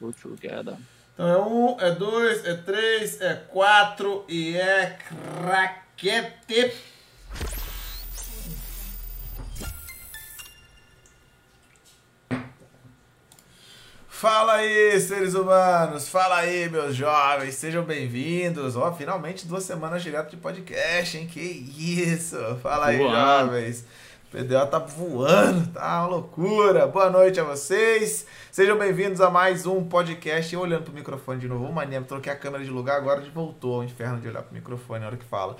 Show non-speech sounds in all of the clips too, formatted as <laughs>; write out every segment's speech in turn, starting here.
go together. Então é um, é dois, é três, é quatro e é craquete. Fala aí, seres humanos! Fala aí, meus jovens! Sejam bem-vindos! Ó, finalmente duas semanas direto de podcast, hein? Que isso! Fala aí, Voando. jovens! O PDO tá voando, tá uma loucura! Boa noite a vocês! Sejam bem-vindos a mais um podcast. Eu olhando pro microfone de novo, mania, troquei a câmera de lugar, agora voltou ao inferno de olhar pro microfone na hora que fala.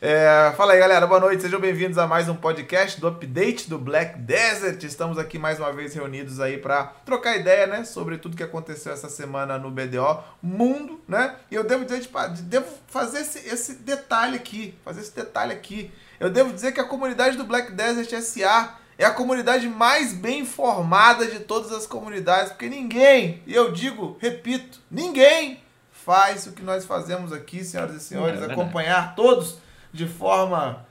É, fala aí, galera, boa noite, sejam bem-vindos a mais um podcast do update do Black Desert. Estamos aqui mais uma vez reunidos aí para trocar ideia, né, sobre tudo que aconteceu essa semana no BDO Mundo, né? E eu devo dizer, tipo, devo fazer esse, esse detalhe aqui, fazer esse detalhe aqui. Eu devo dizer que a comunidade do Black Desert SA é a comunidade mais bem informada de todas as comunidades, porque ninguém, e eu digo, repito, ninguém faz o que nós fazemos aqui, senhoras e senhores, É acompanhar todos de forma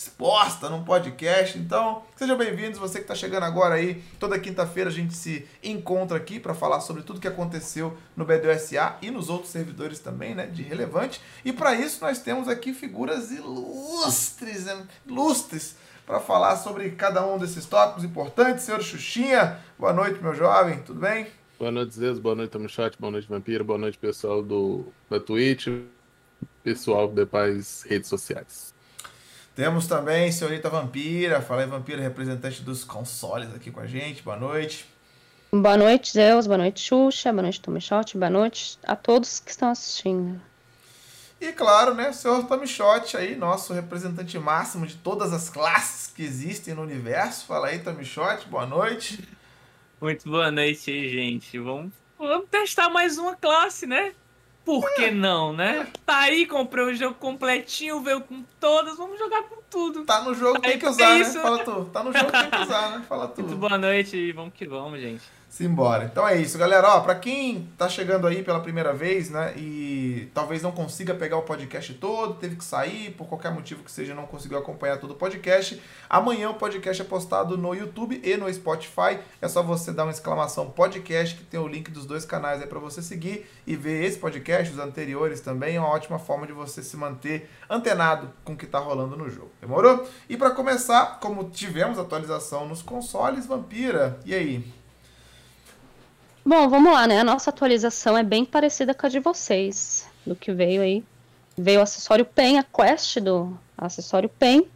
exposta num podcast. Então, sejam bem-vindos, você que está chegando agora aí. Toda quinta-feira a gente se encontra aqui para falar sobre tudo que aconteceu no BDOSA e nos outros servidores também, né, de relevante. E para isso nós temos aqui figuras ilustres, né, ilustres, para falar sobre cada um desses tópicos importantes. Senhor Xuxinha, boa noite, meu jovem, tudo bem? Boa noite, Zeus. Boa noite, Tamo Chat. Boa noite, Vampiro. Boa noite, pessoal do, da Twitch. Pessoal das redes sociais. Temos também senhorita Vampira, fala aí, Vampira, representante dos consoles aqui com a gente, boa noite. Boa noite, Zeus. Boa noite, Xuxa. Boa noite, Tomichote. Boa noite a todos que estão assistindo. E claro, né, o senhor Tomichote aí, nosso representante máximo de todas as classes que existem no universo. Fala aí, Tomichote, boa noite. Muito boa noite aí, gente. Vamos, vamos testar mais uma classe, né? Por que não, né? Tá aí, comprei o jogo completinho, veio com todas, vamos jogar com tudo. Tá no jogo, tem Aí, que usar, é né? Fala tu. Tá no jogo, tem que usar, né? Fala <laughs> tu. Muito boa noite e vamos que vamos, gente. Simbora. Então é isso, galera. Ó, pra quem tá chegando aí pela primeira vez, né, e talvez não consiga pegar o podcast todo, teve que sair, por qualquer motivo que seja, não conseguiu acompanhar todo o podcast, amanhã o podcast é postado no YouTube e no Spotify. É só você dar uma exclamação podcast, que tem o link dos dois canais aí pra você seguir e ver esse podcast, os anteriores também. É uma ótima forma de você se manter antenado com o que tá rolando no jogo. Demorou? E pra começar, como tivemos atualização nos consoles, Vampira, e aí? Bom, vamos lá, né? A nossa atualização é bem parecida com a de vocês, do que veio aí. Veio o acessório PEN, a quest do acessório PEN.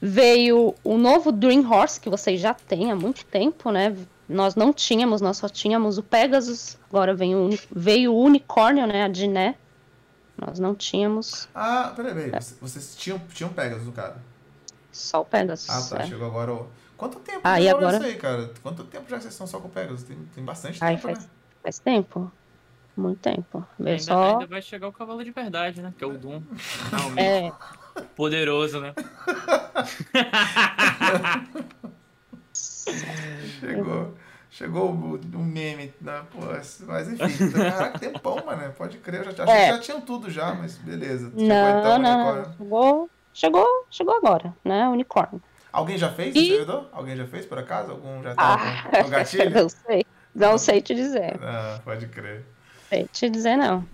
Veio o novo Dream Horse, que vocês já têm há muito tempo, né? Nós não tínhamos, nós só tínhamos o Pegasus. Agora veio o, veio o unicórnio, né? A Diné. Nós não tínhamos Ah, peraí, peraí. Vocês, vocês tinham, tinham Pegasus, no cara? só o Pegasus. Ah, tá. é. Chegou agora o... Quanto tempo Ah, e demorou agora? isso aí, cara? Quanto tempo já vocês estão só com Pegasus? Tem, tem bastante Ai, tempo, faz, né? faz tempo. Muito tempo. Ainda, só. ainda vai chegar o cavalo de verdade, né? Que é o Doom. <laughs> É, poderoso, né? Chegou. Chegou o, o meme, né? Pô, mas enfim, caraca, tempão, mano. Pode crer, eu já, achei que É. já tinham tudo já, mas beleza. Chegou não, então, não, né? não. Chegou, chegou, chegou agora, né? Unicórnio. Alguém já fez E- servidor? Alguém já fez, por acaso? Algum já tá Ah, com, <laughs> com gatilho? não sei. Não sei te dizer. Ah, pode crer. Sei te dizer, não.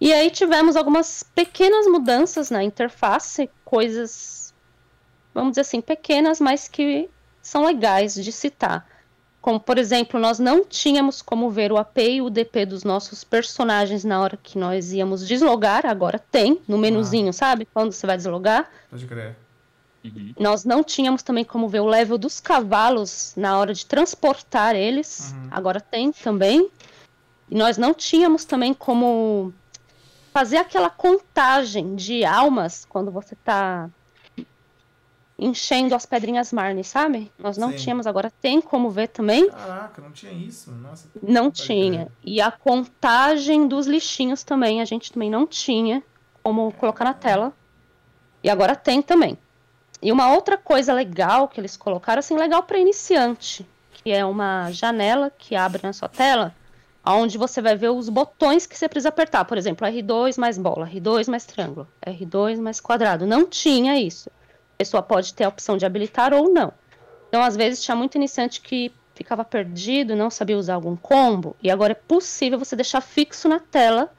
E aí tivemos algumas pequenas mudanças na interface, coisas, vamos dizer assim, pequenas, mas que são legais de citar. Como, por exemplo, nós não tínhamos como ver o AP e o DP dos nossos personagens na hora que nós íamos deslogar, agora tem, no menuzinho, sabe? Quando você vai deslogar. Pode crer. Uhum. Nós não tínhamos também como ver o level dos cavalos na hora de transportar eles. Uhum. Agora tem também. E nós não tínhamos também como fazer aquela contagem de almas quando você tá enchendo as pedrinhas Marne, sabe? Nós não Sim. tínhamos, agora tem como ver também. Caraca, não tinha isso. Nossa. Não tinha. crer. E a contagem dos lixinhos também, a gente também não tinha como colocar na tela. E agora tem também. E uma outra coisa legal que eles colocaram, assim, legal para iniciante, que é uma janela que abre na sua tela, onde você vai ver os botões que você precisa apertar. Por exemplo, R2 mais bola, R2 mais triângulo, R2 mais quadrado. Não tinha isso. A pessoa pode ter a opção de habilitar ou não. Então, às vezes, tinha muito iniciante que ficava perdido, não sabia usar algum combo, e agora é possível você deixar fixo na tela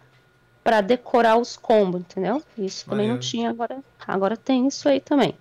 para decorar os combos, entendeu? Isso também não tinha, agora, agora tem isso aí também.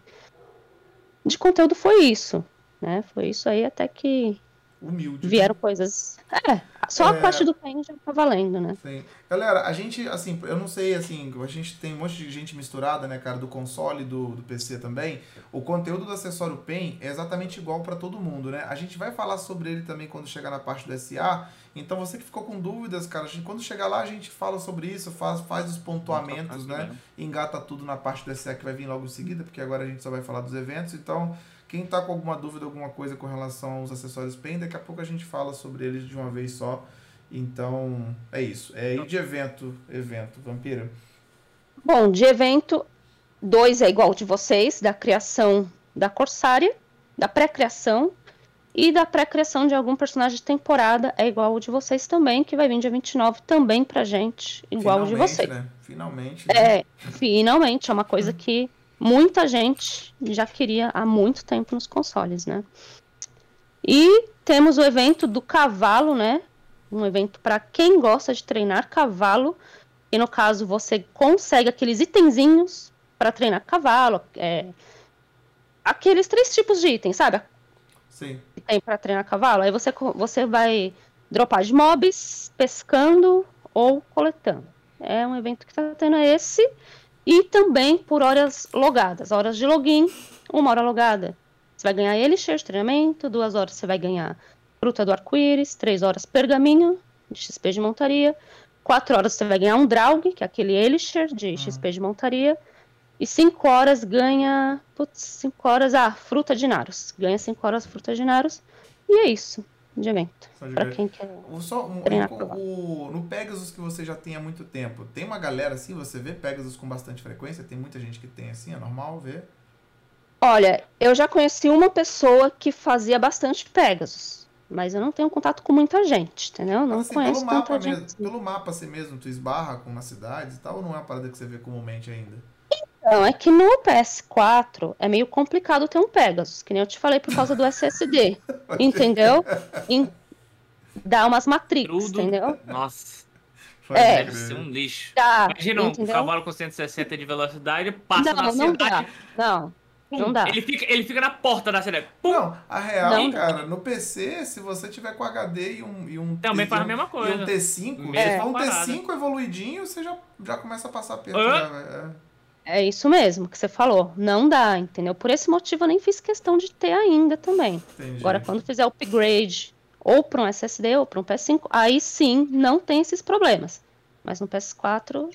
De conteúdo foi isso, né? Foi isso aí até que Humilde. vieram coisas. É, só É. a parte do pain já tá valendo, né? Sim. Galera, a gente, assim, eu não sei, assim, a gente tem um monte de gente misturada, né, cara, do console e do, do PC também. O conteúdo do acessório PEN é exatamente igual para todo mundo, né? A gente vai falar sobre ele também quando chegar na parte do SA. Então, você que ficou com dúvidas, cara, a gente, quando chegar lá, a gente fala sobre isso, faz, faz os pontuamentos, né? engata tudo na parte do SA que vai vir logo em seguida, porque agora a gente só vai falar dos eventos. Então, quem tá com alguma dúvida, alguma coisa com relação aos acessórios PEN, daqui a pouco a gente fala sobre eles de uma vez só. Então, é isso. É ir de evento, evento, Vampira. Bom, de evento, dois é igual de vocês, da criação da Corsária, da pré-criação e da pré-criação de algum personagem de temporada é igual o de vocês também, que vai vir dia 29 também pra gente, igual o de Finalmente, vocês. Né? Finalmente. Né? É, finalmente, é uma coisa que muita gente já queria há muito tempo nos consoles, né? E temos o evento do cavalo, né? Um evento para quem gosta de treinar cavalo. E no caso, você consegue aqueles itenzinhos para treinar cavalo. É... Aqueles três tipos de itens, sabe? Sim. Tem para treinar cavalo. Aí você, você vai dropar de mobs, pescando ou coletando. É um evento que tá tendo esse. E também por horas logadas. Horas de login, uma hora logada. Você vai ganhar elixir de treinamento, duas horas você vai ganhar fruta do arco-íris, três horas pergaminho de XP de montaria, quatro horas você vai ganhar um Draug, que é aquele elixir de XP de montaria, e cinco horas ganha. Putz, cinco horas. Ah, fruta de Naros. Ganha cinco horas fruta de Naros. E é isso de evento. Só de Pra ver. quem quer. O, só, um- Treinar o- o- no Pegasus que você já tem há muito tempo, tem uma galera assim, você vê Pegasus com bastante frequência? Tem muita gente que tem assim, é normal ver? Olha, eu já conheci uma pessoa que fazia bastante Pegasus. Mas eu não tenho contato com muita gente, entendeu? Não assim, conheço pelo mapa, tanta gente. mesmo, assim. pelo mapa assim mesmo, tu esbarra com nas cidades e tal, ou não é uma parada que você vê comumente ainda? Não, é que no PS4 é meio complicado ter um Pegasus, que nem eu te falei por causa do SSD. <laughs> entendeu? Em- Dá umas matrix, Crudo. entendeu? Nossa, Pode É. deve ser um lixo. Dá, Imagina um entendeu? cavalo com 160 de velocidade, passa na Não, não dá. cidade. Não, pum, não dá. Ele fica, ele fica na porta da cidade. Pum, Não, a real, Não. cara, no PC, se você tiver com HD e um, e um Também T- faz a e um- mesma E coisa. um T5, Mesma se for um parada. T5 evoluidinho, você já, já começa a passar perto. Hã? já, vai- É isso mesmo que você falou. Não dá, entendeu? Por esse motivo eu nem fiz questão de ter ainda também. entendi. Agora, quando fizer o upgrade ou para um SSD ou para um PS5, aí sim não tem esses problemas. Mas no PS4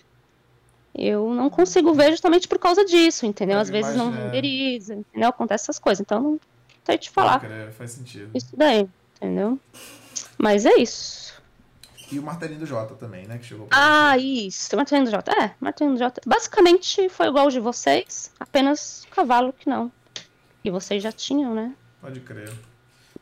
eu não consigo ver justamente por causa disso, entendeu? Eu Às vezes não é. renderiza, entendeu? Acontece essas coisas. Então não sei te falar crer, faz sentido. isso daí, entendeu? Mas é isso. E o martelinho do Jota também, né? Que chegou pra Ah, isso. Martelinho do J. É, Martelinho do J. Basicamente foi igual de vocês, apenas cavalo que não. E vocês já tinham, né? Pode crer.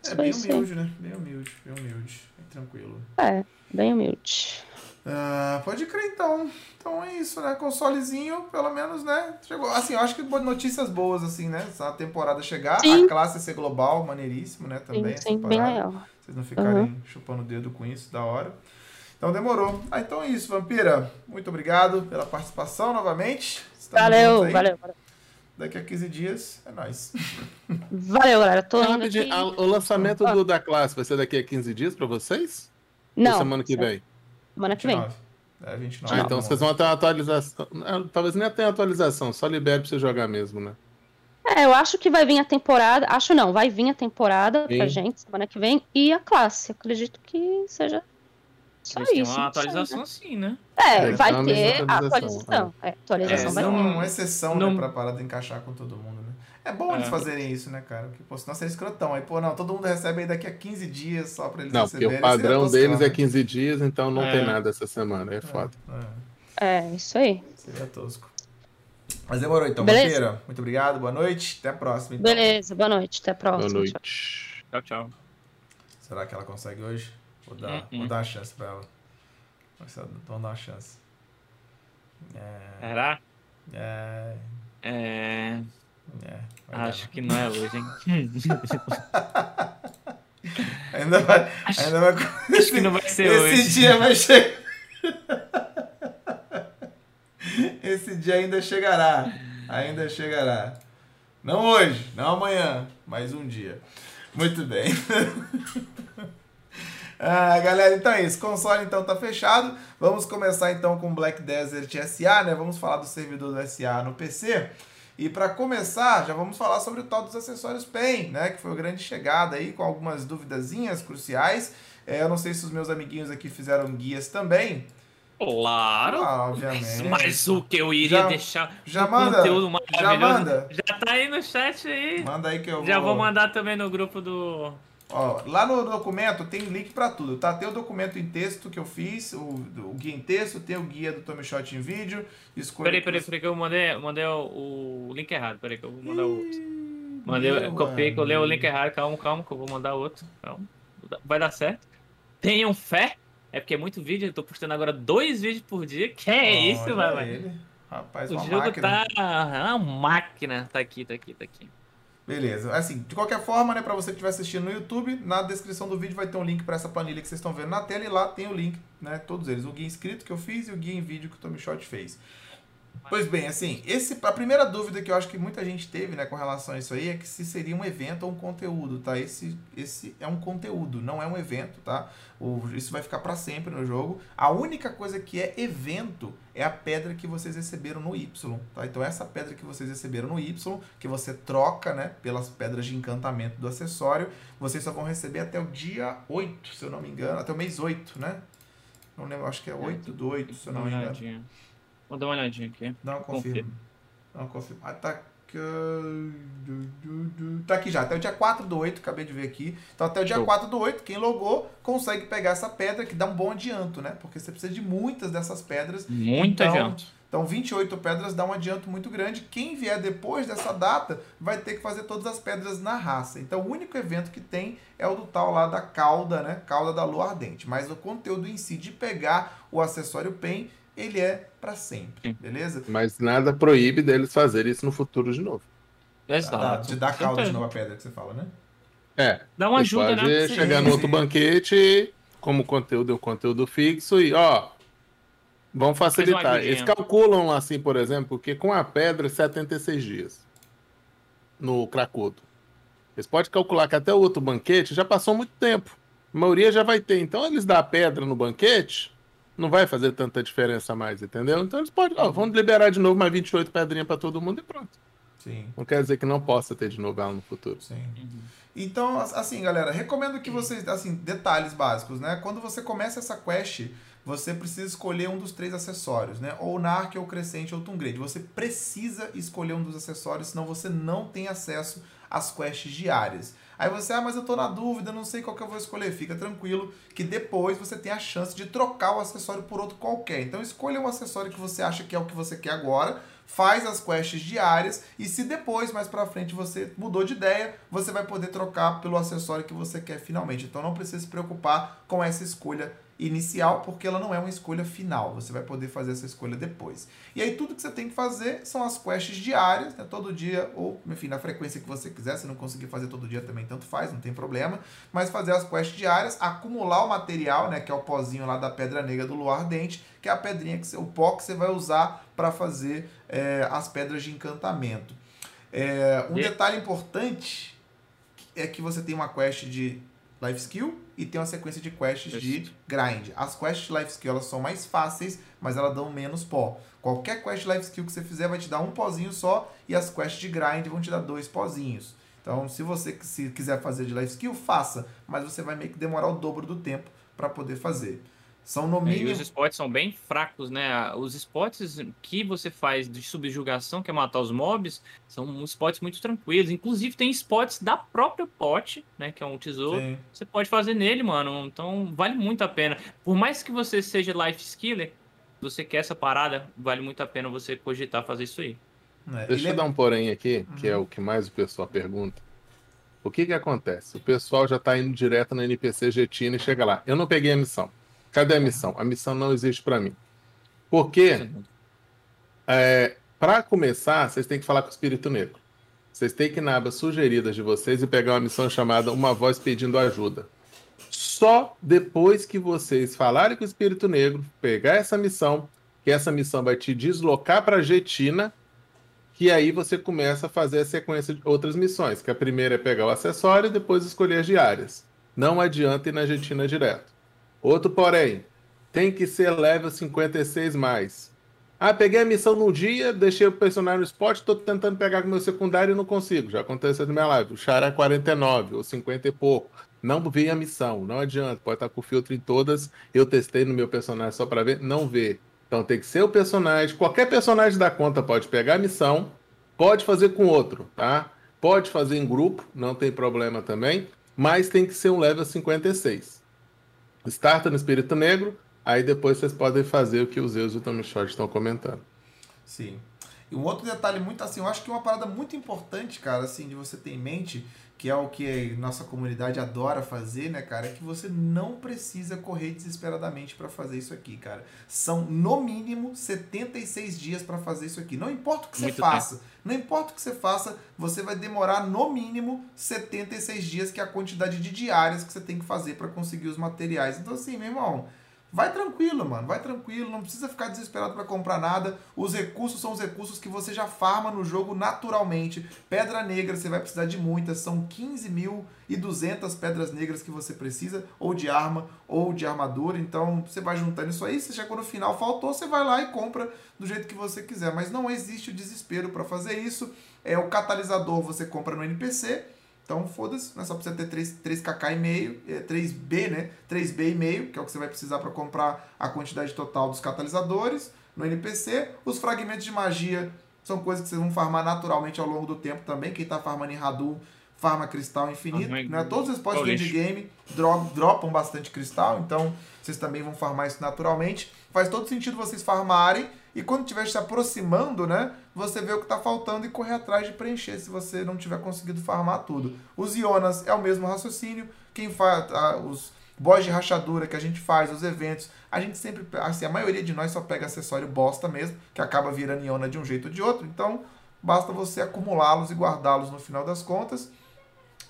É bem humilde, né? Bem humilde, bem humilde. Bem tranquilo. É, bem humilde. Ah, pode crer então. Então é isso, né? Consolezinho, pelo menos, né? Chegou. Assim, eu acho que notícias boas, assim, né? Essa temporada chegar, Sim. a classe ser global, maneiríssimo, né? Também. sim, sim, bem legal. Vocês não ficarem chupando o dedo com isso, da hora. Então demorou. Ah, então é isso, Vampira. Muito obrigado pela participação novamente. Valeu, valeu, valeu. Daqui a 15 dias é nóis. <laughs> Valeu, galera. Tô indo aqui. o lançamento do- da classe vai ser daqui a 15 dias pra vocês? Ou Não, semana que vem? semana que vem. 29. É 29. Ah, então vocês vão ter uma atualização. Ah, Talvez nem tenha atualização, só libere pra você jogar mesmo, né? É, eu acho que vai vir a temporada. Acho não, vai vir a temporada Sim. pra gente semana que vem e a classe. Acredito que seja só Eles isso. uma não atualização né? assim, né? É, É, vai então, ter atualização, atualização. É, atualização É, vai É ter. uma exceção, não- né, pra parada encaixar com todo mundo, né? É bom eles É. fazerem isso, né, cara? Porque, pô, senão seria escrotão. Aí, pô, não, todo mundo recebe aí daqui a 15 dias só pra eles Não, porque receberem. o padrão deles é né? 15 dias, então não É. tem nada essa semana. É foda. É, É, isso aí. seria tosco. Mas demorou então, Beleza. Muito obrigado, boa noite. Até a próxima. Então. Beleza, boa noite. Até a próxima. Boa Tchau. noite. Tchau, tchau. Será que ela consegue hoje? Vou dar, Hum, hum. vou dar uma chance pra ela. Vamos dar uma chance. É. Será? É. É. é vai dar, Acho que não é hoje, hein? <laughs> Ainda vai. <laughs> Acho- Ainda vai <laughs> Acho que não vai ser Esse hoje. dia vai chegar. Esse dia ainda chegará. Ainda chegará. Não hoje, não amanhã, mas um dia. Muito bem. Ah, galera, então é isso. Console então tá fechado. Vamos começar então com Black Desert SA, né? Vamos falar do servidor do SA no PC. E para começar, já vamos falar sobre o tal dos acessórios PEN, né? Que foi a grande chegada aí, com algumas duvidazinhas cruciais. É, eu não sei se os meus amiguinhos aqui fizeram guias também. Claro. Ah, obviamente. Mas o que eu iria Já- deixar já manda, conteúdo já maravilhoso. manda. Já tá aí no chat aí. Manda aí que eu Já vou... vou mandar também no grupo do. Ó, lá no documento tem link pra tudo, tá? Tem o documento em texto que eu fiz, o, o guia em texto, tem o guia do Tommy Shot em vídeo. Escolha Peraí, peraí, peraí, que eu mandei, mandei o, o link errado. Peraí, que eu vou mandar o outro. Mandei, meu copiei, colei o link errado. Calma, calma, que eu vou mandar outro. Calma. Vai dar certo. Tenham fé. É porque é muito vídeo, eu tô postando agora dois vídeos por dia. Que é isso, Olha vai, vai. Rapaz, O jogo máquina. tá. uma máquina. Tá aqui, tá aqui, tá aqui. Beleza. Assim, de qualquer forma, né, para você que estiver assistindo no YouTube, na descrição do vídeo vai ter um link para essa planilha que vocês estão vendo na tela e lá tem o link, né, todos eles, o guia inscrito que eu fiz e o guia em vídeo que o Tommy Shot fez. Pois bem, assim, esse, a primeira dúvida que eu acho que muita gente teve, né, com relação a isso aí, é que se seria um evento ou um conteúdo, tá? Esse, esse é um conteúdo, não é um evento, tá? O, isso vai ficar para sempre no jogo. A única coisa que é evento é a pedra que vocês receberam no Y, tá? Então essa pedra que vocês receberam no Y, que você troca, né, pelas pedras de encantamento do acessório, vocês só vão receber até o dia 8, se eu não me engano, até o mês 8, né? Não lembro, acho que é 8 do 8, se eu não me engano. Vou dar uma olhadinha aqui. Não, confirma. Confirma. Não, confirma. Ah, tá. Tá aqui já, até o dia 4 do 8, acabei de ver aqui. Então até o dia Show. 4 do 8, quem logou consegue pegar essa pedra que dá um bom adianto, né? Porque você precisa de muitas dessas pedras. Muito Então, adiante. Então 28 pedras dá um adianto muito grande. Quem vier depois dessa data vai ter que fazer todas as pedras na raça. Então o único evento que tem é o do tal lá da cauda, né? Cauda da lua ardente. Mas o conteúdo em si de pegar o acessório PEN, ele é pra sempre, beleza? Mas nada proíbe deles fazerem isso no futuro de novo. Exato. de dar cauda de novo a pedra que você fala, né? É. Dá uma ajuda, pode né? chegar no outro banquete, como conteúdo é um conteúdo fixo, e ó, vamos facilitar. Eles calculam lá assim, por exemplo, que com a pedra é 76 dias no cracudo. Eles podem calcular que até o outro banquete já passou muito tempo. A maioria já vai ter. Então eles dão a pedra no banquete, não vai fazer tanta diferença mais, entendeu? Então eles podem, ó, vamos liberar de novo mais 28 pedrinhas para todo mundo e pronto. Sim, Não quer dizer que não possa ter de novo ela no futuro. sim. Então, as- assim, galera, recomendo que vocês, assim, detalhes básicos, né? Quando você começa essa quest, você precisa escolher um dos três acessórios, né? Ou Narc, ou Crescente, ou Tungrade. Você precisa escolher um dos acessórios, senão você não tem acesso às quests diárias. Aí você, ah, mas eu tô na dúvida, não sei qual que eu vou escolher. Fica tranquilo que depois você tem a chance de trocar o acessório por outro qualquer. Então escolha um acessório que você acha que é o que você quer agora, faz as quests diárias e se depois, mais pra frente, você mudou de ideia, você vai poder trocar pelo acessório que você quer finalmente. Então não precisa se preocupar com essa escolha inicial, porque ela não é uma escolha final. Você vai poder fazer essa escolha depois. E aí tudo que você tem que fazer são as quests diárias, né? todo dia, ou enfim, na frequência que você quiser. Se não conseguir fazer todo dia também, tanto faz, não tem problema. Mas fazer as quests diárias, acumular o material, né? Que é o pozinho lá da Pedra Negra do Luar Ardente, que é a pedrinha, que você, o pó que você vai usar para fazer é, as pedras de encantamento. É, um detalhe importante é que você tem uma quest de life skill e tem uma sequência de quests de grind. As quests de life skill elas são mais fáceis, mas elas dão menos pó. Qualquer quest de life skill que você fizer vai te dar um pozinho só e as quests de grind vão te dar dois pozinhos. Então, se você se quiser fazer de life skill, faça, mas você vai meio que demorar o dobro do tempo para poder fazer. São no É, E mínimo os spots são bem fracos, né? Os spots que você faz de subjugação, que é matar os mobs, são spots muito tranquilos. Inclusive, tem spots da própria pote, né? Que é um tesouro. Sim. Você pode fazer nele, mano. Então, vale muito a pena. Por mais que você seja life skiller, você quer essa parada, vale muito a pena você cogitar fazer isso aí. É, Deixa eu é- dar um porém aqui, que é Uhum. o que mais o pessoal pergunta. O que que acontece? O pessoal já tá indo direto na NPC Getina e chega lá. Eu não peguei a missão. Cadê a missão? A missão não existe para mim. Porque, é, para começar, vocês têm que falar com o Espírito Negro. Vocês têm que ir na aba sugeridas de vocês e pegar uma missão chamada Uma Voz Pedindo Ajuda. Só depois que vocês falarem com o Espírito Negro, pegar essa missão, que essa missão vai te deslocar para Getina, que aí você começa a fazer a sequência de outras missões, que a primeira é pegar o acessório e depois escolher as diárias. Não adianta ir na Getina direto. Outro porém, tem que ser level 56 mais. Ah, peguei a missão num dia, deixei o personagem no spot, tô tentando pegar com o meu secundário e não consigo. Já aconteceu na minha live. O char é 49 ou 50 e pouco. Não vi a missão, não adianta. Pode estar com filtro em todas. Eu testei no meu personagem só para ver, não vê. Então tem que ser o personagem. Qualquer personagem da conta pode pegar a missão, pode fazer com outro, tá? Pode fazer em grupo, não tem problema também, mas tem que ser um level 56. Starta no Espírito Negro, Aí depois vocês podem fazer o que os Zeus e o Tommy Short estão comentando. Sim. E um outro detalhe muito assim, eu acho que uma parada muito importante, cara, assim, de você ter em mente, que é o que nossa comunidade adora fazer, né, cara, é que você não precisa correr desesperadamente para fazer isso aqui, cara. São no mínimo 76 dias para fazer isso aqui. Não importa o que muito você faça, não importa o que você faça, você vai demorar no mínimo 76 dias, que é a quantidade de diárias que você tem que fazer para conseguir os materiais. Então assim, meu irmão, Vai tranquilo, mano. Vai tranquilo. Não precisa ficar desesperado para comprar nada. Os recursos são os recursos que você já farma no jogo naturalmente. Pedra negra, você vai precisar de muitas. São 15.200 pedras negras que você precisa. Ou de arma, ou de armadura. Então, você vai juntando isso aí. Você chegou no final, faltou, você vai lá e compra do jeito que você quiser. Mas não existe o desespero para fazer isso. É O catalisador você compra no NPC então, foda-se, não é só você ter 3, 3kk e meio, 3B, né? 3B e meio, que é o que você vai precisar para comprar a quantidade total dos catalisadores no NPC. Os fragmentos de magia são coisas que vocês vão farmar naturalmente ao longo do tempo também. Quem tá farmando em Hadou, farma cristal infinito. né? Todos os spots de game dropam bastante cristal, então vocês também vão farmar isso naturalmente. Faz todo sentido vocês farmarem e quando estiver se aproximando, né, você vê o que está faltando e correr atrás de preencher se você não tiver conseguido farmar tudo. Os Ionas é o mesmo raciocínio. Quem faz ah, os boss de rachadura que a gente faz, os eventos, a gente sempre, assim, a maioria de nós só pega acessório bosta mesmo, que acaba virando Iona de um jeito ou de outro. Então, basta você acumulá-los e guardá-los no final das contas.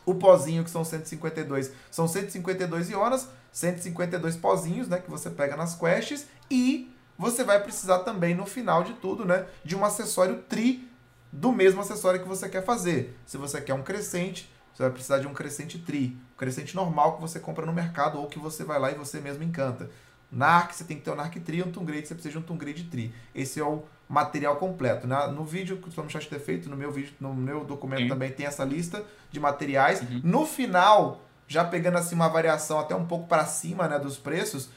O pozinho, que são 152, são 152 ionas, 152 pozinhos, né, que você pega nas quests, e você vai precisar também, no final de tudo, né, de um acessório tri do mesmo acessório que você quer fazer. Se você quer um crescente, você vai precisar de um crescente tri. Um crescente normal que você compra no mercado ou que você vai lá e você mesmo encanta. Narc, você tem que ter um Narc Tri, um Tungrade, você precisa de um Tungrade Tri. Esse é o material completo. Né? No vídeo que o Chat ter feito, no meu vídeo, no meu documento Sim. também tem essa lista de materiais. Uhum. No final, já pegando assim uma variação até um pouco para cima né, dos preços,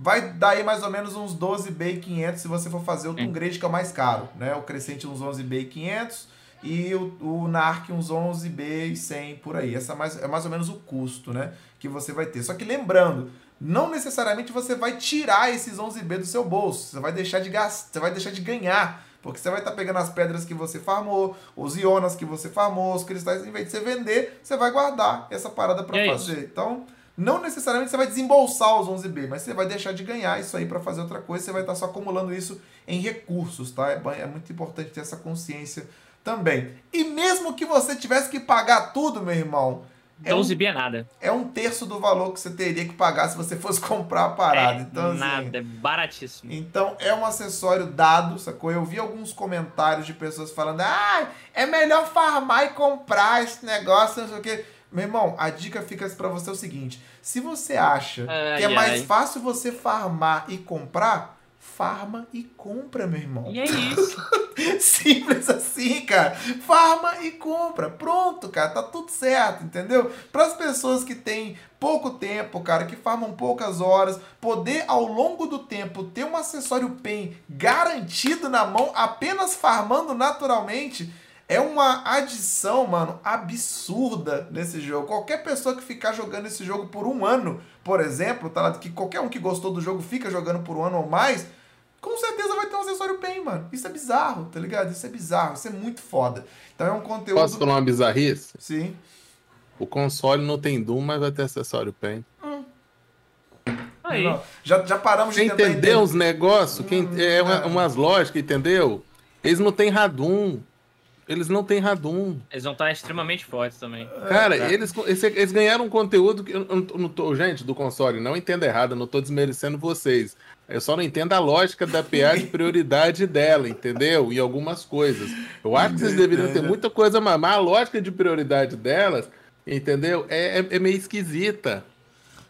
vai dar aí mais ou menos uns 12 B 500 se você for fazer o Tungrade, que é o mais caro, né? O Crescente uns 11 B 500 e o, o Narc uns 11 B 100 por aí. Essa é mais, é mais ou menos o custo, né? Que você vai ter. Só que lembrando, não necessariamente você vai tirar esses 11 B do seu bolso. Você vai deixar de gastar, você vai deixar de ganhar. Porque você vai estar tá pegando as pedras que você farmou, os ionas que você farmou, os cristais, em vez de você vender, você vai guardar essa parada para é fazer. Isso. Então, não necessariamente você vai desembolsar os 11B, mas você vai deixar de ganhar isso aí para fazer outra coisa, você vai estar só acumulando isso em recursos, tá? É, é muito importante ter essa consciência também. E mesmo que você tivesse que pagar tudo, meu irmão, é 11 um, é nada. É um terço do valor que você teria que pagar se você fosse <laughs> comprar a parada. É então, assim, nada, é baratíssimo. Então é um acessório dado, sacou? Eu vi alguns comentários de pessoas falando: ah, é melhor farmar e comprar esse negócio, não sei o quê. Meu irmão, a dica fica para você o seguinte: se você acha ai, que é mais ai. fácil você farmar e comprar, farma e compra, meu irmão. E é isso. <laughs> Simples assim, cara. Farma e compra. Pronto, cara. Tá tudo certo, entendeu? Para as pessoas que têm pouco tempo, cara, que farmam poucas horas, poder ao longo do tempo ter um acessório PEN garantido na mão, apenas farmando naturalmente é uma adição, mano, absurda nesse jogo. Qualquer pessoa que ficar jogando esse jogo por um ano, por exemplo, tá? Que qualquer um que gostou do jogo fica jogando por um ano ou mais, com certeza vai ter um acessório PEN, mano. Isso é bizarro, tá ligado? Isso é bizarro, isso é muito foda. Então é um conteúdo. Posso falar uma bizarrice? Sim. O console não tem Doom, mas vai ter acessório PEN. Hum. Aí. Já, já paramos Quem de entender os negócios, quem hum, é uma, umas lógicas, entendeu? Eles não têm Radum. Eles não têm radum. Eles vão estar extremamente fortes também. Cara, É. eles, esse- eles ganharam um conteúdo que eu não, não tô, gente, do console, não entenda errado, eu não tô desmerecendo vocês. Eu só não entendo a lógica da PA de <laughs> prioridade dela, entendeu? Em algumas coisas. Eu acho que vocês deveriam ter muita coisa, mas a lógica de prioridade delas, entendeu? É, é- é meio esquisita.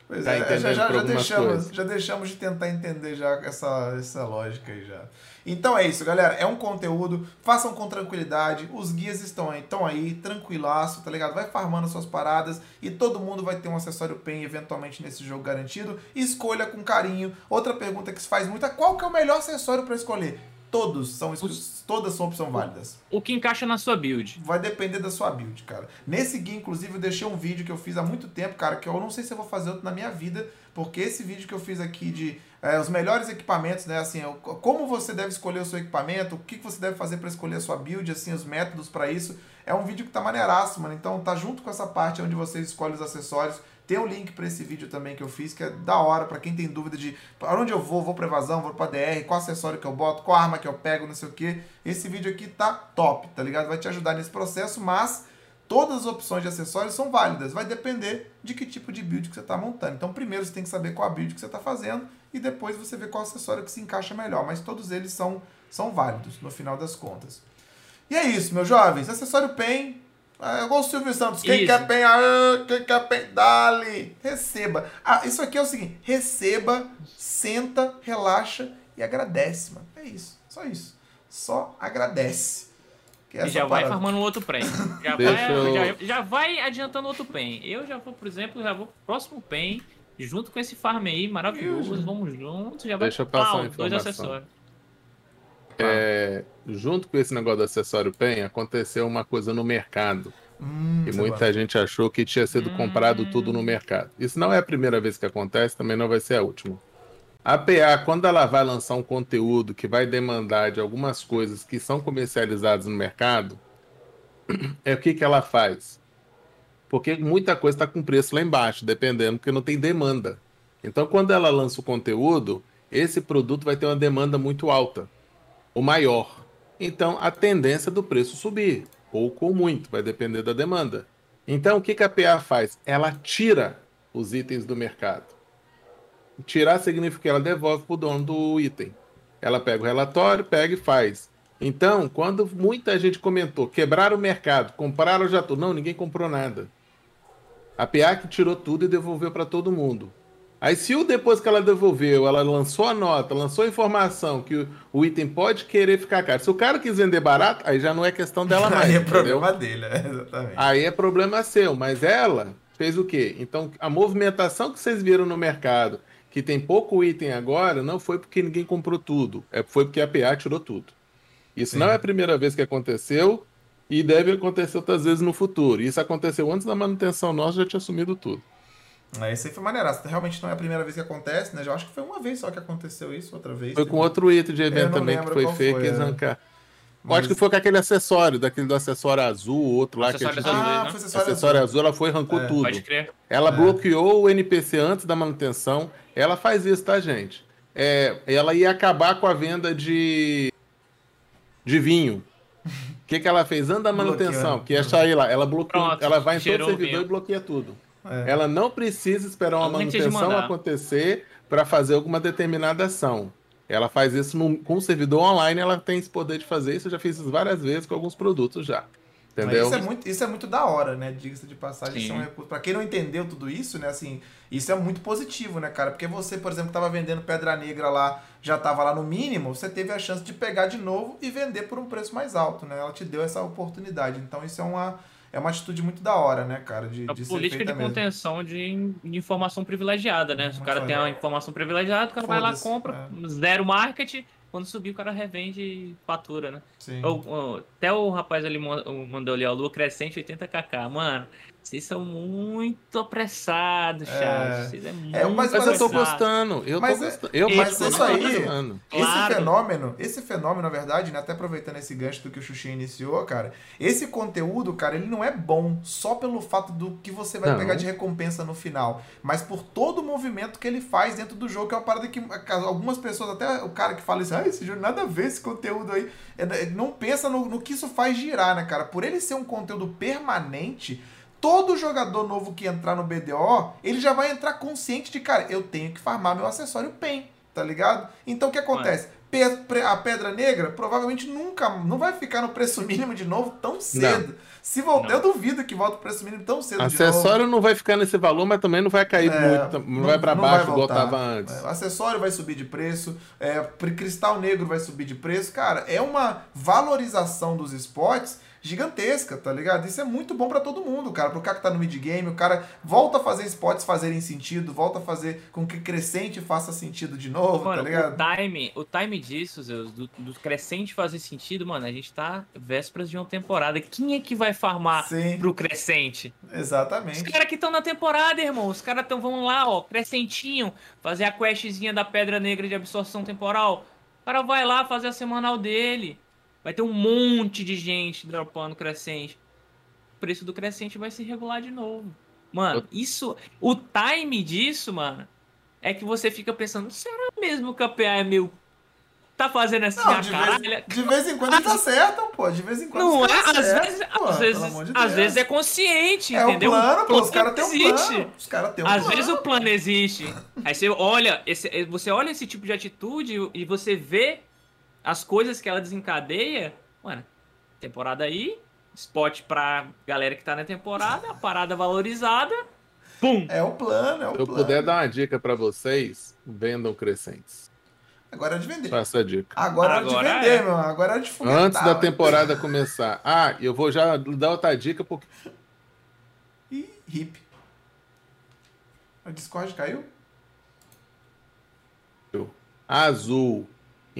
Pois Tá é, já, já, já deixamos, coisas. já deixamos de tentar entender já essa, essa lógica aí já. Então é isso, galera. É um conteúdo. Façam com tranquilidade. Os guias estão aí, estão aí, tranquilaço, tá ligado? Vai farmando suas paradas e todo mundo vai ter um acessório PEN eventualmente nesse jogo garantido. Escolha com carinho. Outra pergunta que se faz muito é qual que é o melhor acessório para escolher? Todos são, todas são opção válidas. O que encaixa na sua build. Vai depender da sua build, cara. Nesse guia, inclusive, eu deixei um vídeo que eu fiz há muito tempo, cara, que eu não sei se eu vou fazer outro na minha vida, porque esse vídeo que eu fiz aqui de é, os melhores equipamentos, né, assim, o- como você deve escolher o seu equipamento, o que você deve fazer para escolher a sua build, assim, os métodos para isso, é um vídeo que tá maneiraço, mano. Então tá junto com essa parte onde você escolhe os acessórios. Tem um link para esse vídeo também que eu fiz, que é da hora para quem tem dúvida de para onde eu vou, vou pra evasão, vou pra DR, qual acessório que eu boto, qual arma que eu pego, não sei o que. Esse vídeo aqui tá top, tá ligado? Vai te ajudar nesse processo, mas todas as opções de acessórios são válidas. Vai depender de que tipo de build que você tá montando. Então, primeiro você tem que saber qual a build que você tá fazendo e depois você vê qual acessório que se encaixa melhor. Mas todos eles são, são válidos no final das contas. E é isso, meus jovens. Acessório PEN. É igual o Silvio Santos. Quem Isso. quer PEN? Ah, quem quer PEN? Dale. Receba. Ah, isso aqui é o seguinte. Receba, senta, relaxa e agradece, mano. É isso. Só isso. Só agradece. Que é E já vai parada. farmando outro pen. <laughs> Já vai, eu- já, já vai adiantando outro pen. Eu já vou, por exemplo, já vou pro próximo pen, junto com esse farm aí, maravilhoso. Isso. Vamos juntos, já vai Deixa eu passar pau, uma dois acessórios. É, junto com esse negócio do acessório PEN, aconteceu uma coisa no mercado. Hum, E muita gente achou que tinha sido comprado Hum. tudo no mercado. Isso não é a primeira vez que acontece, também não vai ser a última. A PA, quando ela vai lançar um conteúdo que vai demandar de algumas coisas que são comercializadas no mercado, <clears throat> é o que, que ela faz? Porque muita coisa está com preço lá embaixo, dependendo, porque não tem demanda. Então, quando ela lança o conteúdo, esse produto vai ter uma demanda muito alta, ou maior. Então, a tendência é do preço subir, pouco ou muito, vai depender da demanda. Então, o que, que a PA faz? Ela tira os itens do mercado. Tirar significa que ela devolve para o dono do item. Ela pega o relatório, pega e faz. Então, quando muita gente comentou, quebraram o mercado, compraram já tudo. Não, ninguém comprou nada. A PA que tirou tudo e devolveu para todo mundo. Aí, se o depois que ela devolveu, ela lançou a nota, lançou a informação que o, o item pode querer ficar caro. Se o cara quis vender barato, aí já não é questão dela mais. Aí é entendeu? problema dele, é, exatamente. Aí é problema seu, mas ela fez o quê? Então, a movimentação que vocês viram no mercado, que tem pouco item agora, não foi porque ninguém comprou tudo, é foi porque a PA tirou tudo. Isso Sim. não é a primeira vez que aconteceu e deve acontecer outras vezes no futuro. Isso aconteceu antes da manutenção nossa, já tinha assumido tudo. É, isso aí foi maneiraço. Realmente não é a primeira vez que acontece, né? Já acho que foi uma vez só que aconteceu isso, outra vez. Foi teve- com outro item de Eu evento também que foi foi, que eles é. arrancaram. Eu Mas- acho que foi com aquele acessório, daquele do acessório azul, o outro lá que a Acessório gente... azul. Ah, né? foi acessório, Acessório azul. azul, ela foi e arrancou É. tudo. Pode crer. Ela É. bloqueou o NPC antes da manutenção. Ela faz isso, tá, gente? É, ela ia acabar com a venda de, de vinho. O <laughs> que, que ela fez? Antes da manutenção, que ia sair lá. Ela bloqueou, Pronto, ela vai em todo servidor e bloqueia tudo. É. Ela não precisa esperar uma manutenção acontecer para fazer alguma determinada ação. Ela faz isso no- com o servidor online, ela tem esse poder de fazer isso. Eu já fiz isso várias vezes com alguns produtos já. Mas Entendeu? Isso é, muito, isso é muito da hora, né? Diga-se de passagem, Sim. isso é um recurso. Pra quem não entendeu tudo isso, né? Assim, isso é muito positivo, né, cara? Porque você, por exemplo, tava vendendo pedra negra lá, já tava lá no mínimo, você teve a chance de pegar de novo e vender por um preço mais alto, né? Ela te deu essa oportunidade. Então isso é uma, é uma atitude muito da hora, né, cara? De, A de ser política feita de mesmo. contenção de, de informação privilegiada, né? Se o cara tem uma informação privilegiada, o cara vai lá, compra, zero market, quando subir o cara revende e fatura, né? Sim. Eu- eu- até o rapaz ali man- mandou ali, ó, lua crescente 80kk. Mano, Vocês são muito apressados, É. chat. Vocês é muito É, mas- Mas eu tô apressado. gostando. Eu Mas tô é- gostando. Eu mas isso aí- tô gostando. Esse Claro. fenômeno, esse fenômeno, na verdade, né, até aproveitando esse gancho do que o Xuxi iniciou, cara, esse conteúdo, cara, ele não é bom só pelo fato do que você vai Não. pegar de recompensa no final, mas por todo o movimento que ele faz dentro do jogo, que é uma parada que algumas pessoas, até o cara que fala isso, ah, esse jogo nada a ver esse conteúdo aí, é, não pensa no, no que isso faz girar, né, cara? Por ele ser um conteúdo permanente, todo jogador novo que entrar no BDO, ele já vai entrar consciente de, cara, eu tenho que farmar meu acessório PEN, tá ligado? Então o que acontece? Pe- pre- A pedra negra provavelmente nunca não vai ficar no preço <laughs> mínimo de novo tão cedo. Se voltar, Não. eu duvido que volte o preço mínimo tão cedo de novo. Acessório não vai ficar nesse valor, mas também não vai cair É, muito. Não, vai pra não baixo vai igual tava antes. É, o acessório vai subir de preço, é, cristal negro vai subir de preço. Cara, é uma valorização dos esportes gigantesca, tá ligado? Isso é muito bom pra todo mundo, cara. Pro cara que tá no mid-game, o cara volta a fazer esportes fazerem sentido, volta a fazer com que crescente faça sentido de novo, Mano, tá o ligado? time, o time disso, Zeus, do, do crescente fazer sentido, mano, a gente tá vésperas de uma temporada. Quem é que vai farmar Sim, pro crescente? Os exatamente. caras que estão na temporada, irmão. Os caras tão, vão lá, ó, crescentinho, fazer a questzinha da Pedra Negra de absorção temporal. O cara vai lá fazer a semanal dele. Vai ter um monte de gente dropando crescente. O preço do crescente vai se regular de novo. Mano, isso. O time disso, mano, é que você fica pensando, será mesmo que a PA é meu. Tá fazendo assim Não, de caralho? vez, de vez em quando eles acertam, pô. De vez em quando Não é? Às vezes, pô, às, vezes, de às vezes é consciente, É o entendeu? plano, pô. Os plano caras têm um plano. Os caras têm um Às plano. vezes o plano existe. Aí você olha, esse, você olha esse tipo de atitude e você vê as coisas que ela desencadeia. Mano, temporada aí, spot pra galera que tá na temporada, parada valorizada. Pum! É o plano, é o Se eu plano. puder dar uma dica pra vocês, vendam crescentes. Agora é de vender. Faça a dica. Agora, é de Agora vender, é. meu. Agora é de foguetar. Antes da temporada começar. Ah, eu vou já dar outra dica porque Ih, hip. O Discord caiu? azul,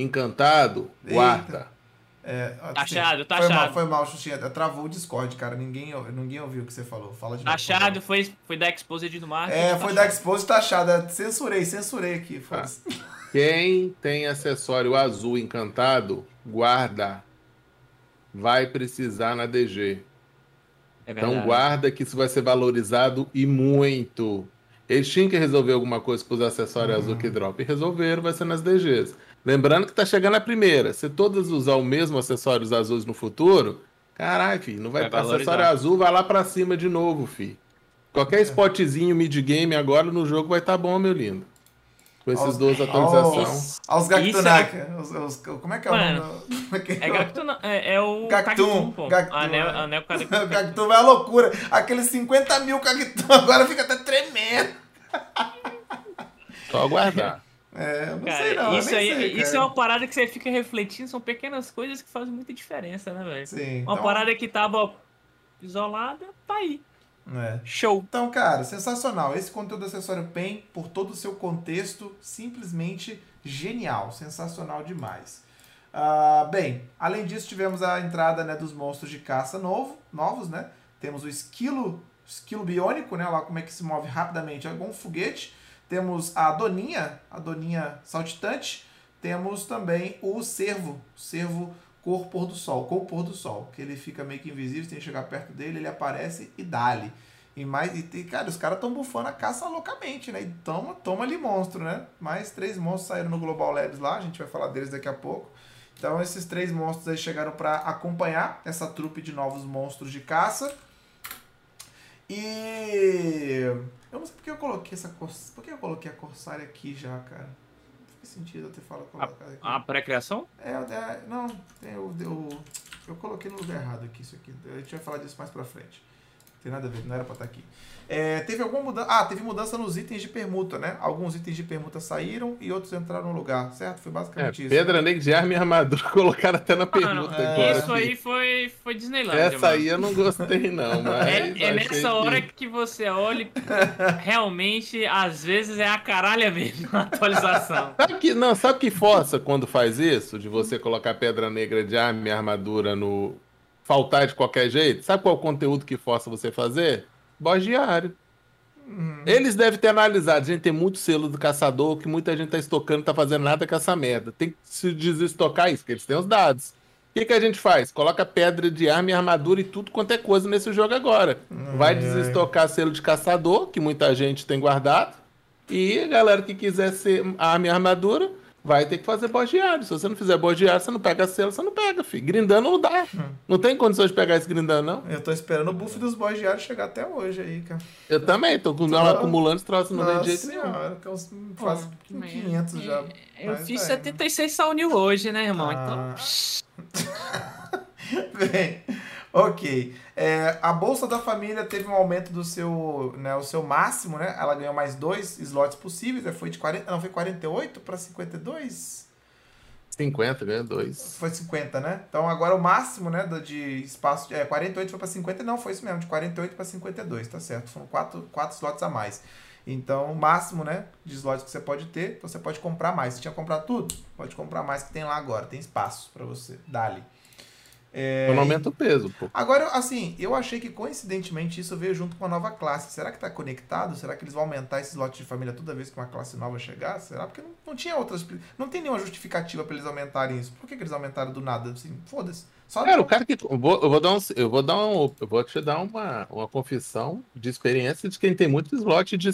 encantado, Eita. guarda. É, Tá achado, tá foi achado. mal, foi mal, Xuxinha. Travou o Discord, cara. Ninguém, ninguém ouviu o que você falou. Fala de novo. Achado foi, foi da Exposed do Marketing. É, tá foi da achado. Expose taxada. Censurei, censurei aqui. foda-se. <laughs> Quem tem acessório azul encantado, guarda. Vai precisar na DG. É Então guarda que isso vai ser valorizado e muito. Eles tinham que resolver alguma coisa com os acessórios Uhum. azul que drop. E resolveram, vai ser nas DGs. Lembrando que tá chegando a primeira. Se todas usar o mesmo acessórios azuis no futuro, caralho, filho, não vai Vai valorizar. acessório azul, vai lá pra cima de novo, filho. Qualquer spotzinho mid-game agora no jogo vai estar bom, meu lindo. Com esses Aos- duas atualizações. Olha os Isso é- Gactunaca. Os- os- como é que é o Mano, nome? É que É, é, é o Gactum, Cactum, pô. Gactum, Anel, é. anel <laughs> Cactum. O Cactum vai à loucura. Aqueles 50 mil Cactum <laughs> agora fica até tremendo. Só aguardar. É, não Cara, sei não. isso, aí, sei, isso é uma parada que você fica refletindo, são pequenas coisas que fazem muita diferença, né, velho? Sim, Uma então- parada que tava isolada, tá aí. É. Show. Então, cara, sensacional. Esse conteúdo acessório PEN, por todo o seu contexto, simplesmente genial. Sensacional demais. Ah, bem, além disso, tivemos a entrada né, dos monstros de caça novo, novos, né? Temos o esquilo, esquilo biônico, né? Lá como é que se move rapidamente, é igual um foguete. Temos a doninha, a doninha saltitante. Temos também o cervo, cervo cor pôr do sol, cor pôr do sol, que ele fica meio que invisível, você tem que chegar perto dele, ele aparece e dá-lhe. E mais, e, e, cara, os caras estão bufando a caça loucamente, né? E toma, toma ali monstro, né? Mais três monstros saíram no Global Labs lá, a gente vai falar deles daqui a pouco. Então esses três monstros aí chegaram para acompanhar essa trupe de novos monstros de caça. E eu não sei porque eu coloquei essa cors... por que eu coloquei a Corsária aqui já, cara? Não faz sentido eu ter falado colocar aqui. A pré-criação? É, é, não, eu, eu, eu coloquei no lugar errado aqui isso aqui. A gente vai falar disso mais pra frente. Não tem nada a ver, não era pra estar aqui. É, teve alguma mudança. Ah, teve mudança nos itens de permuta, né? Alguns itens de permuta saíram e outros entraram no lugar, certo? Foi É, basicamente isso. pedra negra de arma e armadura <laughs> colocaram até na pergunta é, agora. Isso aí foi, foi Disneylandia, Essa mano. aí eu não gostei, não, <laughs> mas. É, é nessa hora que você olha e realmente, às vezes, é a caralha mesmo a atualização. <laughs> Sabe que, não, sabe que força quando faz isso? De você colocar pedra negra de arma e armadura no. Faltar de qualquer jeito? Sabe qual é o conteúdo que força você fazer? Boss diário. Uhum. Eles devem ter analisado. Gente, tem muito selo do caçador que muita gente tá estocando, tá fazendo nada com essa merda. Tem que se desestocar isso, porque eles têm os dados. O que, que a gente faz? Coloca pedra de arma e armadura e tudo quanto é coisa nesse jogo agora. Vai Ai, ai. desestocar selo de caçador, que muita gente tem guardado. E a galera que quiser ser arma e armadura, vai ter que fazer boss diário. Se você não fizer boss diário, você não pega selo, você não pega, filho. Grindando não dá. Não tem condições de pegar esse grindando, não. Eu tô esperando o buff dos boss diários chegar até hoje aí, cara. Eu também, tô com- Tô- acumulando esse troço, não Nossa de jeito nenhum. senhora, que eu faço Pô, 500 já. Eu Mas fiz é. 76 Saunil hoje, né, irmão? Ah. Então. Bem, <laughs> ok. É, a Bolsa da Família teve um aumento do seu, né, o seu máximo, né? Ela ganhou mais dois slots possíveis, né? foi de 40, não, foi 48 para 52? 50, ganha dois. Foi 50, né? Então agora o máximo, né, de espaço, é, 48 foi para 50, não, foi isso mesmo, de 48 para 52, tá certo? Foram quatro, quatro slots a mais. Então, o máximo, né, de slots que você pode ter, então você pode comprar mais. Você tinha comprado tudo? Pode comprar mais que tem lá agora, tem espaço para você. Dali. É, não aumenta o peso, pô. Agora, assim, eu achei que coincidentemente isso veio junto com uma nova classe. Será que tá conectado? Será que eles vão aumentar esse slot de família toda vez que uma classe nova chegar? Será? Porque não, não tinha outras. Não tem nenhuma justificativa pra eles aumentarem isso. Por que, que eles aumentaram do nada? Assim, foda-se. Só Cara, o cara que. Eu vou, eu vou dar um. Eu vou dar um. Eu vou te dar uma, uma confissão de experiência de quem tem muito slot de.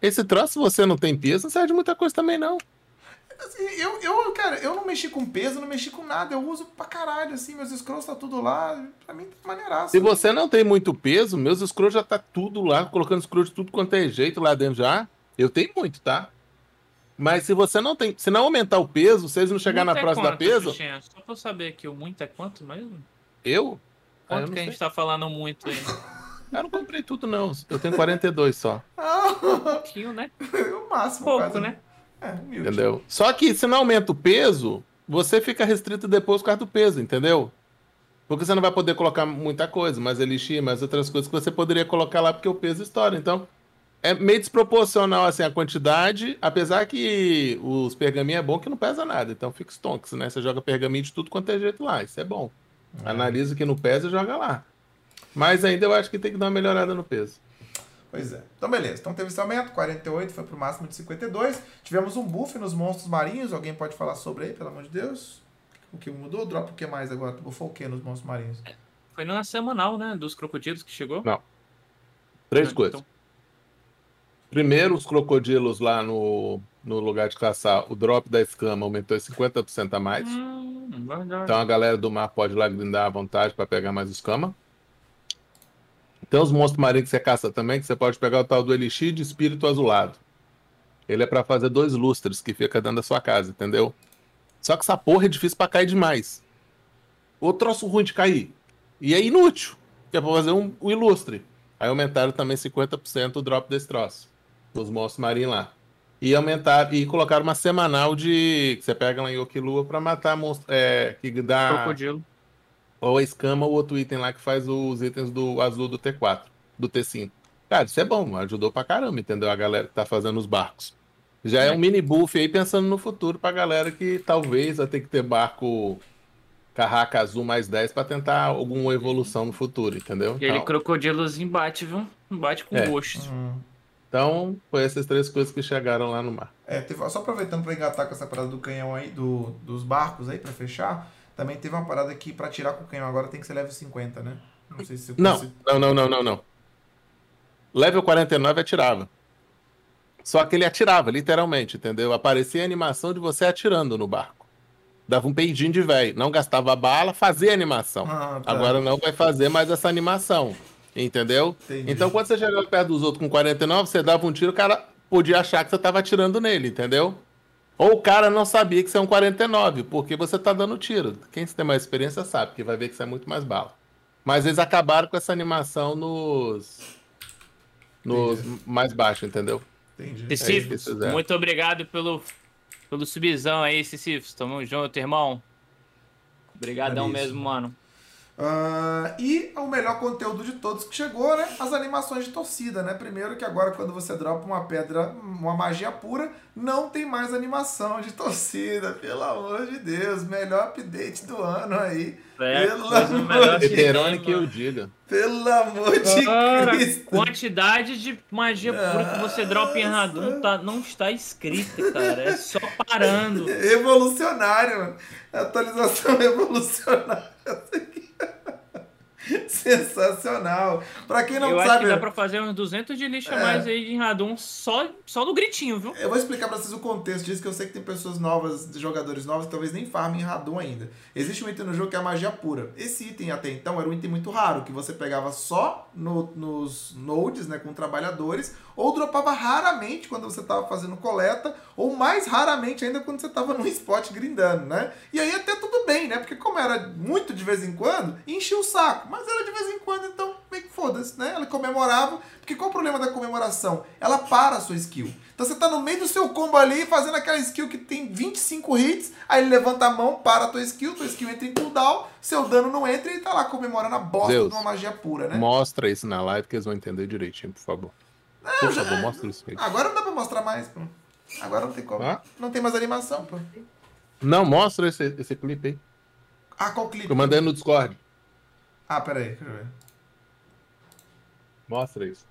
Esse troço, se você não tem peso, não serve de muita coisa também, não. Assim, eu, eu, cara, eu não mexi com peso, não mexi com nada. Eu uso pra caralho, assim. Meus scrolls tá tudo lá. Pra mim tá maneiraço. Se você não tem muito peso, meus scrolls já tá tudo lá, colocando scroll de tudo quanto é jeito lá dentro já. Eu tenho muito, tá? Mas se você não tem. Se não aumentar o peso, se eles não chegar Muito na é próxima da quanto, peso, Xuxinha? Só pra eu saber aqui, o muito é quanto mesmo? eu. Ah, eu Quanto que a sei. gente tá falando muito aí? <laughs> Eu não comprei tudo, não. Eu tenho 42 só. Um <laughs> pouquinho, né? <laughs> o máximo. Pouco, quase. né? É, humilde. Entendeu? Só que se não aumenta o peso, você fica restrito depois por causa do peso, entendeu? Porque você não vai poder colocar muita coisa, mais elixir, mais outras coisas que você poderia colocar lá porque o peso estoura. Então, é meio desproporcional assim a quantidade, apesar que os pergaminhos é bom que não pesa nada. Então fica stonks, né? Você joga pergaminho de tudo quanto é jeito lá, isso é bom. Analisa que não pesa e joga lá. Mas ainda eu acho que tem que dar uma melhorada no peso. Pois é. Então, beleza. Então teve esse aumento, 48 foi pro máximo de 52. Tivemos um buff nos monstros marinhos. Alguém pode falar sobre aí, pelo amor de Deus? O que mudou? Drop o que mais agora? Buffou o que nos monstros marinhos? Foi na semanal, né? Dos crocodilos que chegou. Não. Três Então, coisas. Primeiro, os crocodilos lá no, no lugar de caçar, o drop da escama aumentou em 50% a mais. Hum. Então a galera do mar pode ir lá grindar à vontade para pegar mais escama. Tem os monstros marinhos que você caça também, que você pode pegar o tal do Elixir de Espírito Azulado. Ele é para fazer dois lustres que fica dentro da sua casa, entendeu? Só que essa porra é difícil para cair demais. O troço ruim de cair. E é inútil. Que é pra fazer um, um ilustre. Aí aumentaram também 50% o drop desse troço. Dos monstros marinhos lá. E aumentaram e colocaram uma semanal de. que você pega lá em Okilua pra matar monstro. É, que dá. Crocodilo. Ou a escama ou outro item lá que faz os itens do azul do T4, do T5. Cara, isso é bom, ajudou pra caramba, entendeu? A galera que tá fazendo os barcos. Já é um mini buff aí pensando no futuro pra galera que talvez vai ter que ter barco Carraca Azul mais 10 pra tentar alguma evolução no futuro, entendeu? E ele crocodilozinho bate, viu? Bate com É. gosto. Hum. então, foi essas três coisas que chegaram lá no mar. É, teve- só aproveitando pra engatar com essa parada do canhão aí, do, dos barcos aí, pra fechar, também teve uma parada que pra tirar com o canhão agora tem que ser level 50, né? Não sei se... Não, se- não, não, não, não, não. Level 49 atirava. Só que ele atirava, literalmente, entendeu? Aparecia a animação de você atirando no barco. Dava um peidinho de velho. Não gastava bala, fazia animação. Ah, tá. Agora não vai fazer mais essa animação. Entendeu? Entendi. Então quando você chegava perto dos outros com 49, você dava um tiro, o cara podia achar que você tava atirando nele, entendeu? Ou o cara não sabia que você é um 49, porque você tá dando tiro. Quem tem mais experiência sabe, que vai ver que você é muito mais bala. Mas eles acabaram com essa animação nos. Nos mais baixos, entendeu? Entendi. É Cicifos, eles fizeram. muito obrigado pelo, pelo subzão aí, Cicifos. Tamo junto, irmão. Obrigadão Maneiríssimo. mesmo, mano. Ah, e o melhor conteúdo de todos que chegou, né? As animações de torcida, né? Primeiro que agora quando você dropa uma pedra, uma magia pura, não tem mais animação de torcida, <laughs> pelo amor de Deus. Melhor update do ano aí. É, Pelo amor melhor de que eu diga. Pelo amor de Cara, Cristo. quantidade de magia pura que você dropa em Radum tá, não está escrita, cara. É só parando. <laughs> Revolucionário, mano. Atualização <laughs> revolucionária. <laughs> Sensacional. Pra quem não Eu acho sabe, que dá pra fazer uns 200 de lixo a É. mais aí em Radum só, só no gritinho, viu? eu vou explicar pra vocês o contexto disso, que eu sei que tem pessoas novas, jogadores novos, que talvez nem farmem em Radon ainda. Existe um item no jogo que é a magia pura. Esse item até então era um item muito raro, que você pegava só no- nos nodes, né, com trabalhadores, ou dropava raramente quando você tava fazendo coleta, ou mais raramente ainda quando você tava no spot grindando, né? E aí até tudo bem, né? Porque como era muito de vez em quando, enchia o saco. Mas era de vez em quando, então meio que foda-se, né? Ela comemorava. Porque qual o problema da comemoração? Ela para a sua skill. Então você tá no meio do seu combo ali, fazendo aquela skill que tem 25 hits, aí ele levanta a mão, para a tua skill, tua skill entra em cooldown, seu dano não entra e ele tá lá comemorando a bosta Deus. de uma magia pura, né? Mostra isso na live que eles vão entender direitinho, por favor. Por favor, mostra isso aí. Agora não dá pra mostrar mais, pô. Agora não tem como. Hã? Não tem mais animação, pô. Não, mostra esse, esse clipe aí. Ah, qual clipe? Eu mandei no Discord. Ah, peraí, deixa eu ver. Mostra isso.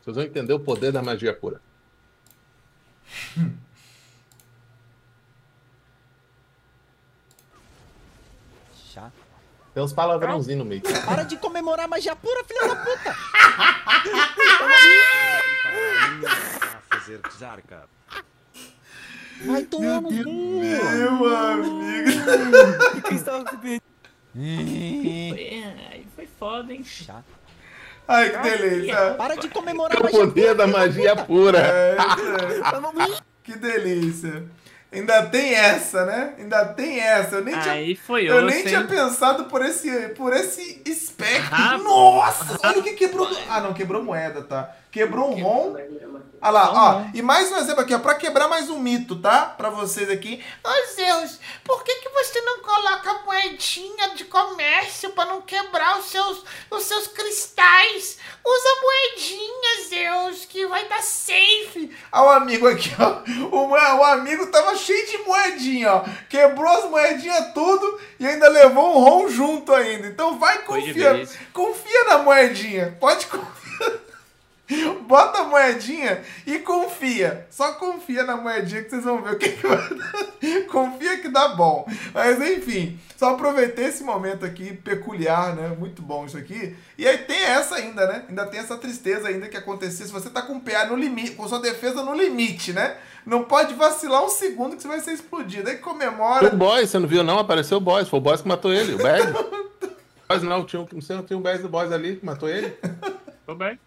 Vocês vão entender o poder da magia pura. Chato. Tem uns palavrãozinhos no meio. Para de comemorar magia pura, filha da puta! Vai tomar no cu! Meu amigo. Foi, aí foi foda, hein? Chato. Ai, que delícia. Para de comemorar O poder da magia pura. <laughs> É, é. que delícia. Ainda tem essa, né? Ainda tem essa. Eu nem tinha Aí foi Eu osso, nem tinha pensado por esse, por esse espectro. Rapaz. Nossa! Olha o que quebrou. Ah, não, quebrou moeda, tá? Quebrou um rom. Olha lá, ó. E mais um exemplo aqui, ó. Pra quebrar mais um mito, tá? Pra vocês aqui. Ô, Zeus, por que, que você não coloca moedinha de comércio pra não quebrar os seus, os seus cristais? Usa moedinha, Zeus, que vai dar safe. Ó, o amigo aqui, ó. O, o amigo tava cheio de moedinha, ó. Quebrou as moedinhas tudo e ainda levou um rom junto ainda. Então vai, confia. Confia na moedinha. Pode confiar. <laughs> Bota a moedinha e confia. Só confia na moedinha que vocês vão ver o que, que vai dar. <laughs> Confia que dá bom. Mas enfim, só aproveitei esse momento aqui peculiar, né? Muito bom isso aqui. E aí tem essa ainda, né? Ainda tem essa tristeza ainda que acontecia se você tá com o PA no limite, com sua defesa no limite, né? Não pode vacilar um segundo que você vai ser explodido. Aí comemora. O boss, você não viu não? Apareceu o boss. Foi o boss que matou ele, o Bag. <laughs> Mas não, tinha, um- não sei, não tinha um Bag do boss ali que matou ele. Tô bem.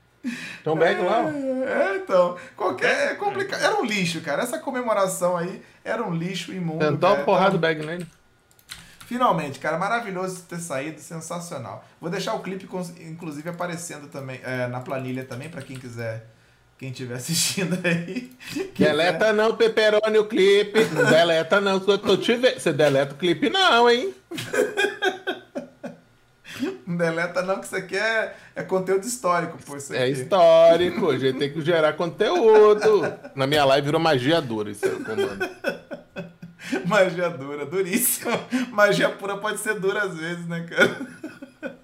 Um Bag lá. É, então. Qualquer. É complicado. Era um lixo, cara. Essa comemoração aí era um lixo imundo. Tentou cara. a porrada do Então, Bag nele. Finalmente, cara. Maravilhoso ter saído. Sensacional. Vou deixar o clipe, inclusive, aparecendo também é, na planilha também, pra quem quiser. Quem estiver <laughs> assistindo aí. <laughs> Deleta não, Peperoni, o clipe. Não <laughs> deleta não. Tô te vendo. Você deleta o clipe não, hein? Não deleta não, que isso aqui é, é conteúdo histórico, pô. Isso É histórico, a gente tem que gerar conteúdo. Na minha live virou magia dura isso aí, o comando. <laughs> Magia dura, duríssima. Magia pura pode ser dura às vezes, né, cara?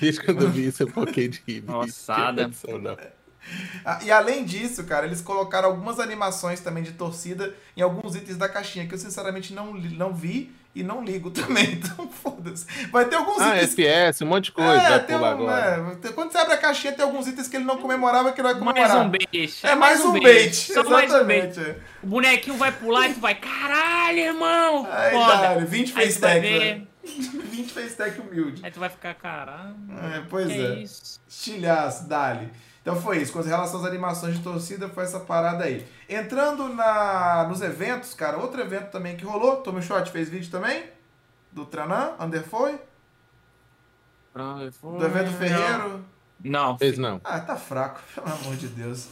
Desde quando eu vi isso, eu foquei de rir. emoção, não. Ah, E além disso, cara, eles colocaram algumas animações também de torcida em alguns itens da caixinha, que eu sinceramente não, li- não vi e não ligo <laughs> também. Então, foda-se. Vai ter alguns Ah, itens. FPS, um monte de coisa. É, vai tem um- agora. é, quando você abre a caixinha, tem alguns itens que ele não comemorava que ele vai comemorar. Mais um bait. É mais um bait, Só mais um bait. exatamente. é. O bonequinho vai pular e tu vai, caralho, irmão. Aí, Foda. dá, 20 Aí face tag, ver. né? 20 face tag humilde. Aí tu vai ficar, caralho. É, pois que é. isso? Estilhaço, dali. Então foi isso. Com relação às animações de torcida, foi essa parada aí. Entrando na, nos eventos, cara, outro evento também que rolou. Tommy Shot fez vídeo também. Do Tranã, Underfoy. Do evento Ferreiro. Não. Fez não. Ah, tá fraco, <laughs> pelo amor de Deus.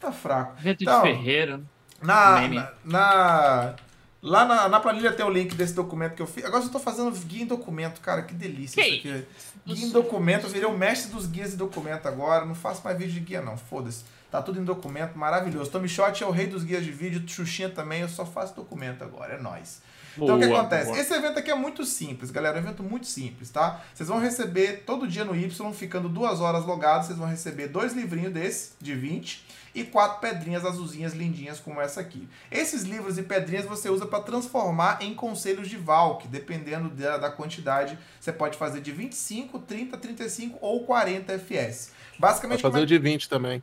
Tá fraco. Evento Então, de Ferreiro. Na, Meme. na, na- Lá na, na planilha tem o link desse documento que eu fiz. Agora eu tô fazendo guia em documento, cara, que delícia Que isso aqui. Guia em documento, eu virei o mestre dos guias de documento agora. Não faço mais vídeo de guia, não. Foda-se. Tá tudo em documento, maravilhoso. Tommy Shot é o rei dos guias de vídeo, Xuxinha também, eu só faço documento agora, é nóis. Então o que Boa, acontece? boa. Esse evento aqui é muito simples, galera. É um evento muito simples, tá? Vocês vão receber todo dia no Y, ficando duas horas logados, vocês vão receber dois livrinhos desse, de 20, e quatro pedrinhas azulzinhas lindinhas como essa aqui. Esses livros e pedrinhas você usa para transformar em conselhos de Valk, dependendo da, da quantidade. Você pode fazer de 25, 30, 35 ou 40 FPS. Vai Basicamente, fazer como é- o de 20 também.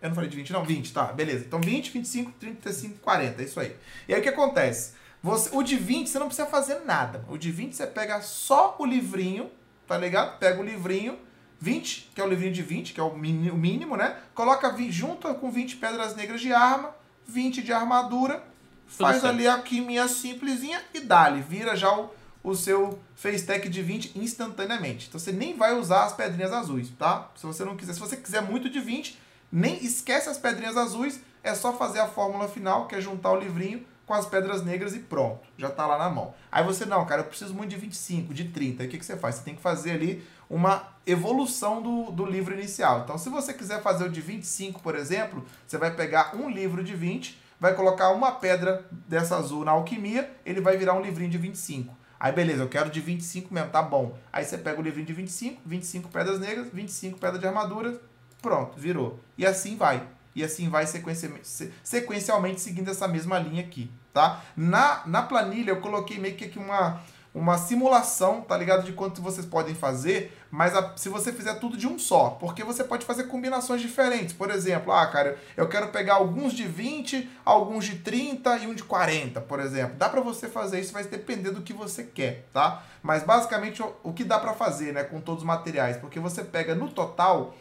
eu não falei de 20, não. 20, tá. Beleza. Então 20, 25, 35, 40. É isso aí. E aí o que acontece? Você, o de 20 você não precisa fazer nada. O de 20 você pega só o livrinho, tá ligado? Pega o livrinho, 20, que é o livrinho de 20, que é o mínimo, né? Coloca junto com 20 pedras negras de arma, 20 de armadura, faz certo. ali a quiminha simplesinha e dá-lhe. Vira já o, o seu face tech de 20 instantaneamente. Então você nem vai usar as pedrinhas azuis, tá? Se você não quiser, se você quiser muito de 20, nem esquece as pedrinhas azuis, é só fazer a fórmula final, que é juntar o livrinho com as pedras negras e pronto, já tá lá na mão. Aí você, não, cara, eu preciso muito de 25, de 30. Aí o que, que você faz? Você tem que fazer ali uma evolução do, do livro inicial. Então, se você quiser fazer o de 25, por exemplo, você vai pegar um livro de 20, vai colocar uma pedra dessa azul na alquimia, ele vai virar um livrinho de 25. Aí beleza, eu quero de 25 mesmo, tá bom. Aí você pega o livrinho de 25, 25 pedras negras, 25 pedras de armadura, pronto, virou. E assim vai. E assim vai sequencialmente, se- sequencialmente seguindo essa mesma linha aqui, tá? Na, na planilha eu coloquei meio que aqui uma, uma simulação, tá ligado? De quanto vocês podem fazer, mas a- se você fizer tudo de um só, porque você pode fazer combinações diferentes. Por exemplo, ah, cara, eu quero pegar alguns de 20, alguns de 30 e um de 40, por exemplo. Dá pra você fazer isso, vai depender do que você quer, tá? Mas basicamente o, o que dá pra fazer, né, com todos os materiais, porque você pega no total,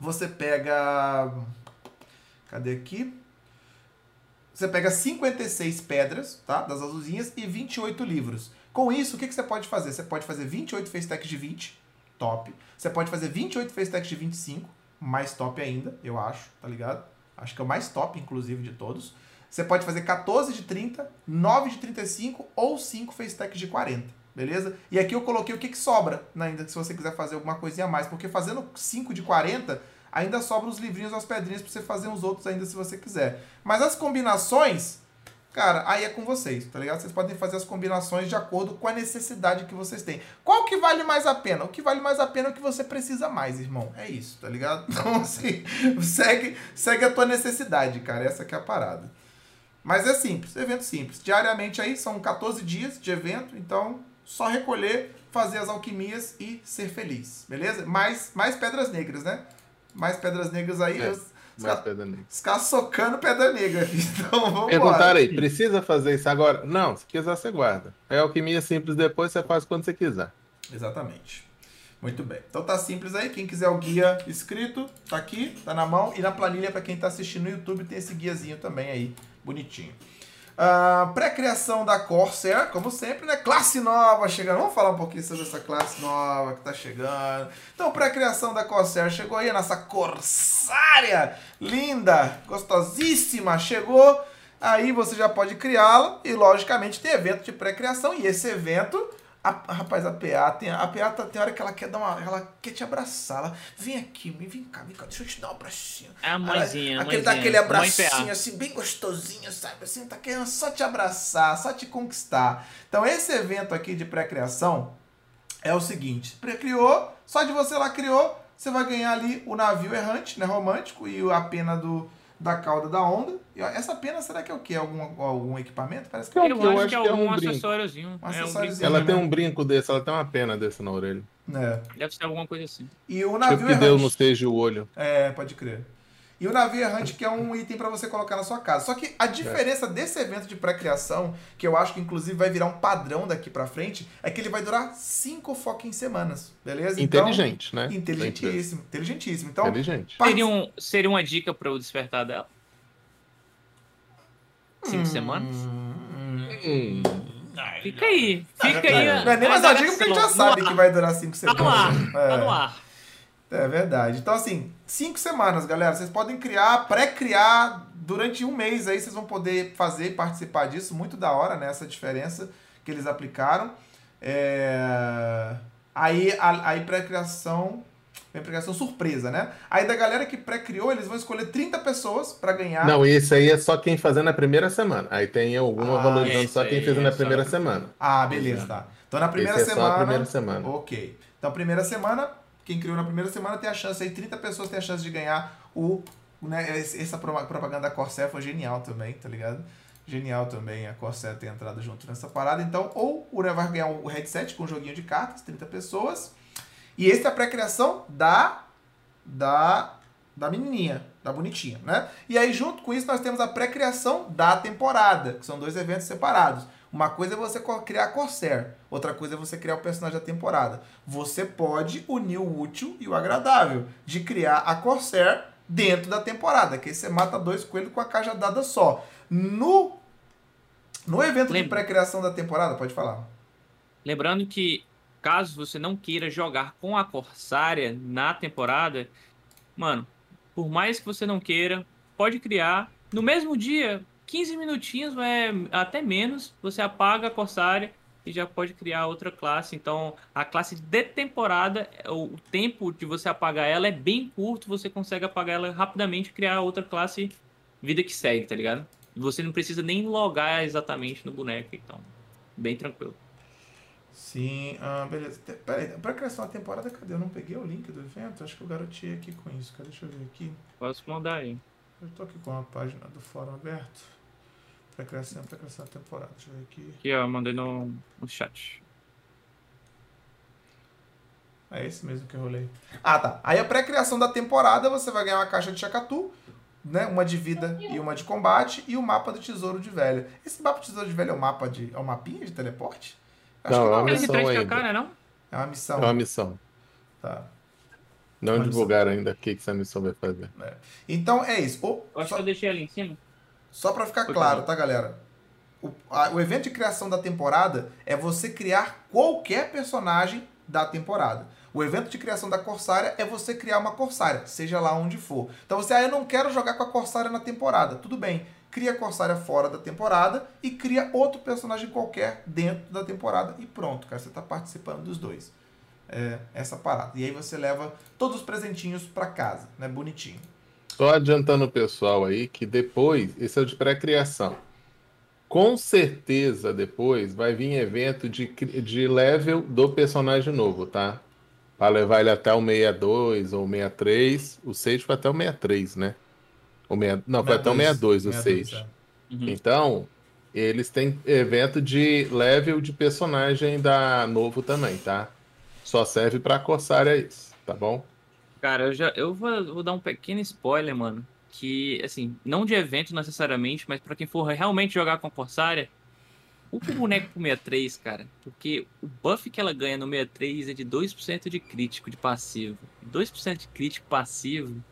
você pega Cadê aqui? Você pega 56 pedras, tá? Das azulzinhas e 28 livros. Com isso, o que, que você pode fazer? Você pode fazer 28 face stacks de 20, top. Você pode fazer 28 face stacks de 25, mais top ainda, eu acho, tá ligado? Acho que é o mais top, inclusive, de todos. Você pode fazer 14 de 30, 9 de 35 ou 5 face stacks de 40, beleza? E aqui eu coloquei o que, que sobra, né, ainda se você quiser fazer alguma coisinha a mais, porque fazendo 5 de 40, ainda sobra os livrinhos, as pedrinhas pra você fazer uns outros ainda se você quiser. Mas as combinações, cara, aí é com vocês, tá ligado? Vocês podem fazer as combinações de acordo com a necessidade que vocês têm. Qual que vale mais a pena? O que vale mais a pena é o que você precisa mais, irmão. É isso, tá ligado? <laughs> Então, assim, segue, segue a tua necessidade, cara. Essa que é a parada. Mas é simples, evento simples. Diariamente aí são 14 dias de evento, então só recolher, fazer as alquimias e ser feliz, beleza? Mais, mais pedras negras, né? Mais pedras negras aí, É, os, Mais caras pedra negra. os caras socando pedra negra. <laughs> Então vamos Perguntaram aí, precisa fazer isso agora? Não, se quiser você guarda. É alquimia simples depois, você faz quando você quiser. Exatamente. Muito bem. Então tá simples aí. Quem quiser o guia escrito, tá aqui, tá na mão. E na planilha, para quem tá assistindo no YouTube, tem esse guiazinho também aí, bonitinho. Ah, Pré-criação da Corsair, como sempre, né? Classe nova chegando. Vamos falar um pouquinho sobre essa classe nova que tá chegando. Então, pré-criação da Corsair chegou aí, a nossa Corsária linda, gostosíssima, chegou. Aí você já pode criá-la e, logicamente, tem evento de pré-criação. E esse evento a, rapaz, a PA tem, a PA tá, tem hora que ela quer dar uma. Ela quer te abraçar. Ela, vem aqui, me vem cá, vem cá, deixa eu te dar um abracinho. É a mãezinha, a aquele, mãezinha. dá aquele abracinho assim, bem gostosinho, sabe? Assim, tá querendo só te abraçar, só te conquistar. Então, esse evento aqui de pré-criação é o seguinte: pré-criou, só de você lá criou, você vai ganhar ali o navio errante, né? Romântico, e a pena do, da cauda da onda. E essa pena, será que é o quê? Algum, algum equipamento? Parece que é Eu, eu acho, acho que é que é algum um acessóriozinho. Um é um acessóriozinho. Ela né? tem um brinco desse, ela tem uma pena desse na orelha. É. Deve ser alguma coisa assim. E o Tipo navio que deu errante. no seja o olho. É, pode crer. E o navio errante, que é um item pra você colocar na sua casa. Só que a diferença desse evento de pré-criação, que eu acho que inclusive vai virar um padrão daqui pra frente, é que ele vai durar cinco fucking semanas, beleza? Inteligente, né? Então, inteligentíssimo, inteligentíssimo. Então, Inteligente. part- Seria, um, seria uma dica pra eu despertar dela? Cinco Hum, semanas? Hum, Fica aí. Fica aí. Não é nem mais uma a dica porque a gente já sabe que vai durar cinco Tá no semanas. ar. Tá É. no ar. É verdade. Então, assim, cinco semanas, galera. Vocês podem criar, pré-criar durante um mês aí vocês vão poder fazer e participar disso. Muito da hora, né? Essa diferença que eles aplicaram. É... Aí, a, aí pré-criação. Pré-criação surpresa, né? Aí da galera que pré-criou, eles vão escolher 30 pessoas pra ganhar. Não, esse aí é só quem fazer na primeira semana. Aí tem alguma Ah, valorizando só quem fez é na só- primeira semana. Ah, beleza, tá. Então na primeira Esse é só semana. a primeira semana. Ok. Então, primeira semana, quem criou na primeira semana tem a chance aí, 30 pessoas têm a chance de ganhar o. Né, essa pro- propaganda da Corsair foi genial também, tá ligado? Genial também a Corsair ter entrado junto nessa parada. Então, ou o vai ganhar o headset com um joguinho de cartas, 30 pessoas. E esse é a pré-criação da. Da. Da menininha, da bonitinha, né? E aí, junto com isso, nós temos a pré-criação da temporada, que são dois eventos separados. Uma coisa é você criar a Corsair, outra coisa é você criar o personagem da temporada. Você pode unir o útil e o agradável de criar a Corsair dentro da temporada, que aí você mata dois coelhos com a cajadada só. No, no evento de Lembra- pré-criação da temporada, pode falar. Lembrando que, caso você não queira jogar com a Corsária na temporada, mano, por mais que você não queira, pode criar. No mesmo dia, 15 minutinhos, é, até menos, você apaga a Corsária e já pode criar outra classe. Então, a classe de temporada, o o tempo de você apagar ela é bem curto, você consegue apagar ela rapidamente e criar outra classe vida que segue, tá ligado? Você não precisa nem logar exatamente no boneco, então, bem tranquilo. Sim, ah, beleza. Peraí, pra criação da temporada, cadê? Eu não peguei o link do evento? Acho que eu garoteei aqui com isso. Cara, deixa eu ver aqui. Posso mandar aí. Eu tô aqui com a página do fórum aberto. Pré-criação, pré-criação da temporada. Deixa eu ver aqui. Aqui, ó, mandei no, no chat. É esse mesmo que eu rolei. Ah, tá. Aí a pré-criação da temporada, você vai ganhar uma caixa de Chacatu, né? Uma de vida e uma de combate, e o mapa do Tesouro de Velho. Esse mapa do Tesouro de Velho é o mapa de. É o mapinha de teleporte? Não, é uma Aquele de missão pra ainda. né, não? É uma missão. É uma missão. Tá. Não Uma divulgaram ainda o que que essa missão vai fazer. Então é isso. O- Eu acho só, que eu deixei ali em cima. Só pra ficar claro, tá, galera? O, a- o evento de criação da temporada é você criar qualquer personagem da temporada. O evento de criação da Corsária é você criar uma Corsária, seja lá onde for. Então você, ah, eu não quero jogar com a Corsária na temporada. Tudo bem, cria a Corsária fora da temporada e cria outro personagem qualquer dentro da temporada e pronto, cara, você tá participando dos dois. É essa parada. E aí você leva todos os presentinhos pra casa, né? Bonitinho. Só adiantando o pessoal aí que depois, esse é o de pré-criação. Com certeza depois vai vir evento de, de level do personagem novo, tá? Pra levar ele até o 62 ou 63. O Sage foi até o 63, né? O meia- Não, foi até o 62 o 62, Sage. é. Uhum. Então, eles têm evento de level de personagem da novo também, tá? Só serve pra Corsária isso, tá bom? Cara, eu já eu vou, vou dar um pequeno spoiler, mano. Que, assim, não de evento necessariamente, mas pra quem for realmente jogar com a Corsária, o boneco pro 63, cara. Porque o buff que ela ganha no 63 é de 2% de crítico de passivo. 2% de crítico passivo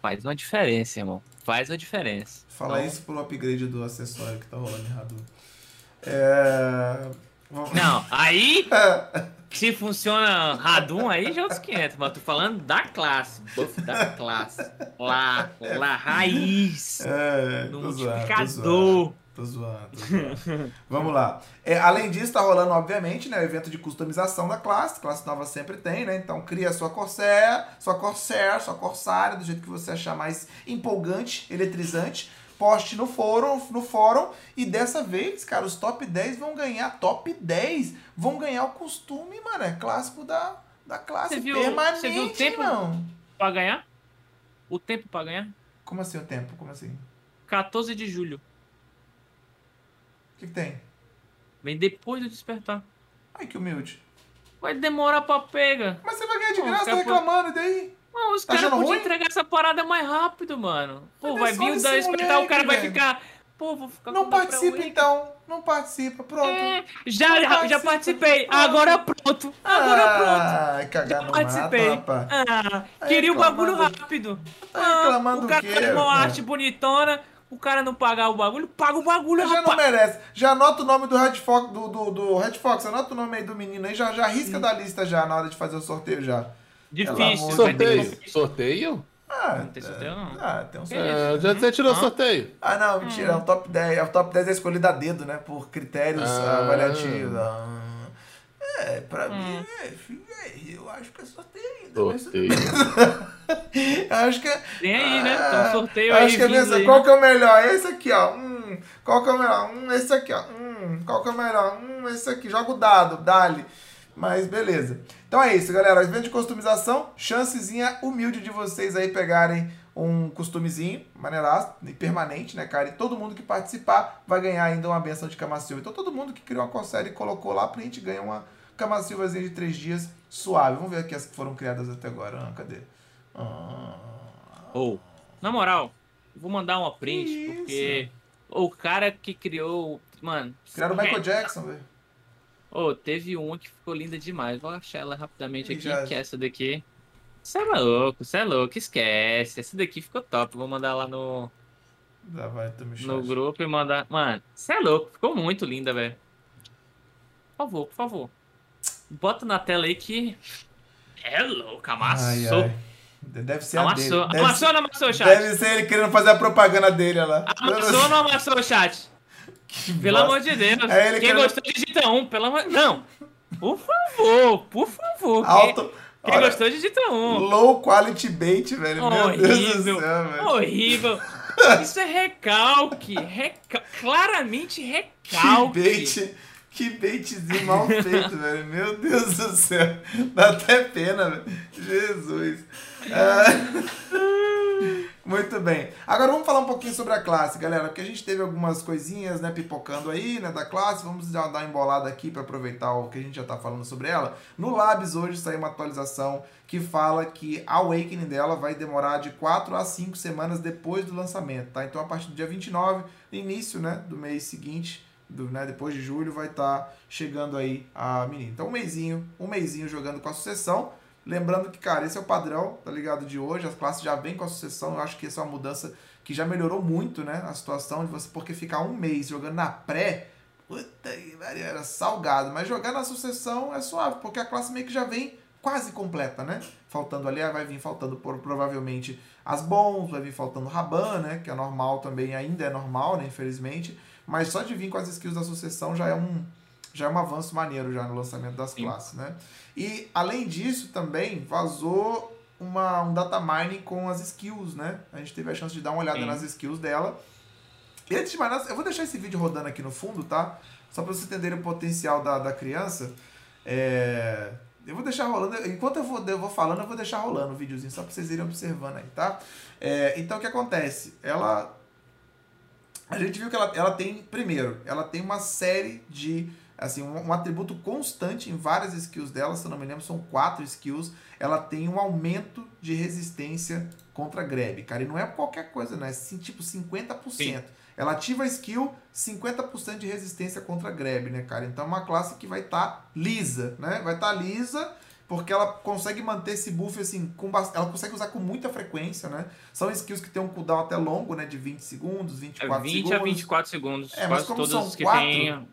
faz uma diferença, irmão. Faz uma diferença. Fala Então- isso pro upgrade do acessório que tá rolando errado. É... Não, aí <laughs> Se funciona Radum aí, já é outros 500. Mas eu tô falando da classe. Buff da classe. Lá, lá, raiz. É, No tô zoando, tô multiplicador. zoando, Tô zoando, tô zoando. Vamos lá. É, além disso, tá rolando, obviamente, né, o evento de customização da classe. Classe nova sempre tem, né? Então cria sua Corsair, sua Corsair, sua Corsária, do jeito que você achar mais empolgante, eletrizante. Poste no fórum, no fórum. E dessa vez, cara, os top 10 vão ganhar. Top 10 vão ganhar o costume, mano. É clássico da, da classe Você viu- permanente, você viu o tempo? não. Pra ganhar? O tempo pra ganhar? Como assim o tempo? Como assim? 14 de julho. O que, que tem? Vem depois do despertar. Ai, que humilde. Vai demorar pra pega. Mas você vai ganhar de Pô, graça, tá reclamando, e daí? Não, os Tá caras podiam entregar essa parada mais rápido, mano. Pô, Mas é vai vir o da despertar, o cara vai ficar. Pô, vou ficar Não participa então. Não participa, pronto. É, já, Não já, participa. participei. Pronto. Agora pronto. Agora pronto. Ai, cagar no Participei. rapaz. Ah, Tá queria o bagulho rápido. tá Ah, reclamando o cara o quê, faz uma arte bonitona, o cara não pagar o bagulho, paga o bagulho, Já não rapaz. merece. Já anota o nome do Red Fox, do, do, do Red Fox, anota o nome aí do menino aí, já, já risca da lista já na hora de fazer o sorteio já. Difícil. Sorteio? Sorteio? Ah, Não tem sorteio, não. Ah, tem um sorteio. É, já você tirou o Ah. sorteio? Ah, não, mentira, é o top 10. É o top 10 é escolhido a dedo, né? Por critérios Ah. avaliativos. Ah. É, pra Hum. mim, é, filho, é, eu acho que é sorteio ainda. mas- Sorteio. <laughs> Eu acho que é. Tem aí, né? Tem um sorteio Eu aí. Acho que é mesmo. aí. Qual que é o melhor? Esse aqui, ó. Hum, qual que é o melhor? Hum, esse aqui, ó. Hum, qual que é o melhor? Hum, esse aqui. Joga o dado, dali. Mas beleza. Então é isso, galera. Evento de customização, chancezinha humilde de vocês aí pegarem um costumezinho, maneiraço, e permanente, né, cara? E todo mundo que participar vai ganhar ainda uma benção de Camacilva. Então todo mundo que criou uma consérie e colocou lá pra gente ganhar uma Camacilvazinha de três dias suave. Vamos ver aqui as que foram criadas até agora. Ah, cadê? Ah, Ou, na moral, vou mandar uma print, Que porque o cara que criou. Mano. criaram o Michael é, Jackson, velho. Ô, teve uma que ficou linda demais. Vou achar ela rapidamente aqui, já- que é essa daqui. Você é louco, você é louco, esquece. Essa daqui ficou top. Vou mandar lá no, Já vai, tu me no grupo e mandar. Mano, você é louco, ficou muito linda, velho. Por favor, por favor. Bota na tela aí que. É louco, amassou. Ai, ai. Deve ser a Amassou. dele. Deve, Amassou ou não amassou, chat? deve ser ele querendo fazer a propaganda dele olha lá. Amassou ou não amassou, chat? Que Pelo bosta. amor de Deus. É Quem querendo- gostou, digita um. Pelo amor... Não. Por favor, por favor. Alto. quem olha, gostou, digita um. Low quality bait, velho. Meu Deus do Horrível. céu, velho. Horrível. <laughs> Isso é recalque. Reca... Claramente Que recalque. bait. Que baitzinho mal feito, <laughs> velho. Meu Deus do céu. Dá até pena, velho. Jesus. <laughs> Ah, Muito bem. Agora vamos falar um pouquinho sobre a classe, galera, porque a gente teve algumas coisinhas, né, pipocando aí, né, da classe. Vamos dar uma embolada aqui para aproveitar o que a gente já tá falando sobre ela. No Labs hoje saiu uma atualização que fala que a Awakening dela vai demorar de 4 a 5 semanas depois do lançamento, tá? Então a partir do dia 29, início, né, do mês seguinte, do, né, depois de julho, vai estar chegando aí a menina. Então um mêsinho, um mêsinho jogando com a sucessão. Lembrando que, cara, esse é o padrão, tá ligado? De hoje, as classes já vêm com a sucessão. Eu acho que essa é uma mudança que já melhorou muito, né? A situação de você, porque ficar um mês jogando na pré, puta que era salgado. Mas jogar na sucessão é suave, porque a classe meio que já vem quase completa, né? Faltando ali, vai vir faltando por, provavelmente as bons, vai vir faltando Raban, né? Que é normal também, ainda é normal, né? Infelizmente. Mas só de vir com as skills da sucessão já é um, já é um avanço maneiro já no lançamento das Sim. classes, né? E além disso também vazou uma, um data mining com as skills, né? A gente teve a chance de dar uma olhada Sim. nas skills dela. E antes de mais nada, eu vou deixar esse vídeo rodando aqui no fundo, tá? Só para vocês entenderem o potencial da, da criança. É, Eu vou deixar rolando. Enquanto eu vou, eu vou falando, eu vou deixar rolando o videozinho, só para vocês irem observando aí, tá? É, Então o que acontece? Ela. A gente viu que ela, ela tem, primeiro, ela tem uma série de. Assim, um, um atributo constante em várias skills dela, se eu não me lembro, são quatro skills. Ela tem um aumento de resistência contra grab, cara. E não é qualquer coisa, né? É assim, tipo 50%. Sim. Ela ativa a skill, 50% de resistência contra grab, né, cara? Então é uma classe que vai estar lisa, né? Vai estar lisa porque ela consegue manter esse buff assim, com ela consegue usar com muita frequência, né? São skills que tem um cooldown até longo, né? De 20 segundos, É 24 20 segundos. a 24 segundos. É, mas como são quatro- tem.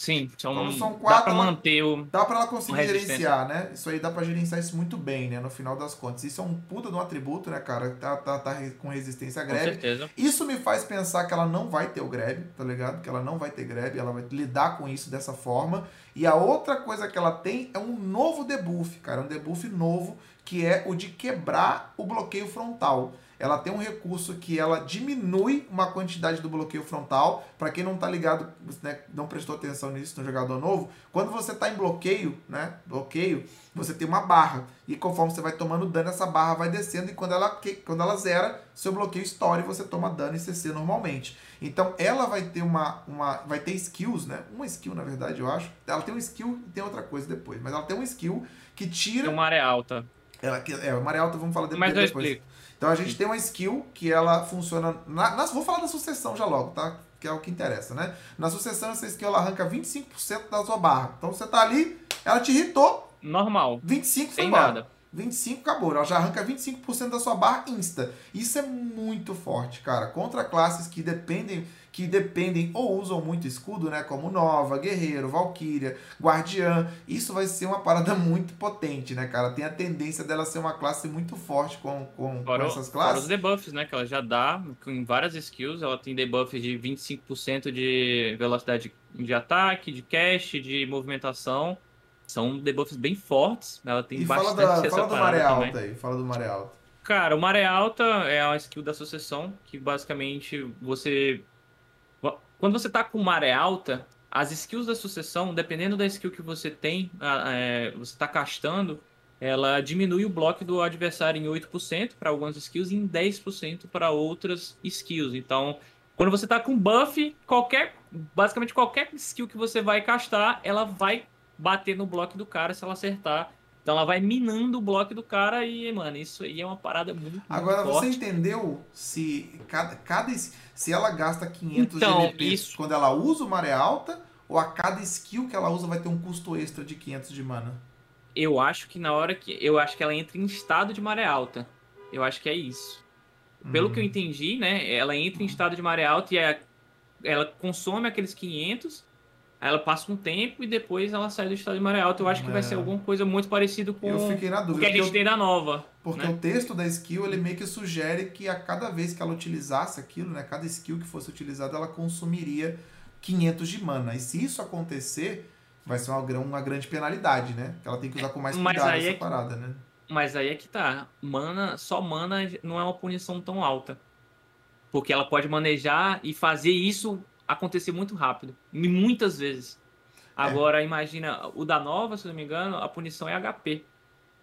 Sim, são. Como são dá quatro, pra ela- manter o. Dá pra ela conseguir Com gerenciar, né? Isso aí dá pra gerenciar isso muito bem, né? No final das contas. Isso é um puta de um atributo, né, cara? Tá, tá, tá com resistência a Com grab. certeza. Isso me faz pensar que ela não vai ter o grab, tá ligado? Que ela não vai ter grab, ela vai lidar com isso dessa forma. E a outra coisa que ela tem é um novo debuff, cara, um debuff novo, que é o de quebrar o bloqueio frontal. Ela tem um recurso que ela diminui uma quantidade do bloqueio frontal. Pra quem não tá ligado, né, não prestou atenção nisso no jogador novo, quando você tá em bloqueio, né, bloqueio, você tem uma barra. E conforme você vai tomando dano, essa barra vai descendo e quando ela, quando ela zera, seu bloqueio estoura e você toma dano em CC normalmente. Então ela vai ter uma, uma. Vai ter skills, né? Uma skill, na verdade, eu acho. Ela tem um skill e tem outra coisa depois. Mas ela tem um skill que tira. Tem uma área alta. Ela, é, o Maré Alta, vamos falar depois. Mas eu depois. explico. Então a gente tem uma skill que ela funciona. Na, nas- vou falar da sucessão já logo, tá? Que é o que interessa, né? Na sucessão, essa skill ela arranca 25% da sua barra. Então você tá ali, ela te irritou, Normal. 25 foi Sem nada. 25 acabou. Ela já arranca 25% da sua barra insta. Isso é muito forte, cara. Contra classes que dependem que dependem ou usam muito escudo, né? Como Nova, Guerreiro, Valkyria, Guardiã. Isso vai ser uma parada <laughs> muito potente, né, cara? Tem a tendência dela ser uma classe muito forte com, com, Fora, com essas fora classes. os debuffs, né? Que ela já dá com várias skills. Ela tem debuff de 25% de velocidade de ataque, de cast, de movimentação. São debuffs bem fortes. Ela tem E fala, bastante da, essa fala do Maré também. Alta aí, fala do Maré Alta. Cara, o Maré Alta é uma skill da sucessão que basicamente você. Quando você tá com Maré Alta, as skills da sucessão, dependendo da skill que você tem, é, você tá castando, ela diminui o bloco do adversário em 8% para algumas skills e em 10% para outras skills. Então, quando você tá com buff, qualquer. Basicamente qualquer skill que você vai castar, ela vai bater no bloco do cara se ela acertar. Então ela vai minando o bloco do cara e, mano, isso aí é uma parada muito, muito Agora, forte. você entendeu se cada, cada se ela gasta 500 Então, de MP isso- quando ela usa o Maré Alta ou a cada skill que ela usa vai ter um custo extra de 500 de mana? Eu acho que na hora que. Eu acho que ela entra em estado de maré alta. Eu acho que é isso. Pelo Hum. que eu entendi, né? Ela entra em estado de maré alta e ela consome aqueles 500. Aí ela passa um tempo e depois ela sai do estado de maré alta. Eu acho que vai É. ser alguma coisa muito parecida com na o dúvida. que a gente eu- tem da nova. Porque né? o texto da skill, ele meio que sugere que a cada vez que ela utilizasse aquilo, né, cada skill que fosse utilizada, ela consumiria 500 de mana. E se isso acontecer, vai ser uma, uma grande penalidade, né? Que ela tem que usar com mais Mas cuidado aí essa é que- parada, né? Mas aí é que tá. Mana, só mana não é uma punição tão alta. Porque ela pode manejar e fazer isso acontecer muito rápido. Muitas vezes. Agora, imagina, o da nova, se não me engano, a punição é HP.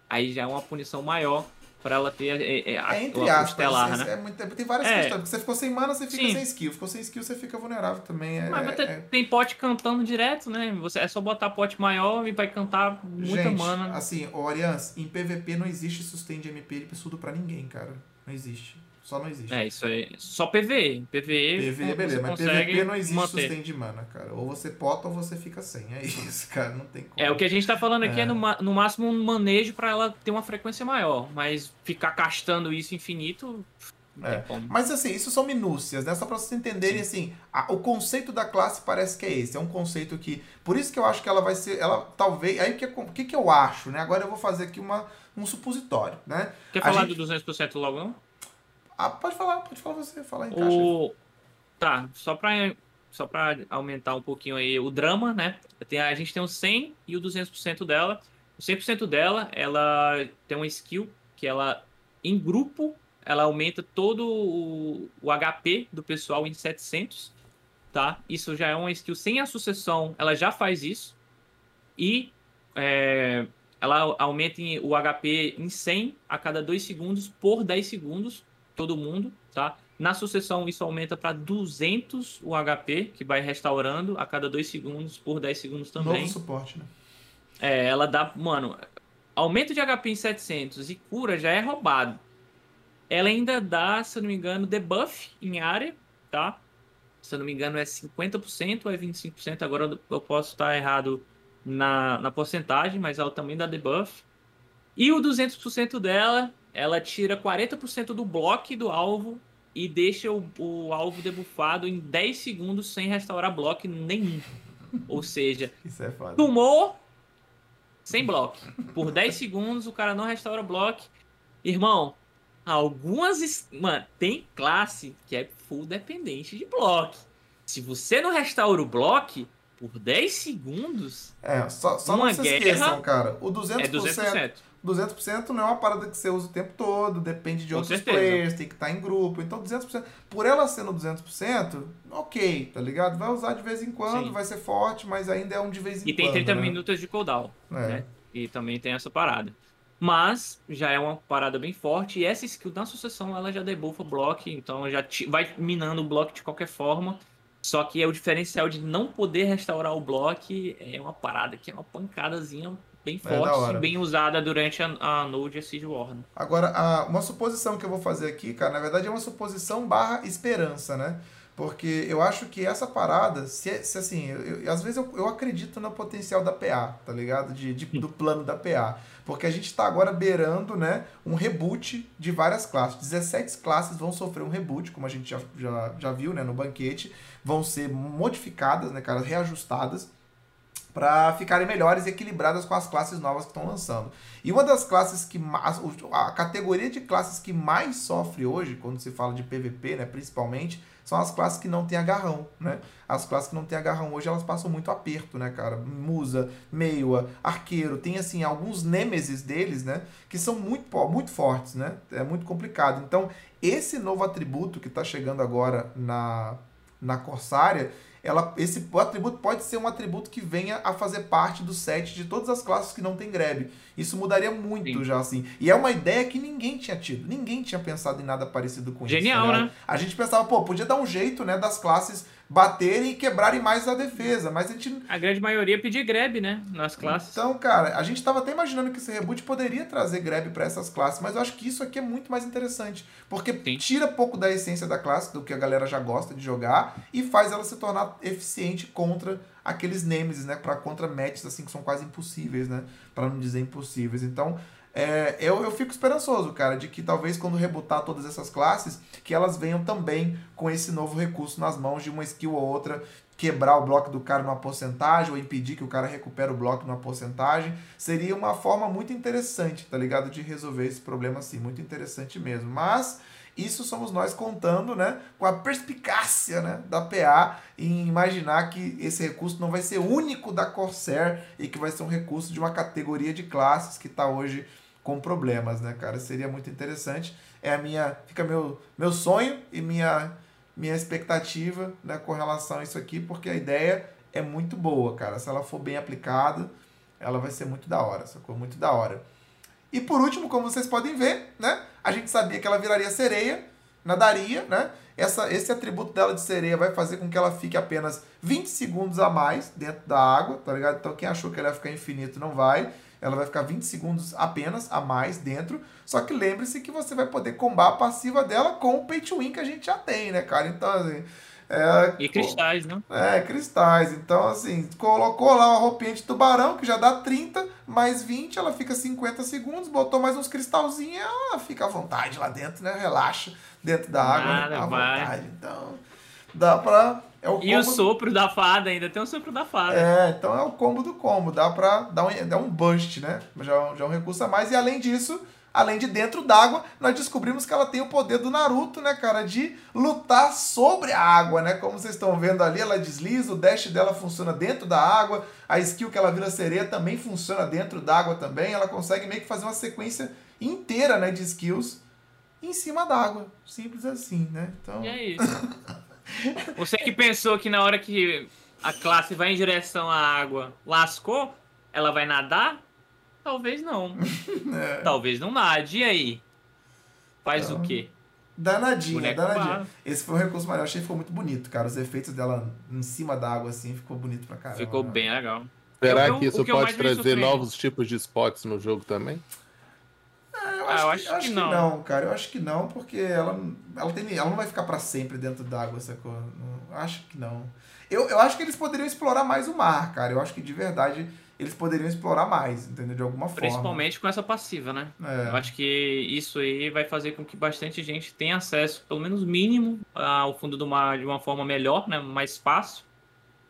Aí já é uma punição maior pra ela ter é, é, a, É entre aspas, estelar, é- né? é muito- tem várias É. questões. Porque você ficou sem mana, você fica Sim. sem skill. Ficou sem skill, você fica vulnerável também. É, Mas é- tem pote cantando direto, né? Você, é só botar pote maior e vai cantar muita Gente, mana. assim, ô Arians, em PVP não existe sustain de MP de pessoa pra ninguém, cara. Não existe. Só não existe. É, isso aí. Só PVE. PVE, PV, você beleza, mas PVP não existe manter. sustain de mana, cara. Ou você pota ou você fica sem. É isso, <laughs> cara. Não tem como. É, o que a gente tá falando aqui é, É. no, no máximo um manejo pra ela ter uma frequência maior, mas ficar castando isso infinito, É. Mas assim, isso são minúcias, né? Só pra vocês entenderem, assim, a- o conceito da classe parece que é esse. É um conceito que. Por isso que eu acho que ela vai ser. Ela talvez. Aí o que, que, que eu acho, né? Agora eu vou fazer aqui uma, um supositório, né? Quer a falar gente- do 200% logo não? Ah, pode falar, pode falar você, falar em caixa. Tá, só pra, só pra aumentar um pouquinho aí o drama, né? Tem, a gente tem o 100 e o 200% dela. O 100% dela, ela tem uma skill que ela, em grupo, ela aumenta todo o, o HP do pessoal em 700, tá? Isso já é uma skill sem a sucessão, ela já faz isso. E é, ela aumenta o HP em 100 a cada 2 segundos por 10 segundos, todo mundo, tá? Na sucessão, isso aumenta para 200 o HP, que vai restaurando a cada 2 segundos por 10 segundos também. Novo suporte, né? É, ela dá, mano, aumento de HP em 700 e cura já é roubado. Ela ainda dá, se eu não me engano, debuff em área, tá? Se eu não me engano é 50% ou é 25%, agora eu- posso estar errado na, na porcentagem, mas ela também dá debuff. E o 200% dela, ela tira 40% do bloco do alvo e deixa o, o alvo debuffado em 10 segundos sem restaurar bloco nenhum. Ou seja, <laughs> Isso é foda. Tomou sem bloco. Por 10 segundos o cara não restaura bloco. Irmão, algumas. Mano, tem classe que é full dependente de bloco. Se você não restaura o bloco por 10 segundos, É, só, só não se esqueçam, cara. O 200%, é 200%. 200% não é uma parada que você usa o tempo todo, depende de Com outros certeza. players, tem que estar em grupo. Então, 200%, por ela sendo 200%, ok, tá ligado? Vai usar de vez em quando, Sim. vai ser forte, mas ainda é um de vez em E tem quando. 30 né? minutos de cooldown. É. né? E também tem essa parada. Mas já é uma parada bem forte. E essa skill na sucessão ela já debuffa o bloco. Então já vai minando o bloco de qualquer forma. Só que é o diferencial de não poder restaurar o bloco é uma parada que é uma pancadazinha bem É forte e bem usada durante a, a Node e Siege War. né? Agora, a- uma suposição que eu vou fazer aqui, cara, na verdade é uma suposição barra esperança, né? Porque eu acho que essa parada, se, se assim, eu, eu- às vezes eu, eu acredito no potencial da PA, tá ligado? De, de- do plano da PA. Porque a gente tá agora beirando, né, um reboot de várias classes. 17 classes vão sofrer um reboot, como a gente já, já, já viu, né, no banquete. Vão ser modificadas, né, cara, reajustadas para ficarem melhores e equilibradas com as classes novas que estão lançando. E uma das classes que mais, a categoria de classes que mais sofre hoje, quando se fala de PVP, né, principalmente, são as classes que não tem agarrão, né? As classes que não tem agarrão hoje, elas passam muito aperto, né, cara? Musa, Meiwa, Arqueiro, tem assim alguns nêmesis deles, né, que são muito muito fortes, né? É muito complicado. Então, esse novo atributo que está chegando agora na na Corsária, ela, esse atributo pode ser um atributo que venha a fazer parte do set de todas as classes que não tem grab. Isso mudaria muito Sim. já, assim. E é uma ideia que ninguém tinha tido. Ninguém tinha pensado em nada parecido com Genial, isso. tá ligado? né? A gente pensava, pô, podia dar um jeito, né, das classes baterem e quebrarem mais a defesa. Mas a gente A grande maioria pedir grab, né? Nas classes. então, cara, a gente tava até imaginando que esse reboot poderia trazer grab pra essas classes, mas eu acho que isso aqui é muito mais interessante, porque Sim. tira pouco da essência da classe, do que a galera já gosta de jogar, e faz ela se tornar eficiente contra aqueles nemesis, né, para contra matches assim que são quase impossíveis, né, Pra não dizer impossíveis. Então, é, eu, eu fico esperançoso, cara, de que talvez quando rebutar todas essas classes, que elas venham também com esse novo recurso nas mãos de uma skill ou outra quebrar o bloco do cara numa porcentagem ou impedir que o cara recupere o bloco numa porcentagem, seria uma forma muito interessante, tá ligado? De resolver esse problema assim, muito interessante mesmo. Mas isso somos nós contando, né, com a perspicácia, né, da PA em imaginar que esse recurso não vai ser único da Corsair e que vai ser um recurso de uma categoria de classes que está hoje com problemas, né, cara? Seria muito interessante. É a minha, fica meu meu sonho e minha minha expectativa né, com relação a isso aqui, porque a ideia é muito boa, cara. Se ela for bem aplicada, ela vai ser muito da hora, sacou? Muito da hora. E por último, como vocês podem ver, né? A gente sabia que ela viraria sereia, nadaria, né? Essa, esse atributo dela de sereia vai fazer com que ela fique apenas 20 segundos a mais dentro da água, tá ligado? Então quem achou que ela ia ficar infinito não vai. Ela vai ficar 20 segundos apenas a mais dentro. Só que lembre-se que você vai poder combar a passiva dela com o pay to win que a gente já tem, né, cara? Então, assim. É, E cristais, né? é, cristais. Então, assim, colocou lá uma roupinha de tubarão, que já dá 30, mais 20, ela fica 50 segundos, botou mais uns cristalzinhos, ela fica à vontade lá dentro, né? Relaxa dentro da água, né? Nada, à vai. vontade. Então, dá pra. É o E o combo- sopro da fada ainda, tem o sopro da fada. É, então é o combo do combo, dá pra dar um, dar um bust, né? Já, já é um recurso a mais. E além disso, além de dentro d'água, nós descobrimos que ela tem o poder do Naruto, né, cara? De lutar sobre a água, né? Como vocês estão vendo ali, ela desliza, o dash dela funciona dentro da água, a skill que ela vira sereia também funciona dentro d'água também. Ela consegue meio que fazer uma sequência inteira, né, de skills em cima d'água. Simples assim, né? Então. E é <laughs> isso. Você que pensou que na hora que a classe vai em direção à água, lascou, ela vai nadar? Talvez não. <laughs> É. Talvez não nade. E aí? Faz Então, o quê? Danadinha, Boneco danadinha. Esse foi um recurso maior, achei que ficou muito bonito, cara. Os efeitos dela em cima da água, assim, ficou bonito pra caramba. Ficou bem legal. Será Eu- que isso que eu pode trazer novos tipos de spots no jogo também? É, eu Ah, acho, eu que, acho eu acho que que não. não, cara. Eu acho que não, porque ela, ela, tem, ela não vai ficar pra sempre dentro d'água, sacou? Não, acho que não. Eu, eu acho que eles poderiam explorar mais o mar, cara. Eu acho que de verdade eles poderiam explorar mais, entendeu? De alguma forma. Principalmente com essa passiva, né? É. Eu acho que isso aí vai fazer com que bastante gente tenha acesso, pelo menos mínimo, ao fundo do mar de uma forma melhor, né? Mais fácil.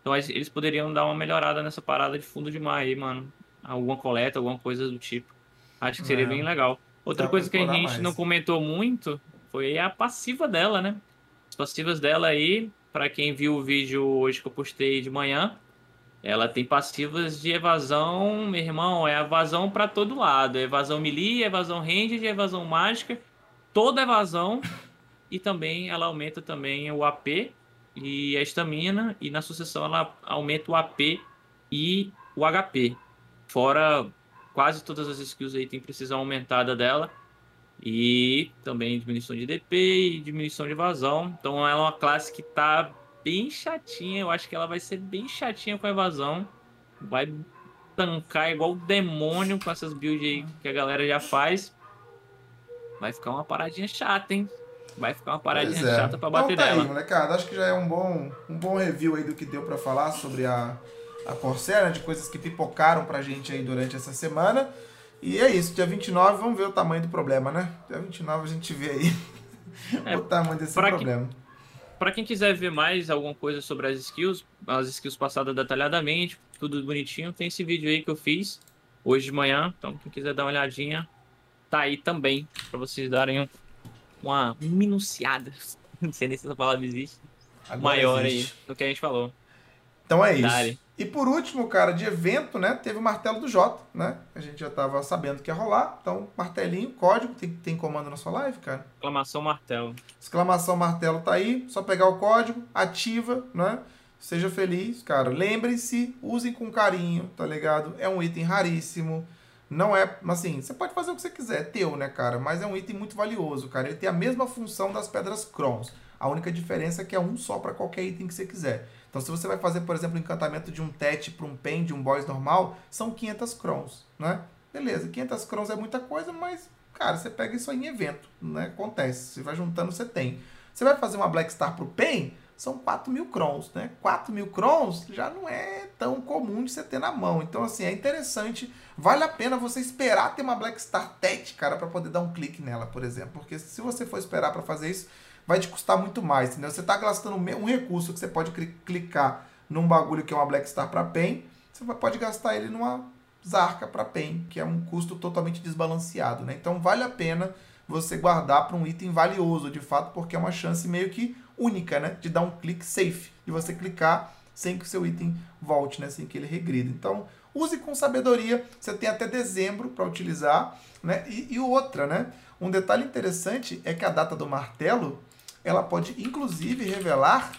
Então eles- poderiam dar uma melhorada nessa parada de fundo de mar aí, mano. Alguma coleta, alguma coisa do tipo. Acho que seria É. bem legal. Outra Dá coisa que a gente mais. não comentou muito foi a passiva dela, né? As passivas dela aí, pra quem viu o vídeo hoje que eu postei de manhã, ela tem passivas de evasão, meu irmão, é evasão pra todo lado. É evasão melee, evasão ranged, evasão mágica, toda evasão. E também ela aumenta também o AP e a estamina. E na sucessão ela aumenta o AP e o HP. Fora quase todas as skills aí tem precisão aumentada dela. E também diminuição de DP e diminuição de evasão. Então ela é uma classe que tá bem chatinha. Eu acho que ela vai ser bem chatinha com a evasão. Vai tancar igual o demônio com essas builds aí que a galera já faz. Vai ficar uma paradinha chata, hein? vai ficar uma paradinha é. chata pra Então bater tá dela. aí, molecada. Acho que já é um bom, um bom review aí do que deu pra falar sobre a, a Corsair, né, de coisas que pipocaram pra gente aí durante essa semana. E é isso, dia 29, vamos ver o tamanho do problema, né? Dia 29 a gente vê aí É, <laughs> o tamanho desse pra que- Pra quem quiser ver mais alguma coisa sobre as skills, as skills passadas detalhadamente, tudo bonitinho, tem esse vídeo aí que eu fiz hoje de manhã. Então, quem quiser dar uma olhadinha, tá aí também, pra vocês darem um- uma minuciada. <laughs> Não sei nem se essa palavra existe. Agora maior existe. aí do que a gente falou. Então é isso. E por último, cara, de evento, né? Teve o martelo do Jota, né? A gente já tava sabendo que ia rolar. Então, martelinho, código, tem, tem comando na sua live, cara. Exclamação martelo. Exclamação martelo tá aí, só pegar o código, ativa, né? Seja feliz, cara. Lembre-se, usem com carinho, tá ligado? É um item raríssimo. Não é, assim, você pode fazer o que você quiser, é teu, né, cara? Mas é um item muito valioso, cara. Ele tem a mesma função das pedras crons. A única diferença é que é um só para qualquer item que você quiser. Então, se você vai fazer, por exemplo, o encantamento de um Tet para um Pen, de um Boss normal, são 500 crons, né? Beleza, 500 crons é muita coisa, mas, cara, você pega isso aí em evento, né? Acontece. Você vai juntando, você tem. Você vai fazer uma Black Star pro Pen, são 4 mil crons, né? 4 mil crons já não é tão comum de você ter na mão. Então, assim, é interessante. Vale a pena você esperar ter uma Black Star Tet, cara, para poder dar um clique nela, por exemplo. Porque se você for esperar para fazer isso, vai te custar muito mais, entendeu? Você tá gastando um recurso que você pode cli- clicar num bagulho que é uma Black Star para Pen, você pode gastar ele numa Zarca para Pen, que é um custo totalmente desbalanceado, né? Então vale a pena você guardar para um item valioso, de fato, porque é uma chance meio que única, né? De dar um clique safe, de você clicar sem que o seu item volte, né? Sem que ele regrida. Então, use com sabedoria. Você tem até dezembro para utilizar, né? E, e outra, né? Um detalhe interessante é que a data do martelo, ela pode inclusive revelar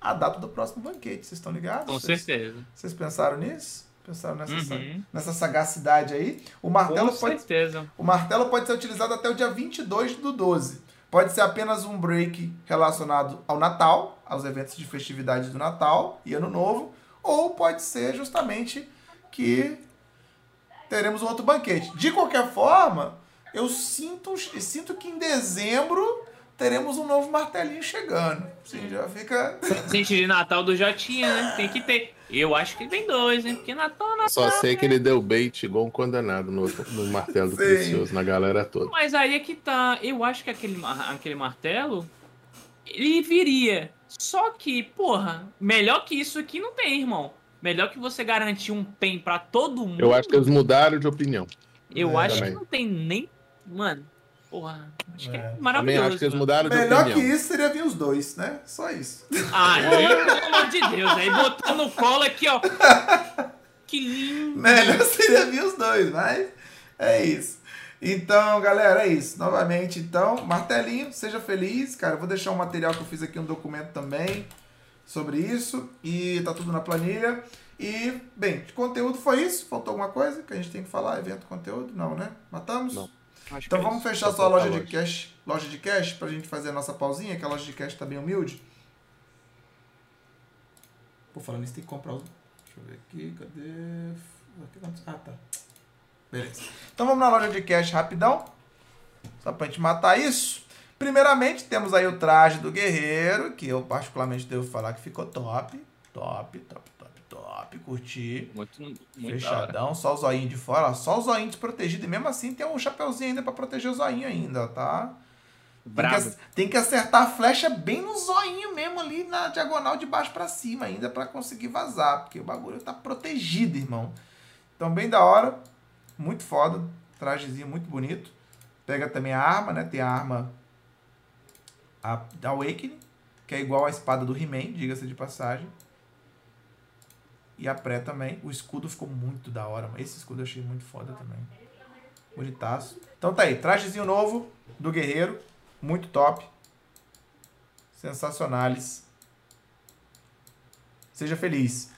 a data do próximo banquete. Vocês estão ligados? Com Vocês- certeza. Vocês pensaram nisso? Pensaram nessa, sa- Uhum. nessa sagacidade aí? O martelo Com pode certeza. o martelo pode ser utilizado até o dia 22 do 12. Pode ser apenas um break relacionado ao Natal, aos eventos de festividade do Natal e Ano Novo, ou pode ser justamente que teremos um outro banquete. De qualquer forma, eu sinto, sinto que em dezembro teremos um novo martelinho chegando. Sim, já fica. <laughs> Presente de Natal do Jotinha, né? Tem que ter. Eu acho que vem dois, hein? Porque Natal Natal. Só sei que ele deu bait igual um condenado no, no martelo do Sim. Precioso, na galera toda. Mas aí é que tá. Eu acho que aquele, aquele martelo. Ele viria. Só que, porra, melhor que isso aqui não tem, irmão. Melhor que você garantir um pen pra todo mundo. Eu acho que eles mudaram de opinião. Eu É, acho também. que não tem nem. Mano, porra. Acho que É. é Também maravilhoso. acho que eles mano. mudaram de Melhor que opinião. isso seria vir os dois, né? Só isso. Aí, <laughs> pelo amor de Deus, aí botou no colo aqui, ó. Que lindo. Melhor seria vir os dois, mas é isso. Então, galera, é isso. Novamente, então, martelinho, seja feliz, cara. Eu vou deixar um material que eu fiz aqui, um documento também sobre isso. E tá tudo na planilha. E, bem, de conteúdo foi isso. Faltou alguma coisa que a gente tem que falar? Evento, conteúdo? Não, né? Matamos? Não. Acho Então é vamos isso. fechar Só a loja de cash, loja de cash pra gente fazer a nossa pausinha, que a loja de cash tá bem humilde. Pô, falando isso, tem que comprar os. Deixa eu ver aqui, cadê? Ah, tá. Beleza. Então vamos na loja de cash rapidão. Só pra gente matar isso. Primeiramente, temos aí o traje do guerreiro, que eu particularmente devo falar que ficou top. Top, top, top. Curti. Muito, muito. Fechadão, só o zoinho de fora, só o zoinho desprotegido. E mesmo assim tem um chapeuzinho ainda pra proteger o zoinho ainda, tá? Tem que, Bravo. tem que acertar a flecha bem no zoinho mesmo ali na diagonal de baixo pra cima ainda pra conseguir vazar, porque o bagulho tá protegido, irmão. Então bem da hora, muito foda, trajezinho muito bonito. Pega também a arma, né? Tem a arma a, da Awakening, que é igual à espada do He-Man, diga-se de passagem. E a pré também. O escudo ficou muito da hora. mano. Esse escudo eu achei muito foda também. Bonitaço. Então tá aí. Trajezinho novo do guerreiro. Muito top. Sensacionales. Seja feliz.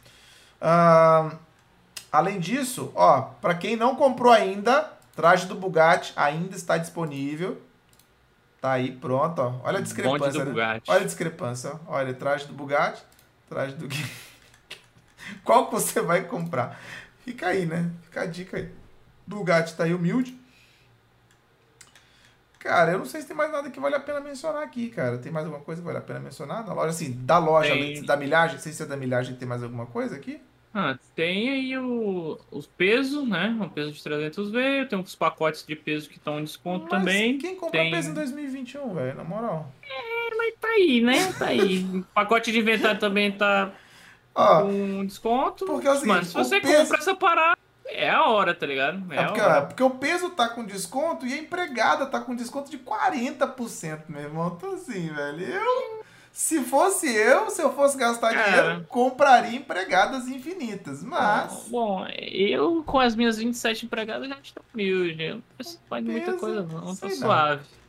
Além disso, ó, para quem não comprou ainda, traje do Bugatti ainda está disponível. Tá aí, pronto, ó. Olha a discrepância. né? Olha a discrepância, ó. Olha, traje do Bugatti, traje do Gui- <laughs> Qual que você vai comprar? Fica aí, né? Fica a dica aí. Bugatti tá aí humilde. Cara, eu não sei se tem mais nada que vale a pena mencionar aqui, cara. Tem mais alguma coisa que vale a pena mencionar? Na loja, assim, da loja, Tem. da milhagem, sem ser da milhagem, tem mais alguma coisa aqui? Ah, tem aí o, os pesos, né? O peso de 300 veio, tem uns pacotes de peso que estão em desconto Mas também. Quem compra tem- peso em 2021, velho? Na moral. Mas tá aí, né? Tá aí. O <laughs> pacote de inventário também tá Ó, com desconto. Porque é seguinte, Mano, se você peso- compra essa parada, é a hora, tá ligado? É, é porque, ó, porque o peso tá com desconto e a empregada tá com desconto de 40%, meu irmão. Então assim, velho, eu... Se fosse eu, se eu fosse gastar dinheiro, compraria empregadas infinitas. Mas... Bom, eu com as minhas 27 empregadas já estou mil, já não preciso de muita coisa não, tô sei não.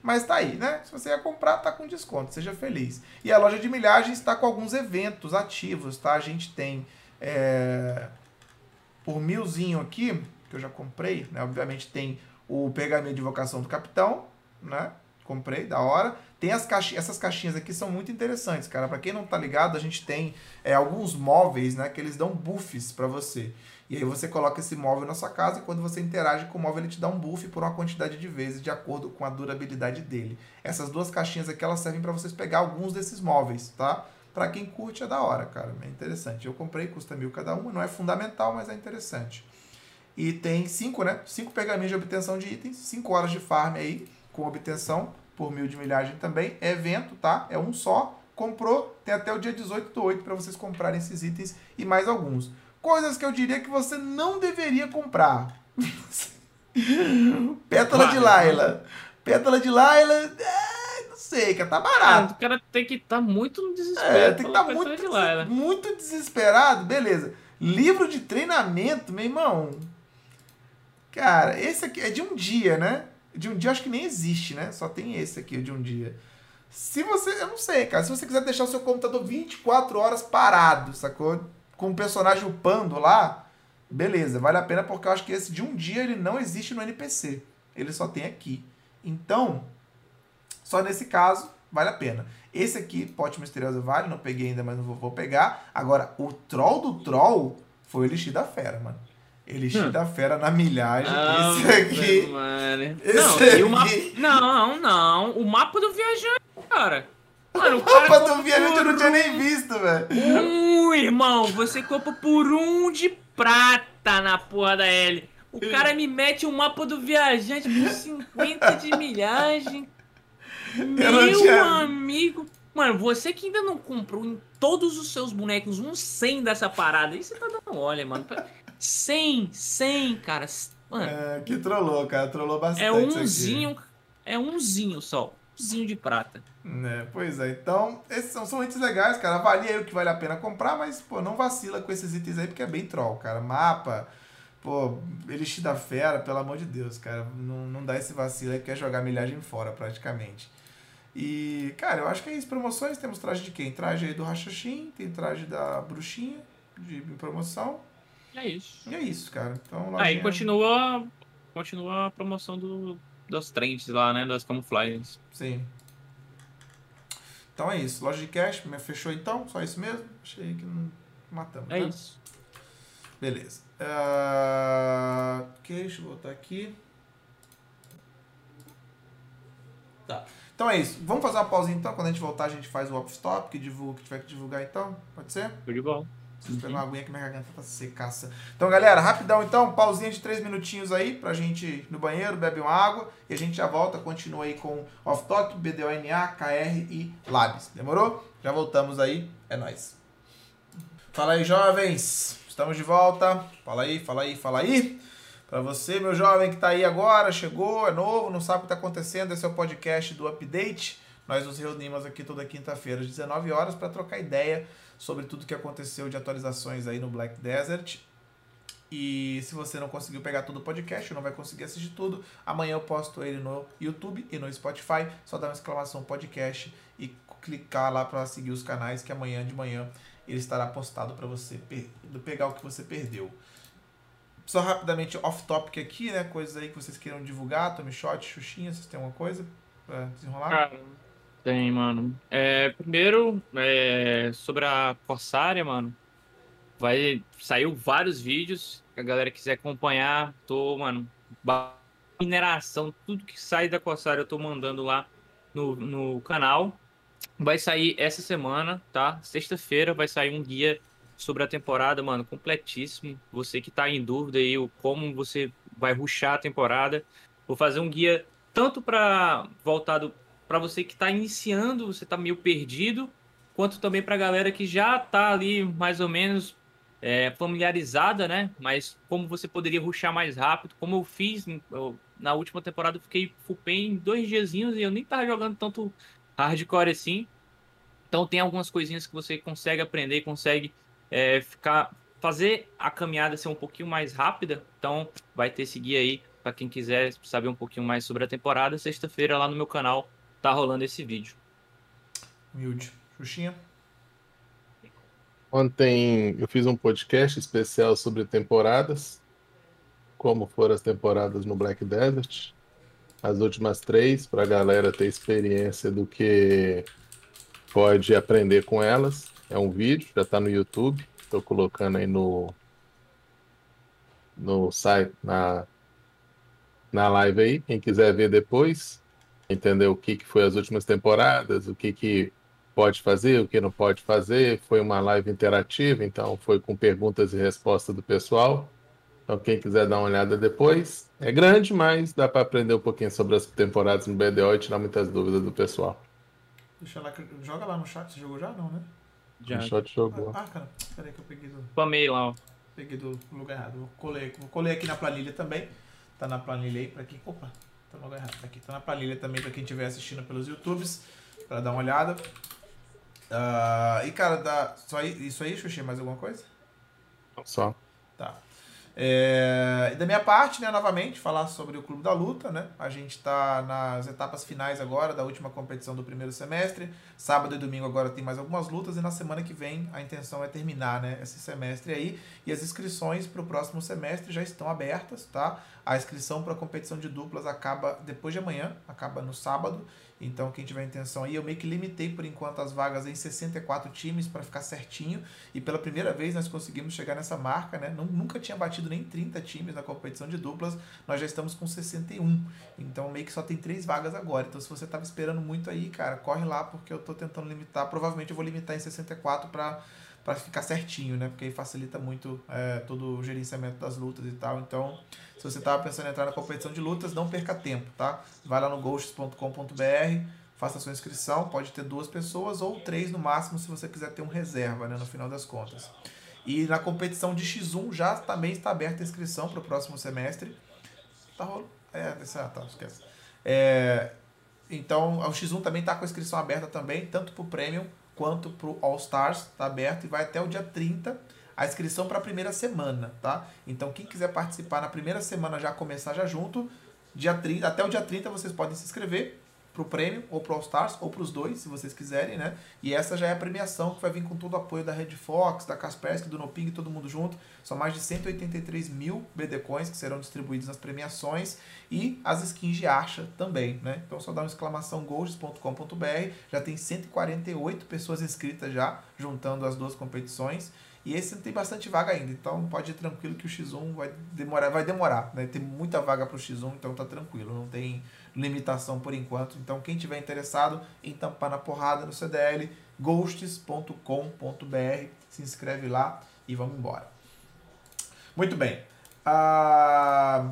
Mas tá aí, né? Se você ia comprar, tá com desconto, seja feliz. E a loja de milhagens está com alguns eventos ativos, tá? A gente tem é, por milzinho aqui, que eu já comprei, né? Obviamente tem o pergaminho de vocação do capitão, né? Comprei, da hora. Tem as caixinhas, essas caixinhas aqui são muito interessantes, cara. Pra quem não tá ligado, a gente tem é, alguns móveis, né? Que eles dão buffs pra você. E aí você coloca esse móvel na sua casa e quando você interage com o móvel, ele te dá um buff por uma quantidade de vezes de acordo com a durabilidade dele. Essas duas caixinhas aqui, elas servem para vocês pegar alguns desses móveis, tá? Pra quem curte é da hora, cara. É interessante. Eu comprei, custa mil cada uma. Não é fundamental, mas é interessante. E tem cinco, né? Cinco pergaminhos de obtenção de itens, cinco horas de farm aí, com obtenção por mil de milhagem também. É evento, tá? É um só. Comprou, tem até o dia 18 do 8 para vocês comprarem esses itens e mais alguns. Coisas que eu diria que você não deveria comprar. <laughs> Pétala de Vai. Laila. Pétala de Laila, é, não sei, cara, tá barato. o cara tem que estar muito no desespero. É, tem que estar pessoa muito, de né? muito desesperado, beleza. Livro de treinamento, meu irmão. Cara, esse aqui é de um dia, né? De um dia acho que nem existe, né? Só tem esse aqui, de um dia. Se você, eu não sei, cara, se você quiser deixar o seu computador 24 horas parado, sacou? Com o personagem upando lá, beleza, vale a pena porque eu acho que esse de um dia ele não existe no NPC. Ele só tem aqui. Então, só nesse caso, vale a pena. Esse aqui, Pote Misteriosa vale, não peguei ainda, mas não vou, vou pegar. Agora, o Troll do Troll foi o Elixir da Fera, mano. Elixir Hum. da Fera na milhagem. Ah, esse aqui. Mano. Esse não, o mapa... aqui. não, não. O mapa do viajante, cara. Mano, o O cara mapa do viajante eu não tinha nem visto, velho. Um, irmão, você compra por um de prata na porra da L. O cara me mete um mapa do viajante por 50 de milhagem. Meu tinha- amigo. Mano, você que ainda não comprou em todos os seus bonecos um 100 dessa parada, aí você tá dando olha, mano. 100, 100, cara. Mano, É, que trollou, cara. Trollou bastante. é umzinho. É umzinho só. Umzinho de prata. É, pois é, então, esses são, são itens legais, cara. Avalia aí o que vale a pena comprar, mas, pô, não vacila com esses itens aí, porque é bem troll, cara. Mapa, pô, Elixir da Fera, pelo amor de Deus, cara. Não, não dá esse vacilo aí, que é jogar milhagem fora, praticamente. E, cara, eu acho que é isso. Promoções, temos traje de quem? Traje aí do Rachachim, tem traje da Bruxinha, de promoção. É isso. E é isso, cara. Então, Aí continua, continua a promoção do, das trends lá, né? Das camuflagens. Sim. Então é isso. Loja de cash, me fechou então? Só isso mesmo? Achei que não matamos. É né? isso. Beleza. Ah, ok, deixa eu voltar aqui. Tá. Então é isso. Vamos fazer uma pausinha então. Quando a gente voltar, a gente faz o off-stop, que divulga o que tiver que divulgar então. Pode ser? Tudo de bom. Preciso pegar uma aguinha que minha garganta tá secaça. Então, galera, rapidão então, pausinha de 3 minutinhos aí pra gente ir no banheiro, beber uma água e a gente já volta, continua aí com Off Talk, BDONA, KR e Labs. Demorou? Já voltamos aí, é nóis. Fala aí, jovens. Estamos de volta. Fala aí, fala aí, fala aí. Pra você, meu jovem que tá aí agora, chegou, é novo, não sabe o que tá acontecendo, esse é o podcast do Update. Nós nos reunimos aqui toda quinta-feira às 19 horas para trocar ideia sobre tudo que aconteceu de atualizações aí no Black Desert. E se você não conseguiu pegar todo o podcast, não vai conseguir assistir tudo, amanhã eu posto ele no YouTube e no Spotify. Só dá uma exclamação podcast e clicar lá para seguir os canais que amanhã de manhã ele estará postado para você pegar o que você perdeu. Só rapidamente off-topic aqui, né? Coisas aí que vocês queiram divulgar, Tommy Shot, Xuxinha, vocês têm alguma coisa pra desenrolar? Cara, tem, mano. É, primeiro, é, sobre a Corsária, mano. Vai, saiu vários vídeos. A galera quiser acompanhar, tô, mano, mineração, tudo que sai da Corsara eu tô mandando lá no, no canal. Vai sair essa semana, tá? Sexta-feira vai sair um guia sobre a temporada, mano, completíssimo. Você que tá em dúvida aí, como você vai ruxar a temporada. Vou fazer um guia tanto para voltado para você que tá iniciando, você tá meio perdido, quanto também pra galera que já tá ali mais ou menos é, familiarizada, né? Mas como você poderia ruxar mais rápido, como eu fiz eu- na última temporada, eu fiquei full em dois diazinhos e eu nem tava jogando tanto hardcore assim. Então tem algumas coisinhas que você consegue aprender, consegue é, ficar fazer a caminhada ser um pouquinho mais rápida. Então vai ter esse guia aí para quem quiser saber um pouquinho mais sobre a temporada. Sexta-feira lá no meu canal tá rolando esse vídeo. Humilde. Xuxinha. Ontem eu fiz um podcast especial sobre temporadas, como foram as temporadas no Black Desert, as últimas três, para a galera ter experiência do que pode aprender com elas. É um vídeo, já está no YouTube, estou colocando aí no no site, na, na live aí, quem quiser ver depois, entender o que, que foi as últimas temporadas, o que, que pode fazer, o que não pode fazer. Foi uma live interativa, então foi com perguntas e respostas do pessoal. Então, quem quiser dar uma olhada depois, é grande, mas dá para aprender um pouquinho sobre as temporadas no BDO e tirar muitas dúvidas do pessoal. Deixa lá, joga lá no chat. Você jogou já? Não, né? Já O shot jogou. Ah, cara. Peraí que eu peguei do, spamei lá, ó. peguei do lugar errado. Vou colei, vou colei aqui na planilha também. Tá na planilha aí pra quem. Opa, tá no lugar errado. Tá aqui. Tá na planilha também pra quem estiver assistindo pelos YouTubes. Pra dar uma olhada. Ah, e cara, dá, só isso aí, Xuxi? Mais alguma coisa? Só. Tá. É, e da minha parte, né, novamente, falar sobre o Clube da Luta, né? A gente tá nas etapas finais agora da última competição do primeiro semestre. Sábado e domingo agora tem mais algumas lutas e na semana que vem a intenção é terminar, né, esse semestre aí. E as inscrições para o próximo semestre já estão abertas, tá? A inscrição para a competição de duplas acaba depois de amanhã, acaba no sábado. Então, quem tiver intenção aí, eu meio que limitei por enquanto as vagas em 64 times para ficar certinho. E pela primeira vez nós conseguimos chegar nessa marca, né? Nun- Nunca tinha batido nem 30 times na competição de duplas, nós já estamos com 61. Então meio que só tem três vagas agora. Então se você tava esperando muito aí, cara, corre lá porque eu tô tentando limitar. Provavelmente eu vou limitar em 64 para para ficar certinho, né? Porque aí facilita muito é, todo o gerenciamento das lutas e tal. Então, se você tava pensando em entrar na competição de lutas, não perca tempo, tá? Vai lá no ghosts.com.br, faça sua inscrição, pode ter duas pessoas ou três no máximo se você quiser ter um reserva, né, no final das contas. E na competição de X1 já também está aberta a inscrição para o próximo semestre. Tá rolando. É, ah, tá, esquece. É, então, o X1 também está com a inscrição aberta também, tanto para o Premium quanto para o All Stars, está aberto e vai até o dia 30 a inscrição para a primeira semana, tá? Então, quem quiser participar na primeira semana já começar já junto, dia 30, até o dia 30 vocês podem se inscrever pro Premium ou pro All Stars ou pros dois, se vocês quiserem, né? E essa já é a premiação que vai vir com todo o apoio da Red Fox, da Kaspersky, do Noping, todo mundo junto. São mais de 183 mil BD Coins que serão distribuídos nas premiações e as skins de Archa também, né? Então só dá uma exclamação gold.com.br, já tem 148 pessoas inscritas já, juntando as duas competições. E esse tem bastante vaga ainda, então pode ir tranquilo que o X1 vai demorar, vai demorar, né? Tem muita vaga pro X1, então tá tranquilo, não tem limitação por enquanto. Então quem tiver interessado em tampar na porrada no CDL, ghosts.com.br, se inscreve lá e vamos embora. Muito bem. Ah,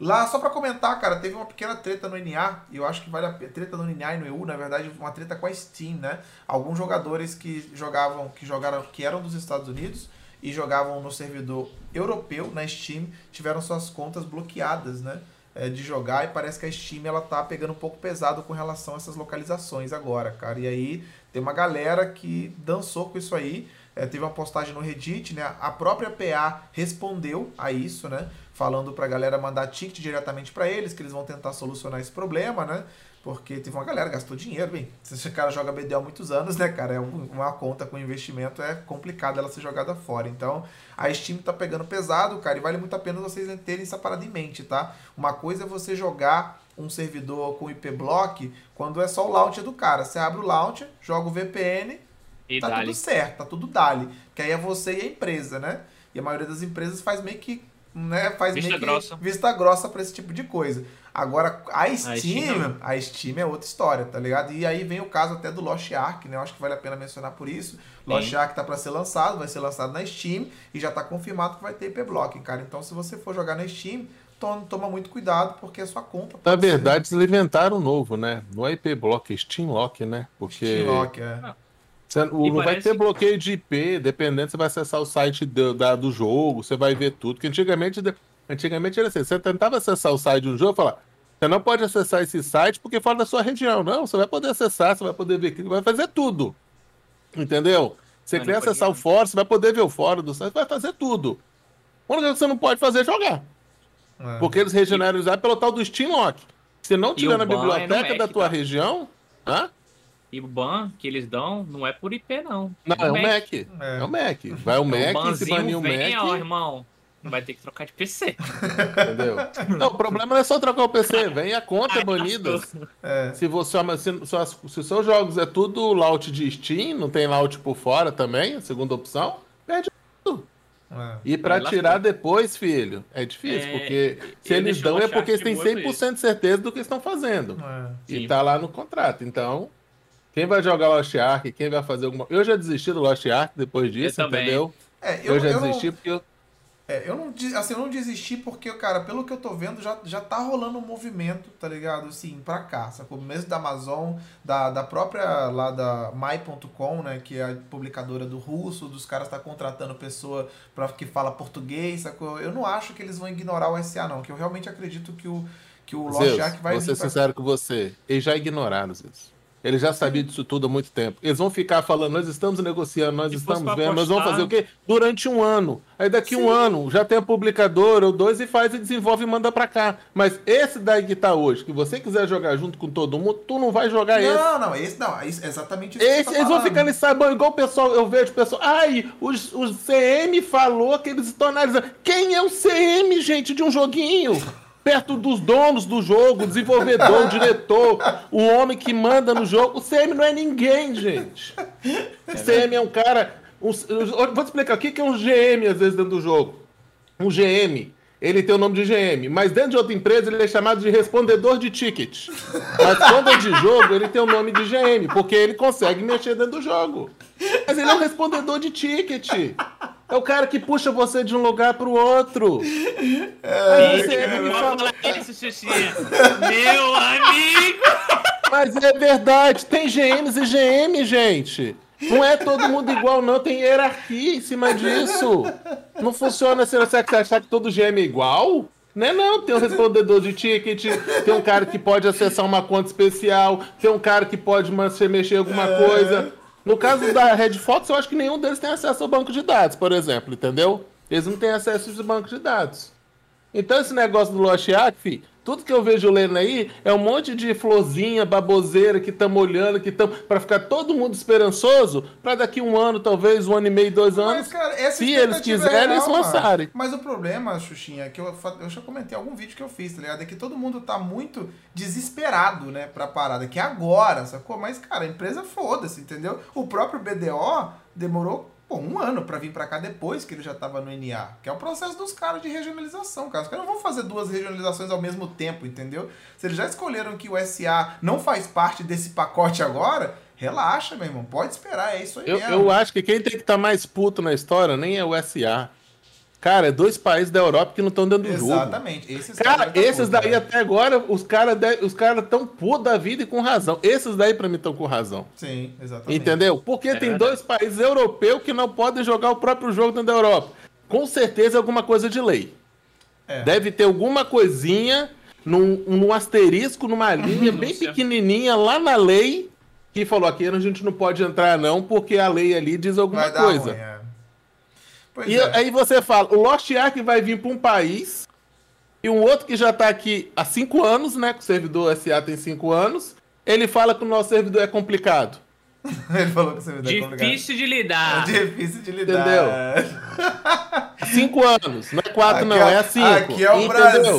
Lá, só pra comentar, cara, teve uma pequena treta no NA, eu acho que vale a. Treta no NA e no EU, na verdade, uma treta com a Steam, né? Alguns jogadores que jogavam, que jogaram, que eram dos Estados Unidos e jogavam no servidor europeu, na Steam, tiveram suas contas bloqueadas, né? É, de jogar e parece que a Steam ela tá pegando um pouco pesado com relação a essas localizações agora, cara. E aí tem uma galera que dançou com isso aí. É, teve uma postagem no Reddit, né? A própria PA respondeu a isso, né? Falando pra galera mandar ticket diretamente para eles, que eles vão tentar solucionar esse problema, né? Porque teve uma galera que gastou dinheiro, bem. Se esse cara joga BD há muitos anos, né, cara? É um- uma conta com investimento, é complicado ela ser jogada fora. Então, a Steam tá pegando pesado, cara, e vale muito a pena vocês terem essa parada em mente, tá? Uma coisa é você jogar um servidor com IP block quando é só o launcher do cara. Você abre o launcher, joga o VPN, E tá dali. tudo certo, tá tudo dali. Que aí é você e a empresa, né? E a maioria das empresas faz meio que né, faz Vista meio que grossa. vista grossa pra esse tipo de coisa. Agora, a Steam, Steam a Steam é outra história, tá ligado? E aí vem o caso até do Lost Ark, né? Eu acho que vale a pena mencionar por isso. Lost Ark tá pra ser lançado, vai ser lançado na Steam e já tá confirmado que vai ter IP Blocking, cara. Então, se você for jogar na Steam, to- toma muito cuidado porque a sua conta Na pode ser- verdade, eles inventaram um novo, né? Não é IP Block, é Steam Lock, né? Porque Steam Lock, é. Você- o- E não vai parece ter que- bloqueio de IP, dependendo, você vai acessar o site do, da- do jogo, você vai ver tudo. Porque antigamente, antigamente era assim, você tentava acessar o site de um jogo e falar, você não pode acessar esse site porque é fora da sua região. Não, você vai poder acessar, você vai poder ver, vai fazer tudo. Entendeu? Você quer não acessar podia, o fórum, você vai poder ver o fórum do site, vai fazer tudo. A única coisa que você não pode fazer é jogar. É. Porque eles regeneralizaram pelo tal do Steam Lock. Se não tiver o na é biblioteca da tua tá? região. Hã? E o ban que eles dão não é por IP, não. Não, é o Mac. É. É o Mac. Vai o O Mac, se banzinho banir o vem, ó, Mac. irmão. Vai ter que trocar de PC. Entendeu? Não, o problema não é só trocar o PC, vem a conta Ai, banida. É. Se você se, suas- se os seus jogos é tudo launch de Steam, não tem launch por fora também, a segunda opção, perde tudo. É. E pra Aí lascou. tirar depois, filho, é difícil, É, porque se eles dão é porque eles têm que muito 100% de certeza do que estão fazendo. É. E Sim. tá lá no contrato. Então, quem vai jogar Lost Ark, quem vai fazer alguma. Eu já desisti do Lost Ark depois disso, também. entendeu? É, Eu, já não- desisti porque eu. É, eu não, assim, eu não desisti porque, cara, pelo que eu tô vendo, já, já tá rolando um movimento, tá ligado? Assim, pra cá, sacou? Mesmo da Amazon, da, da própria lá da My.com, né? Que é a publicadora do russo, dos caras tá contratando pessoa pra, que fala português, sacou? Eu não acho que eles vão ignorar o SA, não. Que eu realmente acredito que o, que o Lost Ark vai vou ser pra- sincero com você. Eles já ignoraram isso. Eles já sabiam disso tudo há muito tempo. Eles vão ficar falando, nós estamos negociando, nós estamos vendo, nós vamos apostar- fazer o quê? Durante um ano. Aí daqui um ano já tem a publicadora ou dois e faz e desenvolve e manda pra cá. Mas esse daí que tá hoje, que você quiser jogar junto com todo mundo, tu não vai jogar esse. Não, não, esse não, é isso- é exatamente isso Esse, tá eles vão ficar nesse sabão, igual o pessoal, eu vejo o pessoal. Ai, os, os CM falou que eles estão analisando. Quem é o CM, gente, de um joguinho? Perto dos donos do jogo, o desenvolvedor, o <laughs> diretor, o homem que manda no jogo. O CM não é ninguém, gente. O CM é um cara. um- vou te explicar o que que é um GM às vezes dentro do jogo. Um GM, ele tem o nome de GM, mas dentro de outra empresa ele é chamado de respondedor de ticket. Mas quando é de jogo, ele tem o nome de GM, porque ele consegue mexer dentro do jogo. Mas ele é um respondedor de ticket. É o cara que puxa você de um lugar pro outro. Aí você Gente, me vamos fala, falar isso. Meu amigo! Mas é verdade, tem GMs e GM, gente. Não é todo mundo igual, não. Tem hierarquia em cima disso. Não funciona assim, você achar que todo GM é igual? Não é não, tem um respondedor de ticket, tem um cara que pode acessar uma conta especial, tem um cara que pode mexer, mexer alguma coisa. No caso da Red Fox, eu acho que nenhum deles tem acesso ao banco de dados, por exemplo, entendeu? Eles não têm acesso a esse banco de dados. Então esse negócio do Lost Ark, tudo que eu vejo lendo aí é um monte de florzinha, baboseira que estamos olhando, que estamos para ficar todo mundo esperançoso para daqui um ano, talvez um ano e meio, dois anos, Mas, cara, essa se eles expectativa quiserem, é eles real, lançarem. mano. Mas o problema, Xuxinha, é que eu, eu já comentei algum vídeo que eu fiz, tá ligado? É que todo mundo tá muito desesperado, né, pra parada. Que é agora, sacou? Mas, cara, a empresa foda-se, entendeu? O próprio BDO demorou, pô, um ano pra vir pra cá depois que ele já tava no NA. Que é o processo dos caras de regionalização, cara. Os caras não vão fazer duas regionalizações ao mesmo tempo, entendeu? Se eles já escolheram que o SA não faz parte desse pacote agora... Relaxa, meu irmão. Pode esperar, é isso aí Eu, mesmo. eu acho que quem tem que estar mais puto na história nem é o SA. Cara, é dois países da Europa que não estão dentro do jogo. Exatamente. Esses Cara, esses putos, daí né? até agora, os caras os cara tão putos da vida e com razão. Esses daí pra mim estão com razão. Sim, exatamente. Entendeu? Porque É tem verdade. dois países europeus que não podem jogar o próprio jogo dentro da Europa. Com certeza é alguma coisa de lei. É. Deve ter alguma coisinha num, num asterisco, numa <laughs> linha bem pequenininha lá na lei que falou aqui a gente não pode entrar não porque a lei ali diz alguma Vai dar coisa. ruim, é. Pois E é. aí você fala, o Lost Ark vai vir para um país e um outro que já tá aqui há cinco anos, né? Que o servidor SA tem cinco anos. Ele fala que o nosso servidor é complicado. <laughs> Ele falou que você me deu Difícil de É lidar. difícil de lidar. Entendeu? <laughs> Cinco anos, não é quatro, não, Aqui é cinco. Aqui é o entendeu?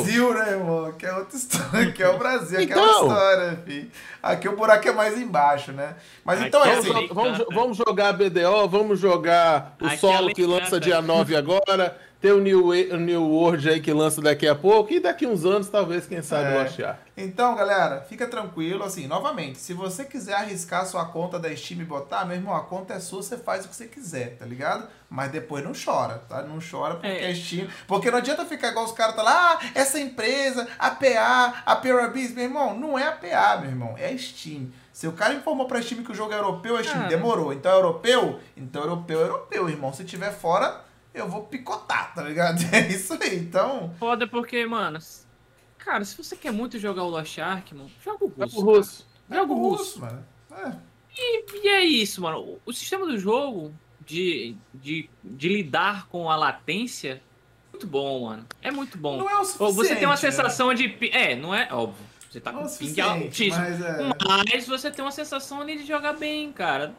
Brasil, né, irmão? Aqui é outra história. Aqui é o Brasil, aqui é outra Então. história, filho. Aqui o buraco é mais embaixo, né? Mas Aqui então é é Vamos, assim. jo- vamos jo- vamos jogar BDO, vamos jogar o Aqui é solo além que lança dia 9 agora. Tem o New, o New World aí que lança daqui a pouco. E daqui uns anos, talvez, quem sabe, É. o Lost Ark. Então, galera, fica tranquilo, assim, novamente, se você quiser arriscar sua conta da Steam e botar, meu irmão, a conta é sua, você faz o que você quiser, tá ligado? Mas depois não chora, tá? Não chora porque É. a Steam... Porque não adianta ficar igual os caras tá lá, ah, essa empresa, a PA, a Pyrabiz, meu irmão, não é a PA, meu irmão, é a Steam. Se o cara informou pra Steam que o jogo é europeu, a Steam Cara. demorou. Então é europeu? Então europeu é europeu, irmão. Se tiver fora, eu vou picotar, tá ligado? <laughs> É isso aí, então... Foda porque, mano. Cara, se você quer muito jogar o Lost Ark, mano, joga o russo. pro russo. cara. Joga o É russo. mano. É. E, e é isso, mano. O, o sistema do jogo de, de, de lidar com a latência é muito bom, mano. É muito bom. Não é o suficiente, você tem uma né? sensação de. pi- É, não é óbvio. Você tá Não é com o ping altíssimo. mas é... Mas você tem uma sensação ali de jogar bem, cara.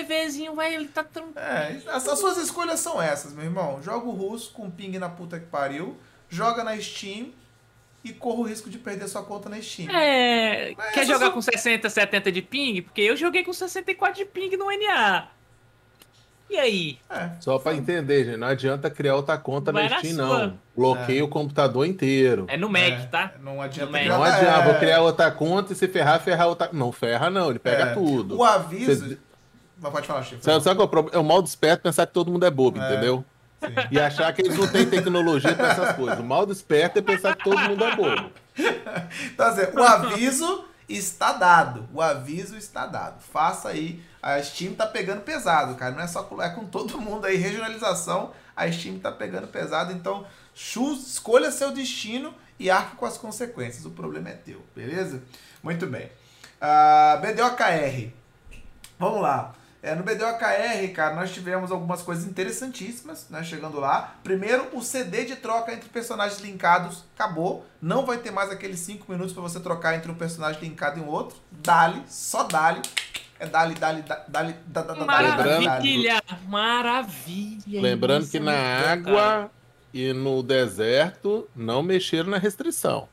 O PVzinho vai, ele tá tranquilo. É, as, as suas escolhas são essas, meu irmão. Joga o russo com ping na puta que pariu, joga na Steam e corra o risco de perder sua conta na Steam. É. Mas Quer jogar só- com 60, 70 de ping? Porque eu joguei com 64 de ping no NA. E aí? É. Só pra entender, gente. Não adianta criar outra conta Vai na Steam, sua. não. Bloqueia o computador inteiro. É no Mac, É, tá? Não adianta Mac. Não adianta, é, vou criar outra conta e se ferrar, ferrar outra. Não ferra, não. Ele pega é. tudo. O aviso. Cê- Mas pode falar, Chico. Sabe, sabe qual é o problema? É o mal do esperto pensar que todo mundo é bobo, É. entendeu? Sim. E achar que eles não têm tecnologia pra essas coisas. O mal do esperto é pensar que todo mundo é bobo. <laughs> Então, assim, o aviso está dado. O aviso está dado. Faça aí. A Steam tá pegando pesado, cara. Não é só com, é com todo mundo aí. Regionalização, a Steam tá pegando pesado. Então, chu- escolha seu destino e arque com as consequências. O problema é teu, beleza? Muito bem. Ah, BDOKR. Vamos lá. É, no BDOKR, cara, nós tivemos algumas coisas interessantíssimas, né? Chegando lá. Primeiro, o CD de troca entre personagens linkados acabou. Não vai ter mais aqueles 5 minutos para você trocar entre um personagem linkado e um outro. Dali, só dali. É dali, dali, da- dali, da, da, da, dali, dali, dali. Maravilha! Maravilha! Lembrando que é na água e no deserto não mexeram na restrição.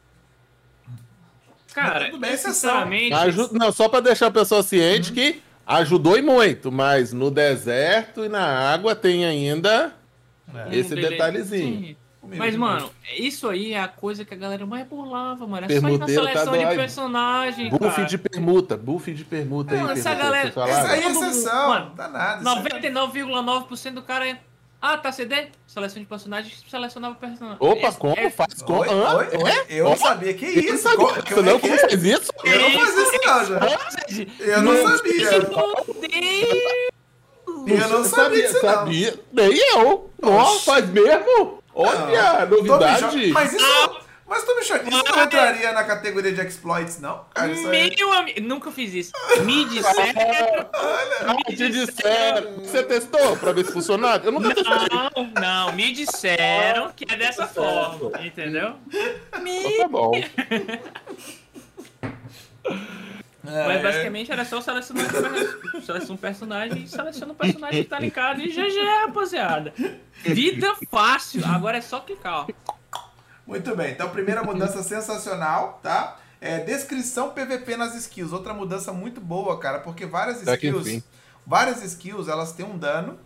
Cara, Mas tudo bem, sinceramente. Não, só para deixar a pessoa Uhum. ciente que ajudou e muito, mas no deserto e na água tem ainda É. esse detalhezinho. Mas, mano, isso aí é a coisa que a galera mais burlava, mano. É só ir na tá seleção de dói. personagem, Buff cara. de permuta, buff de permuta Não, aí. essa Pedro, galera-? Essa aí é exceção. mano, Dá nada. isso aí- 99,9% do cara é. Ah, tá CD? Seleção de personagens, selecionava o personagem. Opa, como? é- Faz como? Oi, Hã? oi, oi. Eu não sabia. Que Eu não isso? sabia. Co- Você como não é que como é? faz isso? Eu não fazia isso, não, já. Eu não sabia. Eu não sabia não. Sabia. Nem eu. Nossa, faz mesmo? Olha, novidade. Mas isso. Mas me chocando. Isso não entraria na categoria de exploits, não? Cara, isso é. Meu amigo. Nunca fiz isso. Me <laughs> disseram. Te disseram. Você testou pra ver se funcionava? Eu nunca testei. Não, não, me disseram que é dessa forma, entendeu? Então tá bom. <laughs> É, Mas basicamente era só selecionar um seleciona um personagem e seleciona um personagem que tá ligado e GG, rapaziada. Vida fácil, agora é só clicar, ó. Muito bem, então primeira mudança <laughs> sensacional, tá? É, descrição PVP nas skills. Outra mudança muito boa, cara, porque várias que skills. Várias skills, elas têm um dano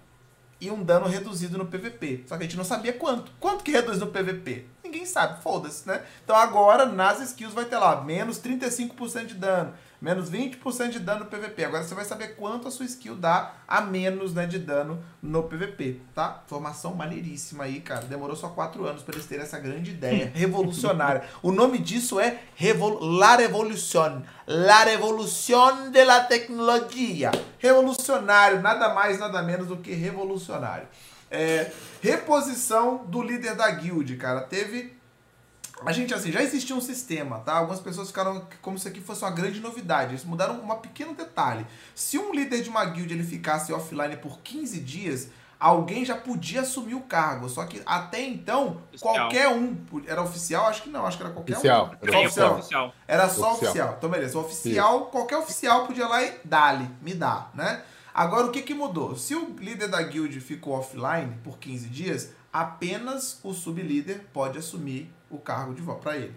e um dano reduzido no PVP. Só que a gente não sabia quanto. Quanto que reduz no PVP? Ninguém sabe, foda-se, né? Então agora nas skills vai ter lá menos 35% de dano, menos 20% de dano no PVP. Agora você vai saber quanto a sua skill dá a menos né, de dano no PVP, tá? Formação maneiríssima aí, cara. Demorou só 4 anos para eles terem essa grande ideia <laughs> revolucionária. O nome disso é Revol La Revolution. La Revolución de la Tecnologia. Revolucionário, nada mais, nada menos do que revolucionário. É, reposição do líder da guild, cara. Teve a gente, assim, já existia um sistema, tá? Algumas pessoas ficaram como se aqui fosse uma grande novidade. Eles mudaram um pequeno detalhe. Se um líder de uma guild ele ficasse offline por 15 dias, alguém já podia assumir o cargo. Só que até então, Oficial. qualquer um. Era oficial? Acho que não, acho que era qualquer Oficial. um. Era oficial. oficial? Era só oficial. Oficial. Então, beleza. O oficial, qualquer oficial podia ir lá e dá-lhe, me dá, né? Agora, o que que mudou? Se o líder da guild ficou offline por 15 dias, apenas o sublíder pode assumir o cargo de volta para ele.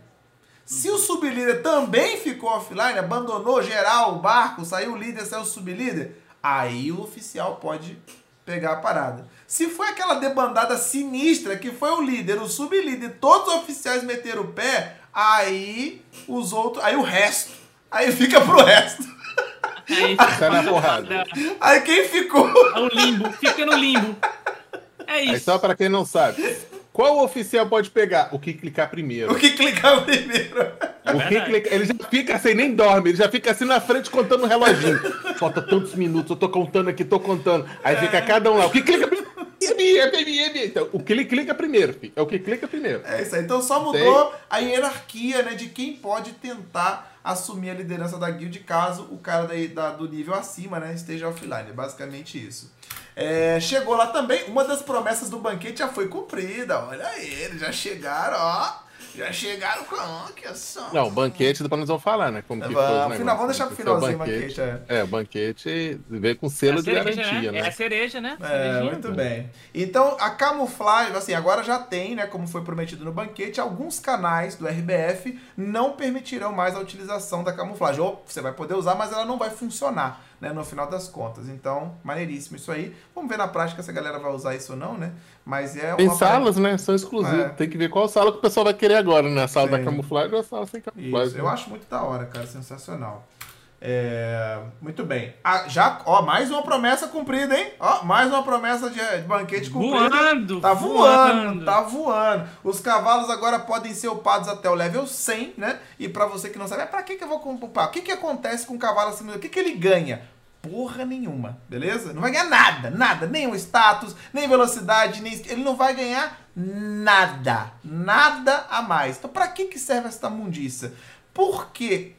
Se o sublíder também ficou offline, abandonou geral o barco, saiu o líder, saiu o sublíder, aí o oficial pode pegar a parada. Se foi aquela debandada sinistra que foi o líder, o sublíder, todos os oficiais meteram o pé, aí os outros, aí o resto, aí fica pro resto. Aí <laughs> Tá na porrada. Aí quem ficou? É o limbo, fica no limbo. É Aí isso. só pra quem não sabe. Qual oficial pode pegar? O que clicar primeiro. O que clicar primeiro? O que clicar... Ele já fica assim, nem dorme. Ele já fica assim na frente contando o reloginho. Falta tantos minutos, eu tô contando aqui, tô contando. Aí fica cada um lá. O que clica primeiro? Então, o que ele clica primeiro, filho. É o que clica primeiro. É isso aí. Então só mudou a hierarquia, né, de quem pode tentar assumir a liderança da guild caso o cara daí, da- do nível acima, né, esteja offline. É basicamente isso. É, chegou lá também, uma das promessas do banquete já foi cumprida. Olha aí, eles já chegaram, ó. Já chegaram com a que só. Não, o banquete depois nós vamos falar, né? Como que foi Vamos, os final, vamos deixar pro é finalzinho o banquete. banquete, é. É, o banquete veio com É selo de cereja, garantia, né? É né? a cereja, né? É, muito bem. Então, a camuflagem, assim, agora já tem, né, como foi prometido no banquete, alguns canais do RBF não permitirão mais a utilização da camuflagem. Ou você vai poder usar, mas ela não vai funcionar, né, no final das contas. Então, maneiríssimo isso aí. Vamos ver na prática se a galera vai usar isso ou não, né? Mas é Tem salas, né? São exclusivas. É. Tem que ver qual sala que o pessoal vai querer agora, né? A sala Sim. da camuflagem ou a sala sem camuflagem. Isso, eu acho muito da hora, cara, sensacional. É, muito bem. Ah, já, ó, mais uma promessa cumprida, hein? Ó, mais uma promessa de, de banquete cumprida. Voando! Tá voando, tá voando. Os cavalos agora podem ser upados até o level 100, né? E pra você que não sabe, é pra que, que eu vou upar? O que, que acontece com o cavalo acima do... O que, que ele ganha? Porra nenhuma, beleza? Não vai ganhar nada, nada. Nenhum status, nem velocidade, nem... Ele não vai ganhar nada. Nada a mais. Então pra que, que serve essa mundiça? Porque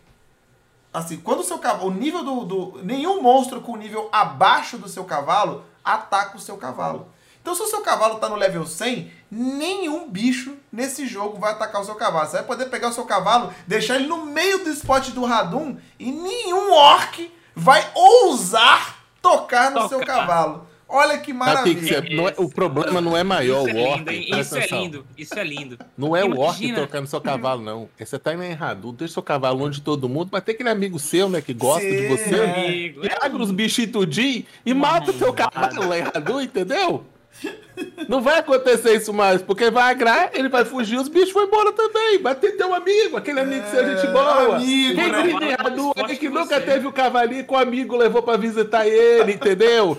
assim, quando o seu cavalo, o nível do, do- nenhum monstro com nível abaixo do seu cavalo ataca o seu cavalo. Então, se o seu cavalo tá no level 100, nenhum bicho nesse jogo vai atacar o seu cavalo. Você vai poder pegar o seu cavalo, deixar ele no meio do spot do Radum e nenhum orc vai ousar tocar no seu Tocar. cavalo. Olha que que maravilha. é- o problema não é maior Isso o é orc. lindo, hein? presta Isso é atenção. lindo, isso é lindo. Não é o orc Imagina. tocando seu cavalo, não. É Você tá indo errado. Deixa seu cavalo longe de todo mundo, mas tem aquele amigo seu, né, que gosta de Sim, você. é. Amigo, E agra os bichinhos tudinho e mata o seu cavalo lá em Radu, entendeu? Não vai acontecer isso mais, porque vai agrar, ele vai fugir, os bichos vão embora também. Vai ter teu amigo, aquele amigo que seu gente boa. amigo, Quem né? forte aí que que nunca você. teve o cavalinho que o amigo levou pra visitar ele, entendeu?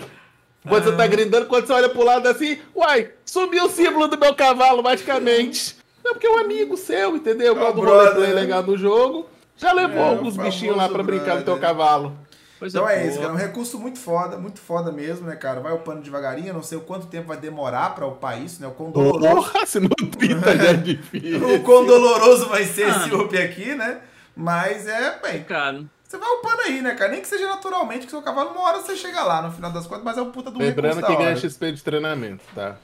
Você tá grindando, quando você olha pro lado assim, uai, sumiu o símbolo do meu cavalo, magicamente. Não, porque é um amigo seu, entendeu? Gosta do brother, roleplay né? legal do jogo. Já levou É, alguns bichinhos lá pra brincar no teu brother. cavalo. Coisa Então é boa. isso, cara. É um recurso muito foda, muito foda mesmo, né, cara? Vai upando devagarinho. Não sei o quanto tempo vai demorar pra upar isso, né? O quão doloroso, Porra, se não 30 já é difícil. <laughs> o quão doloroso vai ser Ah. esse up aqui, né? Mas é, bem, Cara, você vai upando aí, né, cara? Nem que seja naturalmente, que seu cavalo, uma hora você chega lá, no final das contas, mas é o puta do Lembrando que ganha. XP de treinamento, tá?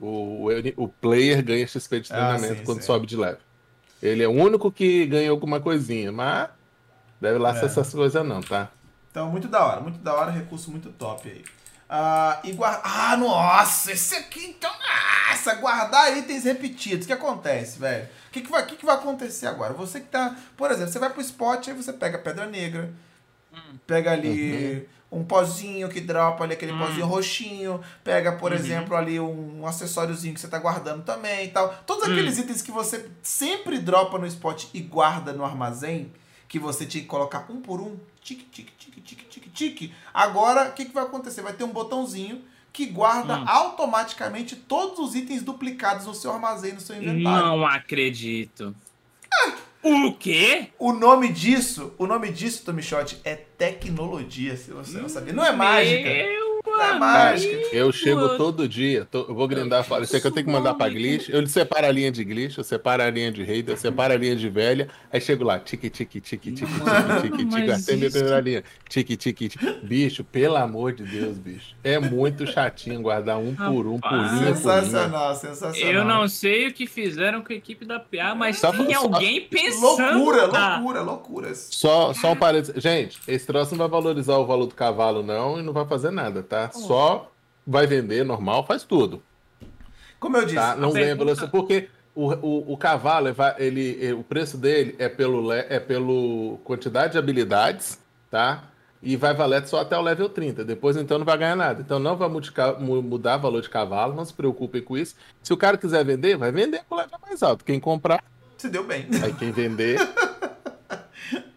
O, o, o player ganha XP de Ah, treinamento sim, quando sim. sobe de level. Ele é o único que ganha alguma coisinha, mas deve lá ser É. essas coisas não, tá? Então, muito da hora, muito da hora, recurso muito top aí. Ah, e guarda... Ah, nossa, esse aqui, então, nossa, guardar itens repetidos. O que acontece, velho? O que, que, vai, o que, que vai acontecer agora? Você que tá, por exemplo, você vai pro spot, aí você pega pedra negra, pega ali um pozinho que dropa ali, aquele pozinho roxinho, pega, por exemplo, ali um, acessóriozinho que você tá guardando também e tal. Todos aqueles itens que você sempre dropa no spot e guarda no armazém, que você tinha que colocar um por um, tique, tique, tique. Agora, o que, que vai acontecer? Vai ter um botãozinho que guarda automaticamente todos os itens duplicados no seu armazém, no seu inventário. não acredito. O quê? O nome disso, o nome disso, Tomichote, é tecnologia, se você não sabia. Não é mágica. Meu É amigo. mágica. Eu chego todo dia, tô- eu vou grindar fora. Isso aqui eu tenho que mandar pra glitch. Eu separo a linha de glitch, eu separo a linha de rei, eu separo a linha de velha. Aí chego lá, tique, tique, tique, tique, Mano, tique, tique, tique, até minha primeira linha. Tique, tique, tique. Bicho, pelo amor de Deus, bicho. É muito chatinho guardar um por um, por linha. Sensacional, sensacional. Eu não sei o que fizeram com a equipe da PA, mas Só- tem só- alguém pensando. Loucura, tá? loucura, loucuras. Só, só um parênteses. Gente, esse troço não vai valorizar o valor do cavalo, não, e não vai fazer nada, tá? Só vai vender normal, faz tudo. Como eu disse, Tá? Não A ganha pergunta- velocidade. Porque o, o, o cavalo, ele vai- ele, eh, o preço dele é pelo, é pelo quantidade de habilidades, tá? e vai valer só até o level 30. Depois, então, não vai ganhar nada. Então, não vai mudar valor de cavalo, não se preocupem com isso. Se o cara quiser vender, vai vender com o level mais alto. Quem comprar, Se deu bem. aí quem vender. <laughs>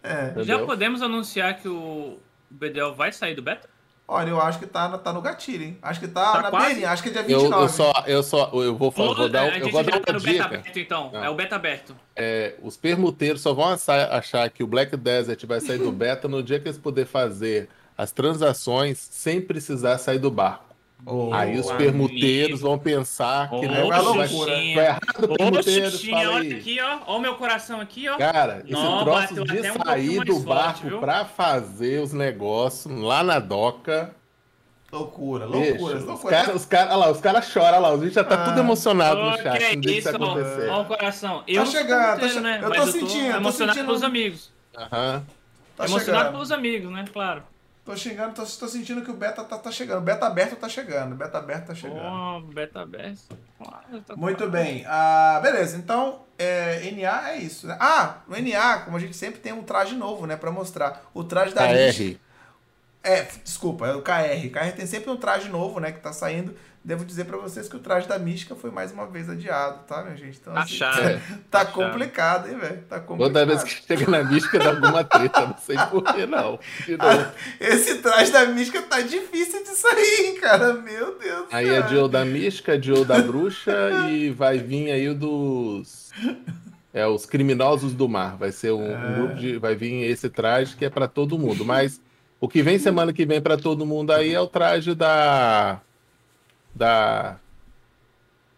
É. Já podemos anunciar que o BDL vai sair do beta? Olha, eu acho que tá, no- tá no gatilho, hein? Acho que tá, Tá na quase? BN, acho que é dia Eu, 29. eu só, eu só, eu vou, falar, vou dar, a eu gente vou já dar tá uma no beta dica. aberto, então. Ah. É o beta aberto. É, os permuteiros só vão achar, achar que o Black Desert vai sair do beta no dia que eles puderem fazer as transações sem precisar sair do barco. Ô, Aí os amigo. permuteiros vão pensar que não vai vai, loucura. vai errado, permuteiros, fala olha aqui, ó. Ó o meu coração aqui, ó. Cara, esse Não, troço de um sair pouquinho do barco viu? pra fazer os negócios lá na doca. Loucura, Bicho, loucura, os caras, os cara, olha lá, os caras choram, olha lá, os bichos já tá Ah. tudo emocionado no Ô, chat, que é não isso, ó. acontecer. Ó o coração. Eu não sou chegando, tá che- né? eu tô eu sentindo, eu tô emocionado sentindo- pelos amigos. Aham. Tá emocionado chegando. pelos amigos, né? Claro. Tô chegando, tô, tô sentindo que o beta tá, tá chegando. O beta aberto tá chegando. O beta aberto tá chegando. Ó, beta aberto. Claro, tá Muito claro. bem. Ah, beleza, então é, NA é isso, né? Ah, no NA, como a gente sempre tem um traje novo, né, pra mostrar. O traje da KR. É, desculpa, é o KR. KR tem sempre um traje novo, né, que tá saindo. Devo dizer pra vocês que o traje da Mística foi mais uma vez adiado, tá, minha gente? Então, assim, Achado. <laughs> tá complicado, hein, velho? Tá complicado. Toda vez que chega na mística dá alguma treta, não sei por que não. Ah, esse traje da Mística tá difícil de sair, hein, cara? Meu Deus do Aí é céu. Joe da mística, Joe da bruxa e vai vir aí o dos. É, os criminosos do mar. Vai ser um, um É. grupo de. Vai vir esse traje que é pra todo mundo. Mas o que vem semana que vem pra todo mundo aí é o traje da. Da.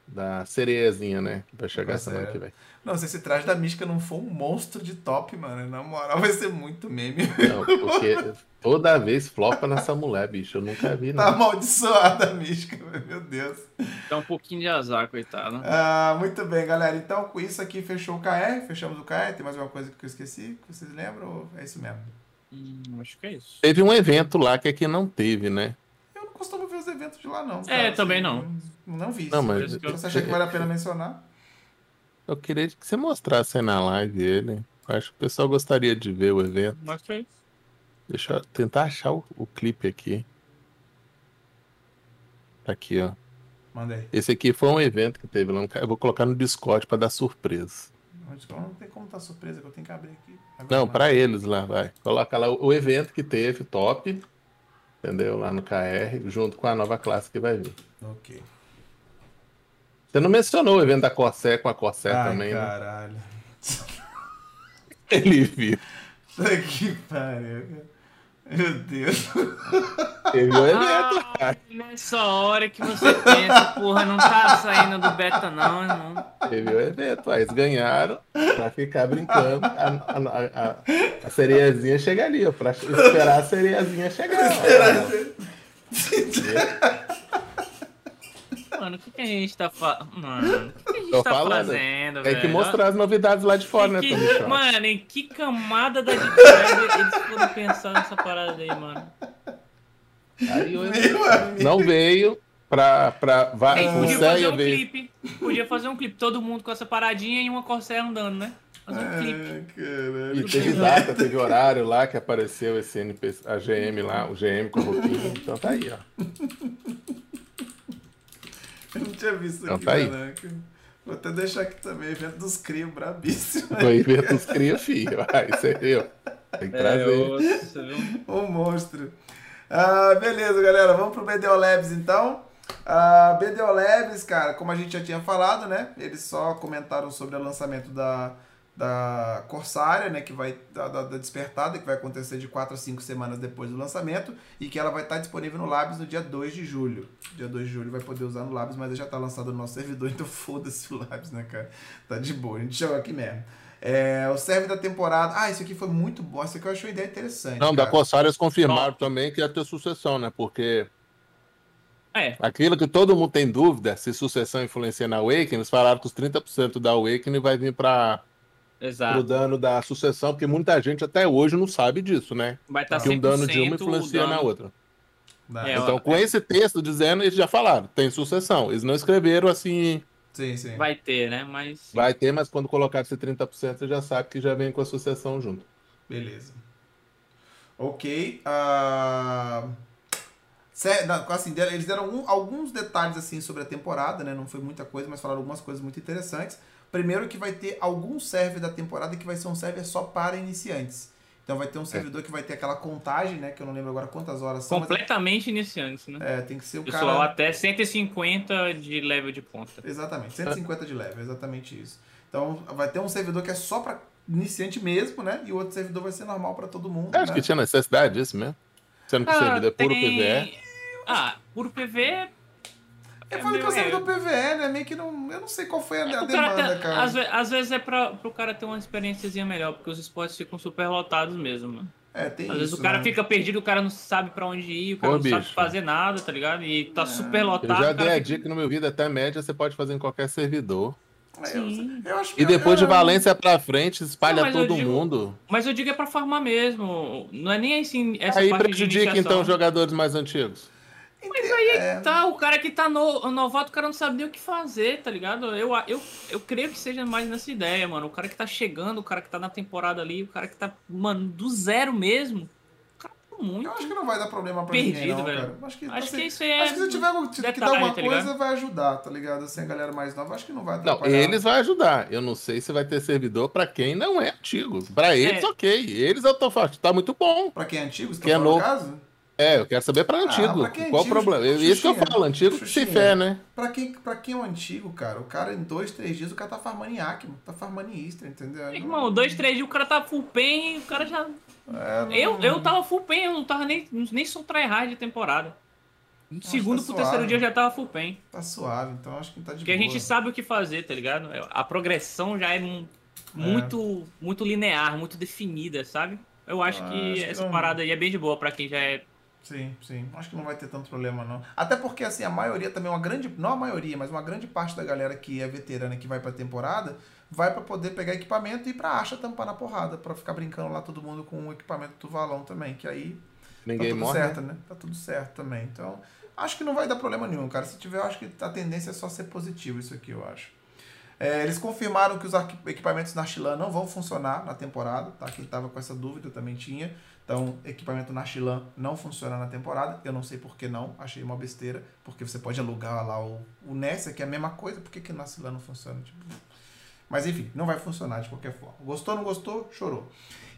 Da sereiazinha, né? Que vai chegar Tá semana certo. que vem. Não, se esse traje da Mística não for um monstro de top, mano, na moral vai ser muito meme. Não, porque <laughs> toda vez flopa nessa mulher, bicho. Eu nunca vi, Tá não. amaldiçoada a Mística, <laughs> meu Deus. Dá um pouquinho de azar, coitado. Ah, muito bem, galera. Então, com isso aqui, fechou o KR. Fechamos o KR. Tem mais alguma coisa que eu esqueci? Que vocês lembram? Ou É isso mesmo. Hum, acho que é isso. Teve um evento lá que aqui não teve, né? Eu não costumo ver os eventos de lá, não. É, cara. também Assim, não. Não vi. Não, mas. Isso que eu- Você acha que vale a pena mencionar? Eu queria que você mostrasse aí na live ele. Eu acho que o pessoal gostaria de ver o evento. Mas isso. Deixa eu tentar achar o, o clipe aqui. Tá Aqui, ó. Manda aí. Esse aqui foi um evento que teve lá Eu vou colocar no Discord pra dar surpresa. Não não tem como estar surpresa, que eu tenho que abrir aqui. Não, pra eles lá, vai. Coloca lá o, o evento que teve, top. Entendeu? Lá no KR, junto com a nova classe que vai vir. Ok. Você não mencionou o evento da Corsé com a Corsé Ai, também, né? caralho. Ele viu. Que pariu. cara. Meu Deus. Teve o evento. Ah, nessa hora que você pensa, porra, não tá saindo do beta, não, irmão. Teve o evento, aí eles ganharam pra ficar brincando. A, a, a, a sereiazinha chega ali, ó, pra esperar a sereiazinha chegar. Mano, o que, que a gente tá fazendo? Mano, o que, que a gente Tô tá falando. fazendo, Tem que velho? mostrar as novidades lá de fora, né, Em Tommy que, mano, em que camada da Web eles foram pensar nessa parada aí, mano? Aí não veio pra. pra vai, podia fazer um veio. clipe. Podia fazer um clipe, todo mundo com essa paradinha e uma Corsair andando, né? Fazer um clipe. Ai, caralho. E teve data, teve horário lá que apareceu esse NPC, a GM lá, o GM com o roupinha. Então tá aí, ó. Eu não tinha visto Então aqui, tá aí. caraca. Vou até deixar aqui também, evento dos crios, brabíssimo. Foi evento dos cria, filho. <laughs> Aí você viu. Tem que trazer. nossa, viu? Um monstro. Ah, beleza, galera. Vamos pro BDO Labs então. Ah, BDO Labs, cara, como a gente já tinha falado, né? Eles só comentaram sobre o lançamento da, da Corsária, né? Que vai. Da, da, da despertada, que vai acontecer de 4 a 5 semanas depois do lançamento. E que ela vai estar disponível no Labs no dia 2 de julho. Dia 2 de julho vai poder usar no Labs, mas já tá lançado no nosso servidor, <laughs> então foda-se o Labs, né, cara? Tá de boa, a gente chegou aqui mesmo. É, o serve da temporada. Ah, isso aqui foi muito bom. Isso aqui eu achei uma ideia interessante. Não, da cara. Corsara eles confirmaram também que ia ter sucessão, né? Porque É, aquilo que todo mundo tem dúvida, se sucessão influencia na Awakening, eles falaram que os 30% da Awakening vai vir para o exato. dano da sucessão, porque muita gente até hoje não sabe disso, né? Vai estar Que um dano de uma 100% influencia dano. na outra. É, Então, ó, com esse texto dizendo, eles já falaram, tem sucessão. Eles não escreveram assim, Sim, sim. Vai ter, né? Mas. vai ter, mas quando colocar esse 30%, você já sabe que já vem com a sucessão junto. Beleza. Ok. na- assim, eles deram um- alguns detalhes assim sobre a temporada, né? Não foi muita coisa, mas falaram algumas coisas muito interessantes. Primeiro que vai ter algum server da temporada que vai ser um server só para iniciantes. Então vai ter um servidor que vai ter aquela contagem, né? Que eu não lembro agora quantas horas são. mas Completamente iniciantes, né? é, tem que ser o Pessoal, cara. até 150 de level de ponta. Exatamente, 150 de level, exatamente isso. Então vai ter um servidor que é só para iniciante mesmo, né? E o outro servidor vai ser normal para todo mundo. Eu acho né? que tinha necessidade disso mesmo. Sendo que o servidor é puro tem- PVE. Ah, puro PVE. Eu falei que é o meio- servidor PVE, né? Meio que não. Eu não sei qual foi a, a O cara demanda, tá- cara. Às, às vezes é pra, pro cara ter uma experiênciazinha melhor, porque os spots ficam super lotados mesmo, mano. É, tem Às isso. vezes o cara né? fica perdido, o cara não sabe pra onde ir, o cara Ô, não sabe bicho. fazer nada, tá ligado? E tá super Eu lotado. já o cara dei a fica- dica que no meu vida até média você pode fazer em qualquer servidor. É, eu, Sim. eu acho E depois de eu- Valência pra frente, espalha Não, eu todo digo- mundo. Mas eu digo é pra farmar mesmo. Não é nem assim, essa Aí parte de prejudica então jogadores mais antigos. Mas aí é É. tá, o cara que tá no, novato, o cara não sabe nem o que fazer, tá ligado? Eu, eu, eu creio que seja mais nessa ideia, mano. O cara que tá chegando, o cara que tá na temporada ali, o cara que tá, mano, do zero mesmo. O cara tá muito. Eu acho que não vai dar problema pra Perdido, ninguém, não, velho. cara. Acho que, Acho assim, que isso é. acho que se tiver algo que detalhe, dar alguma tá coisa, vai ajudar, tá ligado? Assim, a galera mais nova, acho que não vai Não, atrapalhar. eles vão ajudar. Eu não sei se vai ter servidor pra quem não é antigo. Pra eles, É. ok. Eles eu tô falando, tá muito bom. Pra quem é antigo, você tá é no novo. caso? É, eu quero saber pra antigo. pra quem é Qual o antigo, problema? Isso que eu Xuxinha. falo, antigo que se Xuxinha. fé, né? Pra quem, pra quem é um antigo, cara, o cara em dois, três dias, o cara tá farmando em Acme, tá farmando em Istra, entendeu? Irmão, dois, três dias o cara tá full pen, o cara já. É, não- Eu, eu tava full pen, eu não tava nem, nem sou tryhard de temporada. Acho segundo que tá pro terceiro suave. dia eu já tava full pen. Tá suave, então acho que tá de Porque a boa. gente sabe o que fazer, tá ligado? A progressão já é mu- muito, muito linear, muito definida, sabe? Eu acho Ah, que acho que essa não. parada aí é bem de boa pra quem já é. Sim, sim. Acho que não vai ter tanto problema, não. Até porque, assim, a maioria também, uma grande. Não a maioria, mas uma grande parte da galera que é veterana que vai pra temporada vai pra poder pegar equipamento e ir pra acha tampar na porrada, pra ficar brincando lá todo mundo com o equipamento do valão também, que aí Ninguém tá tudo morre. certo, né? Tá tudo certo também. Então, acho que não vai dar problema nenhum, cara. Se tiver, eu acho que a tendência é só ser positivo isso aqui, eu acho. É, eles confirmaram que os equipamentos Nachilan não vão funcionar na temporada, tá? Quem tava com essa dúvida também tinha. Então, equipamento Nachilan não funciona na temporada. Eu não sei por que não, achei uma besteira, porque você pode alugar lá o, o Nessa, que é a mesma coisa, por que, que o Nachilan não funciona? Tipo, mas enfim, não vai funcionar de qualquer forma. Gostou, não gostou? Chorou.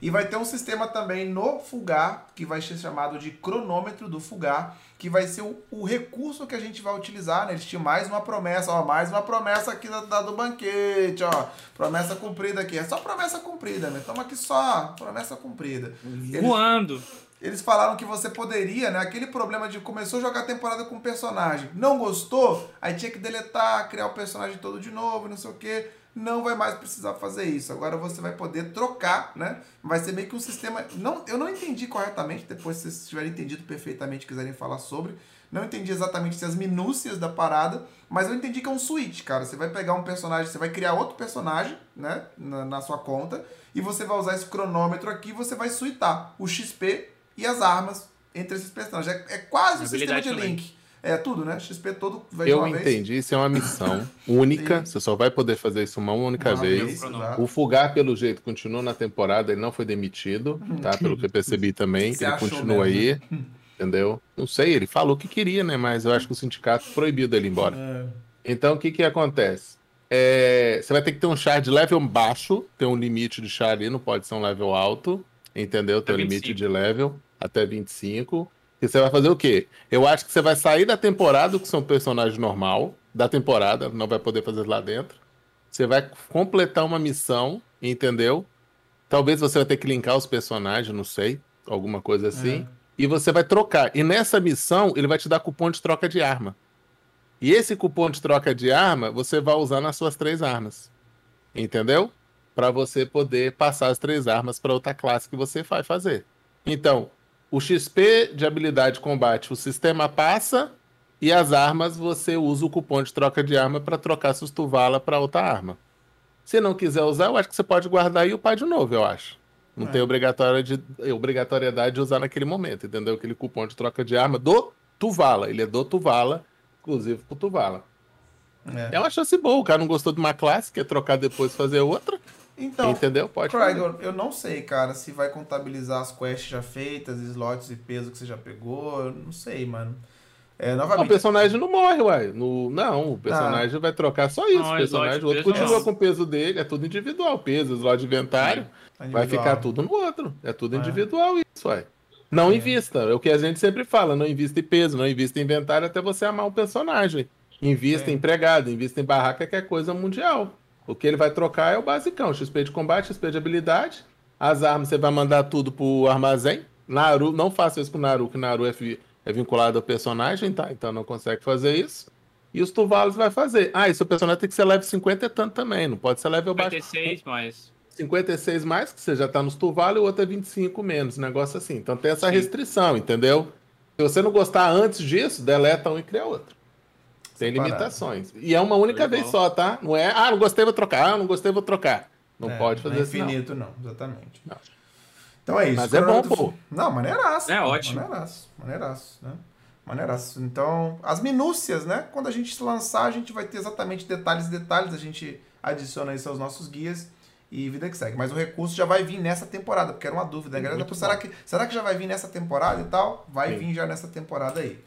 E vai ter um sistema também no Fugar, que vai ser chamado de cronômetro do Fugar, que vai ser o, o recurso que a gente vai utilizar, né? Eles tinham mais uma promessa, ó, mais uma promessa aqui da, da- do banquete, ó. Promessa cumprida aqui. É só promessa cumprida, né? Estamos aqui só, promessa cumprida. Eles, voando. eles falaram que você poderia, né? Aquele problema de começou a jogar a temporada com um personagem, não gostou, aí tinha que deletar, criar o personagem todo de novo, não sei o quê. Não vai mais precisar fazer isso. Agora você vai poder trocar, né? Vai ser meio que um sistema. Não, eu não entendi corretamente, depois se vocês tiverem entendido perfeitamente quiserem falar sobre. Não entendi exatamente as minúcias da parada, mas eu entendi que é um switch, cara. Você vai pegar um personagem, você vai criar outro personagem, né? Na, na sua conta, e você vai usar esse cronômetro aqui, você vai suitar o XP e as armas entre esses personagens. É, é quase um sistema de também. link. É tudo, né? XP todo vai de Eu uma vez. entendi, isso é uma missão única. Sim. Você só vai poder fazer isso uma única Uma vez. vez. O Fugar, pelo jeito, continua na temporada, ele não foi demitido, tá? Pelo que eu percebi também, ele continua mesmo, aí. Entendeu? Não sei, ele falou que queria, né? Mas eu acho que o sindicato proibiu dele ir embora. É. Então, o que que acontece? É, você vai ter que ter um char de level baixo, tem um limite de char ali, não pode ser um level alto, entendeu? Tem um limite 25. de level até 25. E você vai fazer o quê? Eu acho que você vai sair da temporada, que são personagens normal, da temporada, não vai poder fazer lá dentro. Você vai completar uma missão, entendeu? Talvez você vai ter que linkar os personagens, não sei, alguma coisa assim. E você vai trocar. E nessa missão, ele vai te dar cupom de troca de arma. E esse cupom de troca de arma, você vai usar nas suas três armas. Entendeu? Para você poder passar as três armas para outra classe que você vai fazer. Então, o XP de habilidade de combate, o sistema passa e as armas você usa o cupom de troca de arma para trocar seus Tuvala para outra arma. Se não quiser usar, eu acho que você pode guardar e upar de novo, eu acho. Não É. tem obrigatória de- obrigatoriedade de usar naquele momento, entendeu? Aquele cupom de troca de arma do Tuvala. Ele é do Tuvala, inclusive pro Tuvala. É. É uma chance boa. O cara não gostou de uma classe, quer trocar depois e fazer outra. Então, Entendeu? Pode eu, não sei, cara, se vai contabilizar as quests já feitas, slots e peso que você já pegou. Eu não sei, mano. É, Não, o novamente. personagem não morre, uai. No... Não, o personagem vai trocar só isso. Não, o personagem, slot o outro continua não. com o peso dele, é tudo individual. Peso, slot de inventário, tá vai ficar tudo no outro. É tudo É. individual isso, uai. Não É. invista. É o que a gente sempre fala, não invista em peso, não invista em inventário até você amar o personagem. Invista É. em empregado, invista em barraca, que é coisa mundial. O que ele vai trocar é o basicão, XP de combate, XP de habilidade. As armas você vai mandar tudo pro armazém. Naru, não faça isso com Naru, que Naru é, é vinculado ao personagem, tá? Então não consegue fazer isso. E os Tuvalos vai fazer. Ah, e seu personagem tem que ser level 50 e tanto também, não pode ser level baixo. 56, mas. 56 mais, que você já tá nos Tuvalos, e o outro é 25 menos, negócio assim. Então tem essa restrição, entendeu? Se você não gostar antes disso, deleta um e cria outro. Tem Separado. limitações. E é uma única Legal. vez só, tá? Não é, ah, não gostei, vou trocar. Ah, não gostei, vou trocar. Não É, pode não fazer é isso, não. infinito, não. Exatamente. Não. Então é isso. Mas é bom, Cronômetro- pô. Não, maneiraço. É ótimo. Maneiraço, maneiraço, né? Maneiraço. Então, as minúcias, né? Quando a gente lançar, a gente vai ter exatamente detalhes e detalhes. A gente adiciona isso aos nossos guias e vida que segue. Mas o recurso já vai vir nessa temporada, porque era uma dúvida. A galera, Muito pô, será, que, será que já vai vir nessa temporada e tal? Vai Sim. vir já nessa temporada aí.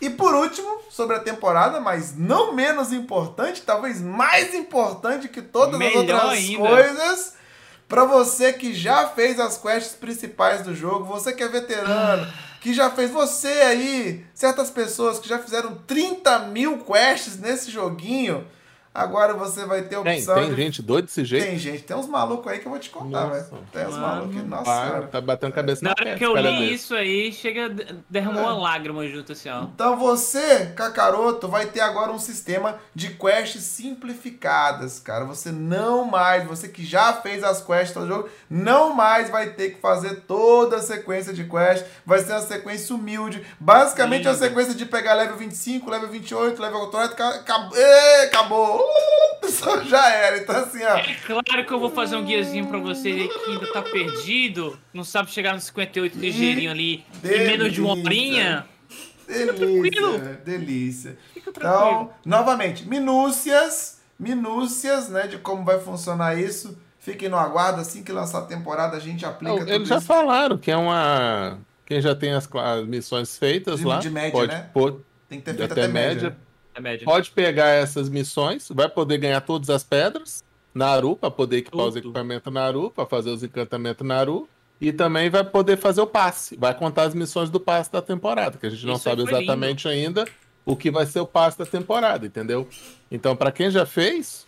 E por último, sobre a temporada, mas não menos importante, talvez mais importante que todas Melhor as outras ainda. coisas, Pra você que já fez as quests principais do jogo, você que é veterano, que já fez, você aí, certas pessoas que já fizeram 30 mil quests nesse joguinho, agora você vai ter a Tem, opção tem de... gente doida desse jeito. Tem gente, tem uns malucos aí que eu vou te contar, velho. Tem uns malucos que, nossa senhora. tá batendo cabeça Na na hora que eu li isso aí, chega, derramou uma lágrima junto assim, ó. Então você, Kakaroto, vai ter agora um sistema de quests simplificadas, cara. Você não mais, você que já fez as quests do jogo, não mais vai ter que fazer toda a sequência de quests. Vai ser uma sequência humilde. Basicamente é uma Lindo. sequência de pegar level 25, level 28, level 40, acabou. Acabou. Já era. Então assim, ó. É claro que eu vou fazer um guiazinho pra você aí que ainda tá perdido, não sabe chegar no 58 ligeirinho ali em menos de uma horinha. Delícia, tranquilo. delícia. Fica tranquilo. Então, novamente, minúcias, minúcias, né, de como vai funcionar isso. Fiquem no aguardo, assim que lançar a temporada, a gente aplica Não, tudo eles já isso. falaram que é uma. Quem já tem as as missões feitas De- lá, de média, pode, né? Tem que ter feito até até, média. média. Média. pode pegar essas missões, vai poder ganhar todas as pedras Naru, para poder equipar os Tudo. equipamentos Naru, para fazer os encantamentos Naru. E também vai poder fazer o passe. Vai contar as missões do passe da temporada, que a gente não Isso sabe exatamente ainda o que vai ser o passe da temporada, entendeu? Então, para quem já fez,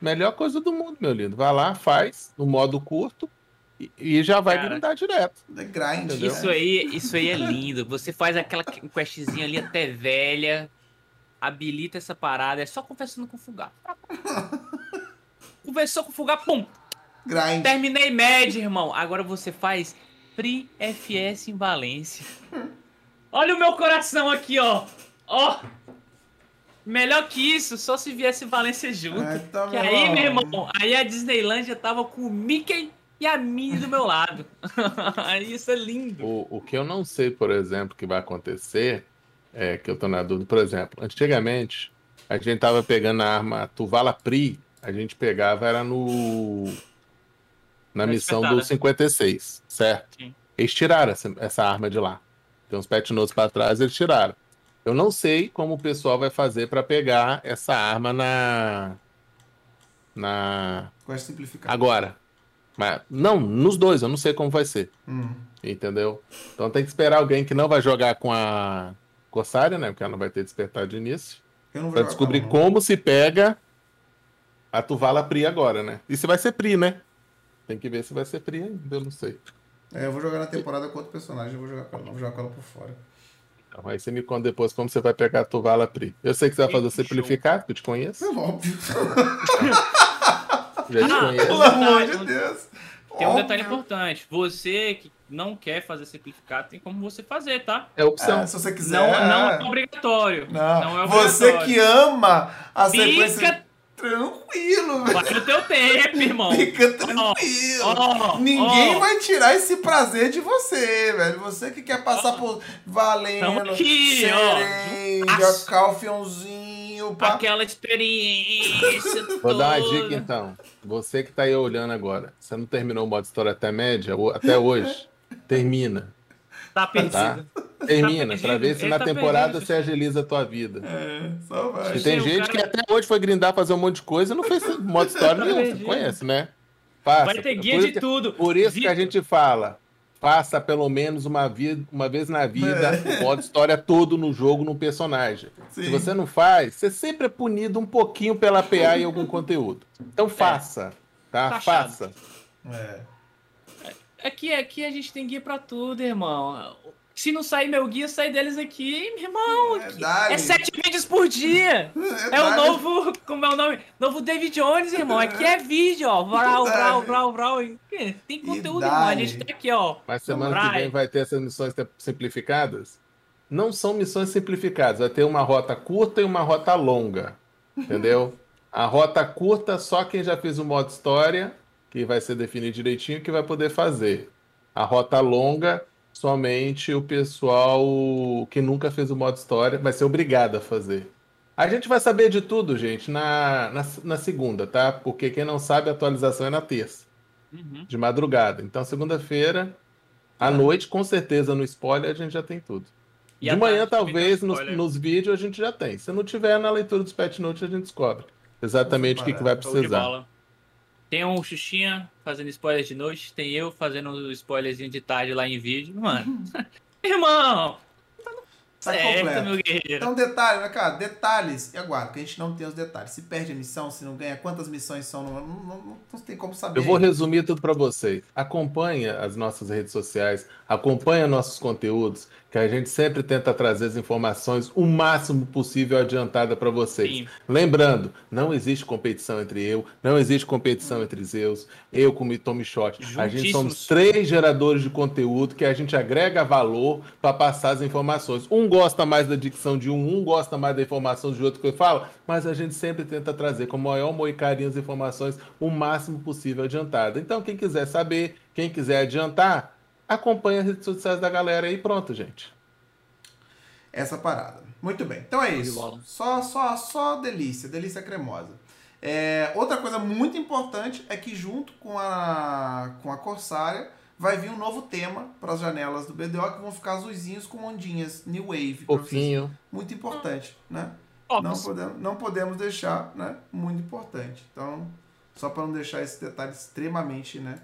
melhor coisa do mundo, meu lindo. Vai lá, faz no modo curto e, já vai Cara. grindar direto. Grind. Entendeu? Isso aí, isso aí é lindo. Você faz aquela questzinha ali até velha, habilita essa parada, é só conversando com o Fugar. Conversou com o Fugar, pum! Grind. Terminei média, irmão. Agora você faz Pri FS em Valência. Olha o meu coração aqui, ó. Ó. Melhor que isso, só se viesse Valência junto. É, tá que bom. aí, meu irmão, aí a Disneylândia tava com o Mickey e a Minnie do meu lado. <laughs> aí isso é lindo. O, o que eu não sei, por exemplo, que vai acontecer, é que eu tô na dúvida, por exemplo, antigamente a gente tava pegando a arma Tuvala Pri, a gente pegava era no na missão do 56, certo? Sim. Eles tiraram essa, essa arma de lá. Tem uns patch notes para trás, eles tiraram. Eu não sei como o pessoal vai fazer para pegar essa arma na na Quest agora. Mas não, nos dois, eu não sei como vai ser. Hum. Entendeu? Então tem que esperar alguém que não vai jogar com a Corsária, né? Porque ela não vai ter despertado de início. Eu não vou Pra descobrir como se pega a Tuvala Pri agora, né? E se vai ser Pri, né? Tem que ver se vai ser Pri ainda, eu não sei. É, eu vou jogar na temporada com outro personagem, eu vou jogar com ela, não vou jogar com ela por fora. Então, aí você me conta depois como você vai pegar a Tuvala Pri. Eu sei que você vai fazer o simplificado, que eu te conheço. É óbvio. <laughs> Já te Ah, conheço. Pelo amor de Deus. Tem um detalhe importante. Você que não quer fazer simplificado, tem como você fazer, tá? É opção. É, se você quiser. Não, não é obrigatório. Não, Não é você obrigatório. que ama a sequência. Fica, Tranquilo, velho. vai no teu tempo, irmão. Fica tranquilo. ó, Ninguém ó. vai tirar esse prazer de você, velho. Você que quer passar por Valendo, aqui, ó. Serêndia, Juntasso. Calfionzinho, upar. Aquela experiência <laughs> Vou dar uma dica então. Você que tá aí olhando agora, você não terminou o modo história até média, até hoje, termina. Tá perdido. Tá? Termina, perdido, pra ver se ele na tá temporada perdido. você agiliza a tua vida. É, só vai. E tem gente cara- que até hoje foi grindar, fazer um monte de coisa e não fez <laughs> modo história Tá nenhum. Você perdido. conhece, né? Faça. Vai ter guia de que- tudo. Por isso que Vi- a gente fala, faça pelo menos uma, vi- uma vez na vida É. o modo história todo no jogo, no personagem. Se Sim. você não faz, você sempre é punido um pouquinho pela PA em algum conteúdo. Então faça, tá? Taxado. Faça. É. Aqui, aqui a gente tem guia pra tudo, irmão. Se não sair meu guia, sai deles aqui, meu irmão. É. É sete vídeos por dia. <laughs> É o dá-lhe. novo, como é o nome? Novo David Jones, irmão. Aqui é vídeo, ó. Vral, vral, vral, vral. Tem conteúdo, irmão. A gente tá aqui, ó. Mas semana que Vai. vem vai ter essas missões simplificadas? Não são missões simplificadas, vai ter uma rota curta e uma rota longa. Entendeu? <laughs> A rota curta, só quem já fez o modo história, que vai ser definido direitinho, que vai poder fazer. A rota longa, somente o pessoal que nunca fez o modo história vai ser obrigado a fazer. A gente vai saber de tudo, gente, na, na, na segunda, tá? Porque quem não sabe, a atualização é na terça Uhum. de madrugada. Então, segunda-feira, à noite, com certeza, no spoiler, a gente já tem tudo. E de manhã, talvez, nos, nos vídeos a gente já tem. Se não tiver, na leitura dos pet notes a gente descobre exatamente o que, que vai precisar. Tem um Xuxinha fazendo spoiler de noite, tem eu fazendo um spoilerzinho de tarde lá em vídeo. Mano, <laughs> irmão, Tá certo, completo. meu guerreiro. Então, detalhe, né, cara? Detalhes. E agora, que a gente não tem os detalhes. Se perde a missão, se não ganha, quantas missões são, não, não, não- não tem como saber. Eu vou resumir tudo para vocês. Acompanha as nossas redes sociais, acompanha nossos conteúdos, que a gente sempre tenta trazer as informações o máximo possível adiantada para vocês. Sim. Lembrando, não existe competição entre eu, não existe competição entre Zeus, eu como o Tommy Shot. A gente somos três geradores de conteúdo que a gente agrega valor para passar as informações. Um gosta mais da dicção de um, um gosta mais da informação de outro que eu falo, mas a gente sempre tenta trazer com o maior amor e carinho as informações o máximo possível adiantada. Então, quem quiser saber, quem quiser adiantar, acompanha as redes sociais da galera aí e pronto, gente. essa parada. Muito bem. Então é isso. Só, só, só delícia, delícia cremosa. É, outra coisa muito importante é que junto com a, com a Corsária vai vir um novo tema para as janelas do BDO que vão ficar azulzinhos com ondinhas New Wave. Fofinho. Muito importante, né? Ó, Não podemos, não podemos deixar, né? Muito importante. Então, só para não deixar esse detalhe extremamente, né?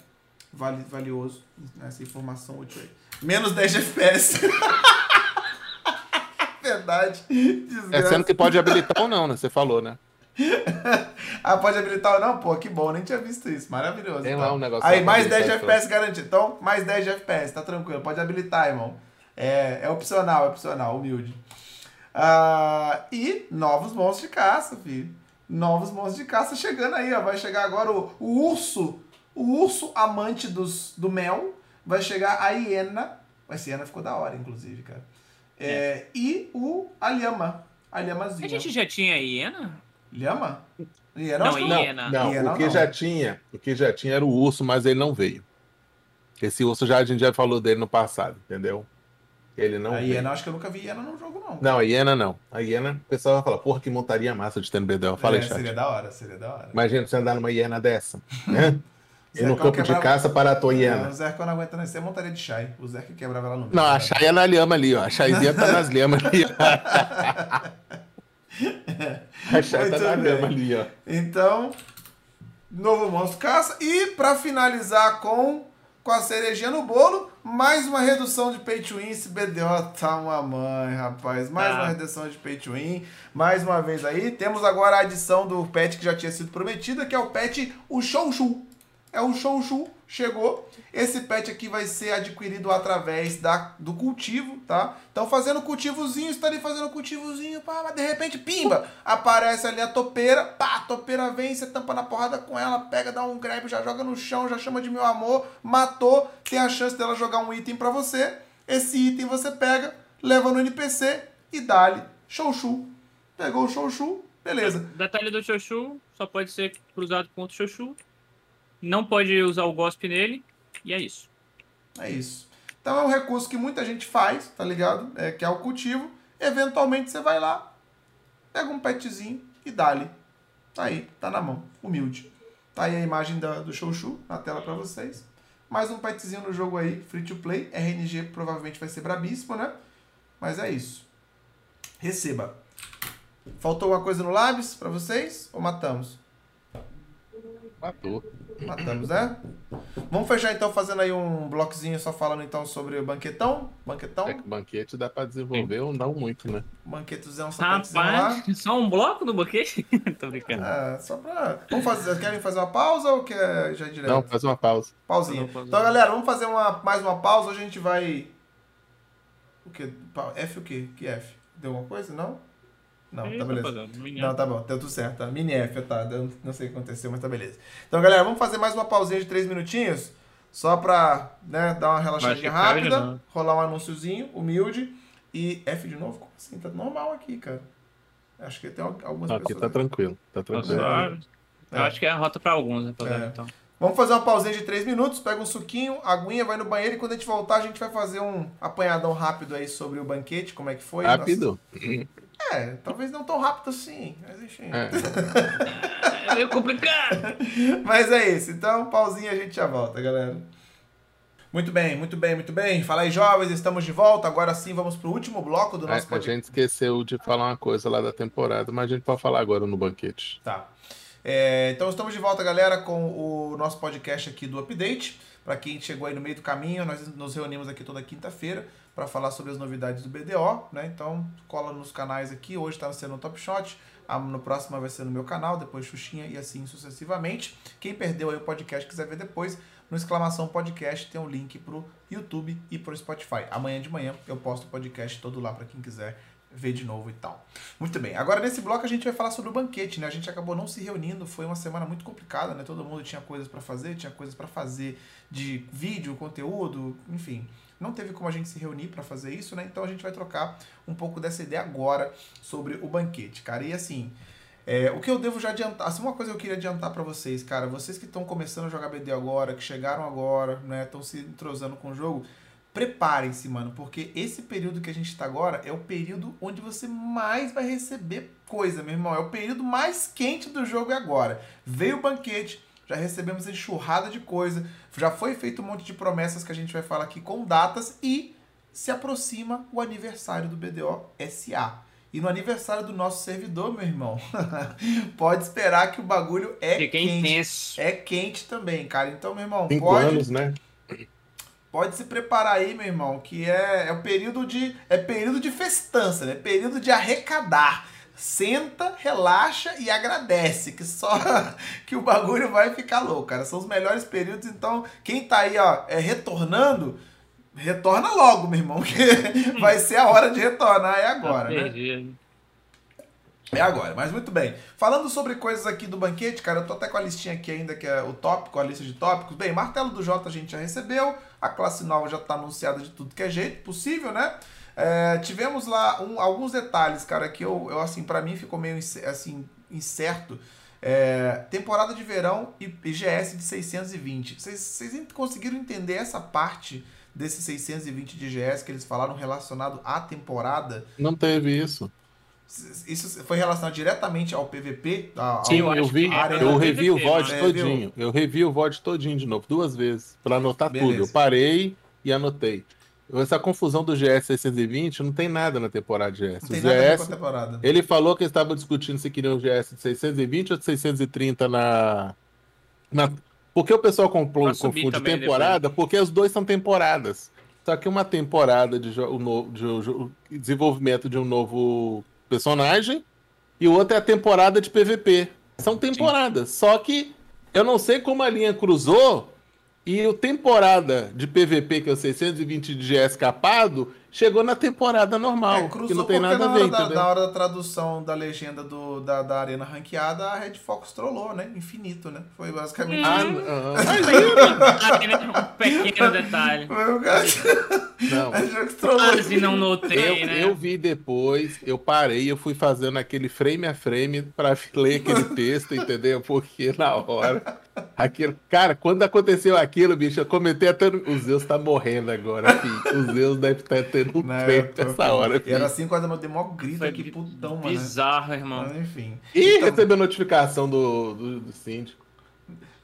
Vali, valioso, né, essa informação útil aí. Menos 10 de FPS. Verdade. É Desgraça. sendo que pode habilitar ou não, né? Você falou, né? <laughs> Ah, pode habilitar ou não? Pô, que bom, nem tinha visto isso. Maravilhoso. Tem então. lá um negócio Aí, mais pra 10 de FPS garantido. Então, mais 10 de FPS, tá tranquilo. Pode habilitar, irmão. É, é opcional, é opcional, humilde. Ah, e novos monstros de caça, filho. Novos monstros de caça chegando aí, ó. Vai chegar agora o, o urso. O urso amante dos, do mel. Vai chegar a hiena. Essa hiena ficou da hora, inclusive, cara. É, E o a lhama. A lhamazinha. A gente já tinha hiena? Lhama? Hiena, Não, Não, Hiena. não, Hiena o que não. já tinha, o que já tinha era o urso, mas ele não veio. Esse urso já a gente já falou dele no passado, entendeu? Ele não A veio. hiena, acho que eu nunca vi hiena num jogo, não. Não, a hiena não. A hiena, o pessoal vai falar, porra, que montaria massa de ter no BDL. Fala aí, é, chat. seria da hora, seria da hora. Imagina você andar numa hiena dessa, né? <laughs> E no Zercão campo de quebrava- caça para a Não, hiena. o Zercão não aguenta não. Isso é montaria de Shai. O Zerca quebrava ela no meio. Não, a. Chay é na lhama ali, ó. A Chayzinha tá nas lhamas ali. ó. <laughs> A Chay tá na lhama ali, ó. Então, novo monstro caça. E pra finalizar com, com a cerejinha no bolo, mais uma redução de pay to win. Esse BDO tá uma mãe, rapaz. Mais Tá. uma redução de pay to win. Mais uma vez aí. Temos agora a adição do pet que já tinha sido prometida, que é o pet o Shouchu. É o Shouchu, chegou. Esse pet aqui vai ser adquirido através da, do cultivo, tá? Então fazendo cultivozinho, está ali fazendo cultivozinho, pá, mas de repente, pimba, aparece ali a topeira, pá, a topeira vem, você tampa na porrada com ela, pega, dá um grab, já joga no chão, já chama de meu amor, matou, tem a chance dela jogar um item pra você. Esse item você pega, leva no NPC e dá-lhe Shouchu. Pegou o Shouchu, beleza. Detalhe do Xoxu, só pode ser cruzado contra o Xoxu. Não pode usar o Gosp nele. E é isso. É isso. Então é um recurso que muita gente faz, tá ligado? É, que é o cultivo. Eventualmente você vai lá, pega um petzinho e dá-lhe. Tá aí, tá na mão, humilde. Tá aí a imagem da, do Shouchu na tela pra vocês. Mais um petzinho no jogo aí, free to play. RNG provavelmente vai ser brabíssimo, né? Mas é isso. Receba. Faltou alguma coisa no Labs pra vocês? Ou matamos? Matou. Matamos, né? Vamos fechar então fazendo aí um bloquezinho só falando então sobre o banquetão. Banquetão. É que banquete dá pra desenvolver ou não muito, né? Banquetozão, só. Rapaz, só um bloco do banquete? <laughs> Tô brincando. É, só pra. Vamos fazer. Querem fazer uma pausa ou quer já ir direto? Não, faz uma pausa. Pausinha. Então, galera, vamos fazer uma, mais uma pausa. Hoje a gente vai. O quê? Pa- F o quê? Que F? Deu alguma coisa? Não? Não, Ih, tá beleza. Não, tá bom, deu tudo certo, tá? Mini F, tá? Deu- não sei o que aconteceu, mas tá beleza. Então, galera, vamos fazer mais uma pausinha de três minutinhos, só pra, né, dar uma relaxadinha rápida, rolar um anúnciozinho, humilde, e F de novo? Como assim? Tá normal aqui, cara. Acho que tem al- algumas Aqui pessoas... tá tranquilo. Tá Tá tranquilo. suave. Eu É. acho que é a rota pra alguns, rapaziada. É. Então. Vamos fazer uma pausinha de três minutos, pega um suquinho, aguinha, vai no banheiro e quando a gente voltar a gente vai fazer um apanhadão rápido aí sobre o banquete, como é que foi. Rápido. Nossa- <laughs> É, talvez não tão rápido assim, mas enfim. É. É meio complicado. <laughs> Mas é isso, então pausinha a gente já volta, galera. Muito bem, muito bem, muito bem. Fala aí, jovens, estamos de volta. Agora sim, vamos pro último bloco do É, nosso a podcast. gente esqueceu de falar uma coisa lá da temporada, mas a gente pode falar agora no banquete. Tá. É, então estamos de volta, galera, com o nosso podcast aqui do Update. Para quem chegou aí no meio do caminho, nós nos reunimos aqui toda quinta-feira para falar sobre as novidades do BDO, né? Então cola nos canais aqui. Hoje está sendo no Top Shot, no próximo vai ser no meu canal, depois Xuxinha e assim sucessivamente. Quem perdeu aí o podcast quiser ver depois, no exclamação podcast tem um link pro YouTube e pro Spotify. Amanhã de manhã eu posto o podcast todo lá para quem quiser ver de novo e tal. Muito bem. Agora nesse bloco a gente vai falar sobre o banquete, né? A gente acabou não se reunindo, foi uma semana muito complicada, né? Todo mundo tinha coisas para fazer, tinha coisas para fazer de vídeo, conteúdo, enfim. Não teve como a gente se reunir para fazer isso, né? Então a gente vai trocar um pouco dessa ideia agora sobre o banquete, cara. E assim, é, o que eu devo já adiantar, assim, uma coisa que eu queria adiantar para vocês, cara, vocês que estão começando a jogar BD agora, que chegaram agora, né, estão se entrosando com o jogo, preparem-se, mano, porque esse período que a gente tá agora é o período onde você mais vai receber coisa, meu irmão. É o período mais quente do jogo agora. Veio o banquete, já recebemos enxurrada de coisa, já foi feito um monte de promessas que a gente vai falar aqui com datas e se aproxima o aniversário do BDO SA. E no aniversário do nosso servidor, meu irmão, <laughs> pode esperar que o bagulho é Fica quente. intenso. É quente também, cara. Então, meu irmão, Cinco pode, anos, né? pode se preparar aí, meu irmão, que é, é o período de é período de festança, né? Período de arrecadar. Senta, relaxa e agradece, que só <laughs> que o bagulho vai ficar louco, cara. São os melhores períodos, então quem tá aí, ó, é retornando, retorna logo, meu irmão, <laughs> que vai ser a hora de retornar é agora, né? É agora, mas muito bem. Falando sobre coisas aqui do banquete, cara, eu tô até com a listinha aqui ainda, que é o tópico, a lista de tópicos. Bem, martelo do J a gente já recebeu, a classe nova já tá anunciada de tudo que é jeito possível, né? É, tivemos lá um- alguns detalhes, cara, que eu, eu assim, para mim ficou meio assim, incerto. É, temporada de verão e IGS de 620. Vocês conseguiram entender essa parte desses 620 de IGS que eles falaram relacionado à temporada? Não teve isso. Isso foi relacionado diretamente ao PVP? Ao, Sim, eu vi. eu PVP, revi o VOD né? todinho. Eu revi o VOD todinho de novo, duas vezes, pra anotar Beleza. tudo. Eu parei e anotei. Essa confusão do GS 620 não tem nada na temporada de GS. Não tem o nada GS, temporada. ele falou que eles estavam discutindo se queriam o GS de 620 ou de 630 na. na... Porque o pessoal subir confunde temporada, porque os dois são temporadas. Só que uma temporada de, jo- de jo- desenvolvimento de um novo personagem e o outro é a temporada de PVP. São temporadas. Só que eu não sei como a linha cruzou e o temporada de PVP, que é o 620 de GS capado, chegou na temporada normal. É, que cruzou não tem porque nada na a ver, hora, da, entendeu? na hora da tradução da legenda do, da, da arena ranqueada, a Red Fox trollou, né? Infinito, né? Foi basicamente Ah, não. Ah, tem um pequeno <laughs> detalhe. Foi o cara não. <laughs> a Jux trollou. Quase não notei, Eu, né? eu vi depois, eu parei, eu fui fazendo aquele frame a frame pra <laughs> ler aquele texto, entendeu? Porque na hora. Aquilo, cara, quando aconteceu aquilo, bicho, eu comentei até. O Zeus tá morrendo agora, filho. O Zeus deve estar tendo um Né, tô- essa hora, E filho. era 5 horas da manhã, dei mó grito aqui, putão, mano. né? Bizarro, irmão. Mas, enfim. Ih, Então- recebeu notificação do, do, do síndico.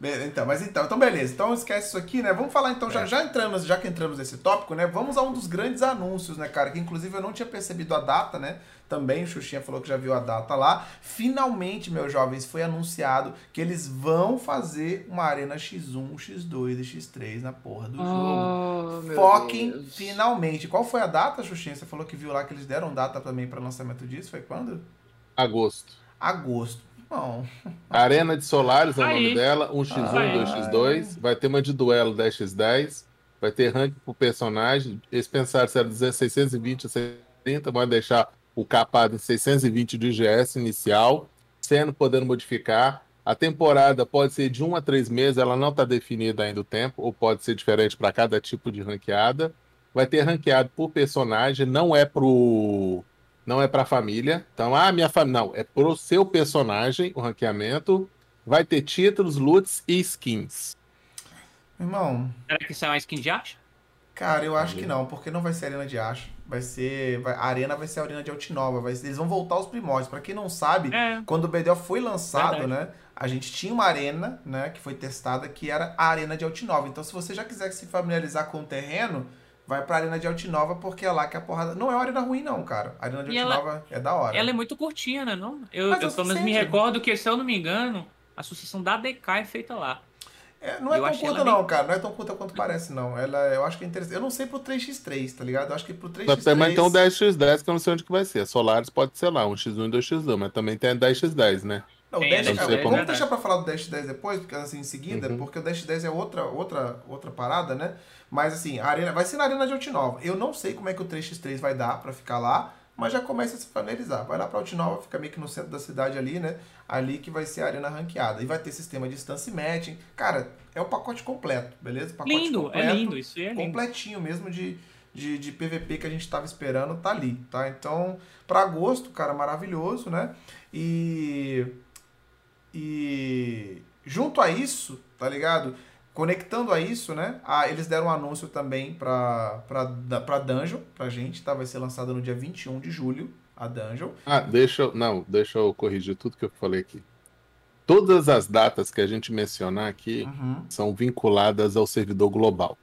Então, mas então, então beleza. Então esquece isso aqui, né? Vamos falar então, já, já entramos, já que entramos nesse tópico, né? Vamos a um dos grandes anúncios, né, cara? Que inclusive eu não tinha percebido a data, né? Também o Xuxinha falou que já viu a data lá. Finalmente, meus jovens, foi anunciado que eles vão fazer uma Arena X1, X2 e X3 na porra do jogo. Foquem finalmente. Qual foi a data, Xuxinha? Você falou que viu lá que eles deram data também para lançamento disso. Foi quando? Agosto. Agosto. Bom, Arena de Solares é o Aí. nome dela. Um X1, Aí. 2x2. Vai ter uma de duelo 10x10. Vai ter ranking por personagem. Eles pensaram se era 620 a 70. Vai deixar o capado em 620 de IGS inicial. Sendo podendo modificar. A temporada pode ser de 1 a 3 meses. Ela não está definida ainda o tempo. Ou pode ser diferente para cada tipo de ranqueada. Vai ter ranqueado por personagem. Não é pro não é para família. Então, ah, minha família. Não, é pro seu personagem o ranqueamento. Vai ter títulos, loots e skins. irmão, Será que isso é uma skin de arte? Cara, eu acho que não, porque não vai ser Arena de Acho. Vai ser. vai- a Arena vai ser a Arena de Altinova. Vai ser- eles vão voltar aos primórdios. Pra quem não sabe, É. quando o BDO foi lançado, Verdade. né? A gente tinha uma arena, né? Que foi testada, que era a Arena de Altinova. Então, se você já quiser se familiarizar com o terreno, vai pra Arena de Altinova, porque é lá que a porrada. Não é uma arena ruim, não, cara. A Arena de E ela- Altinova é da hora. Ela é muito curtinha, né? Não? Eu, Mas é eu o pelo menos me recordo que, se eu não me engano, a sucessão da DK é feita lá. É, não é Eu tão curta, não, bem- cara. Não é tão curta quanto parece, não. Ela, eu acho que é interessante. Eu não sei pro 3x3, tá ligado? Eu acho que pro 3x3. Também tem um 10x10 que eu não sei onde que vai ser. A Solaris pode ser lá, um X1 e 2x2, mas também tem a 10x10, né? Não, o Tem, 10, não sei vamos como- deixar pra falar do Dash 10 depois, porque assim, em seguida, Uhum. porque o Dash 10 é outra, outra, outra parada, né? Mas assim, a arena, vai ser na Arena de Altinova. Eu não sei como é que o 3x3 vai dar pra ficar lá, mas já começa a se familiarizar. Vai lá pra Altinova, fica meio que no centro da cidade ali, né? Ali que vai ser a arena ranqueada. E vai ter sistema de distância matching. Cara, é o pacote completo, beleza? O pacote Lindo, completo, é lindo, isso aí é lindo. completinho mesmo de, de, de PVP que a gente tava esperando, tá ali, tá? Então, pra agosto, cara, maravilhoso, né? E. E. Junto a isso, tá ligado? Conectando a isso, né? Ah, eles deram um anúncio também pra, pra, pra Dungeon, pra gente, tá? Vai ser lançada no dia 21 de julho, a Dungeon. Ah, deixa eu. Não, deixa eu corrigir tudo que eu falei aqui. Todas as datas que a gente mencionar aqui Uhum. são vinculadas ao servidor global.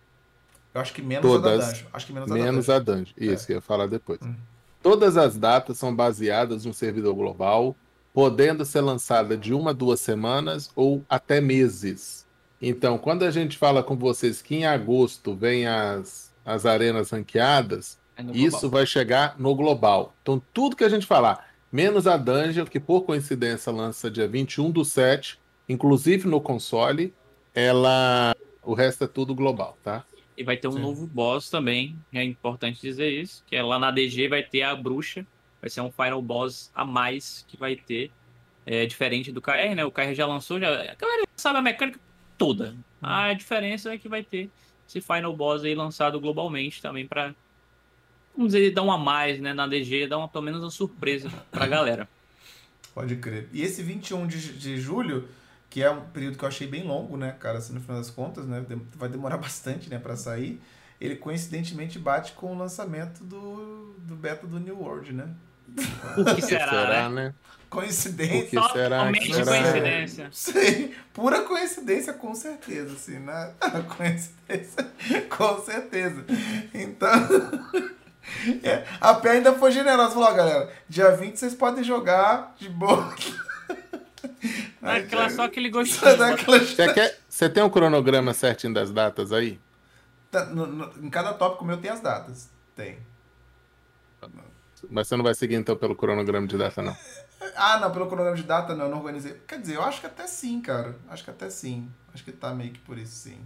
Eu acho que menos a da Todas, Dungeon. Acho que menos, Menos a da a Dungeon. Isso, que eu ia falar depois. Hum. Todas as datas são baseadas no servidor global, podendo ser lançada de uma a duas semanas ou até meses. Então, quando a gente fala com vocês que em agosto vem as, as arenas ranqueadas, É isso global. vai chegar no global. Então, tudo que a gente falar, menos a Dungeon, que por coincidência lança dia 21 do 7, inclusive no console, ela. O resto é tudo global, tá? E vai ter um Sim. novo boss também, é importante dizer isso, que é lá na DG vai ter a bruxa, vai ser um final boss a mais que vai ter, é diferente do KR, né? O KR já lançou, já, a galera sabe a mecânica toda. A diferença é que vai ter esse final boss aí lançado globalmente também pra, vamos dizer, dar um a mais, né, na DG, dar uma, pelo menos uma surpresa pra galera. <laughs> Pode crer. E esse 21 de, de julho, que é um período que eu achei bem longo, né, cara, assim, no final das contas, né, vai demorar <laughs> bastante, né, pra sair, ele coincidentemente bate com o lançamento do, do beta do New World, né? Por que <laughs> será, né? né? Coincidência. Por que será? Que será? coincidência. Sei, pura coincidência, com certeza, assim, né? <laughs> Coincidência, com certeza. Então, <laughs> é, a Pé ainda foi generosa, falou, galera, dia 20 vocês podem jogar de boa. Dá aquela, só aquele gostinho. Só dá aquela- Você, quer... Você tem um cronograma certinho das datas aí? Tá, no- no- em cada tópico meu tem as datas. Tem. Mas você não vai seguir então pelo cronograma de data, não. Ah, não, pelo cronograma de data não, eu não organizei. Quer dizer, eu acho que até sim, cara. Acho que até sim. Acho que tá meio que por isso sim.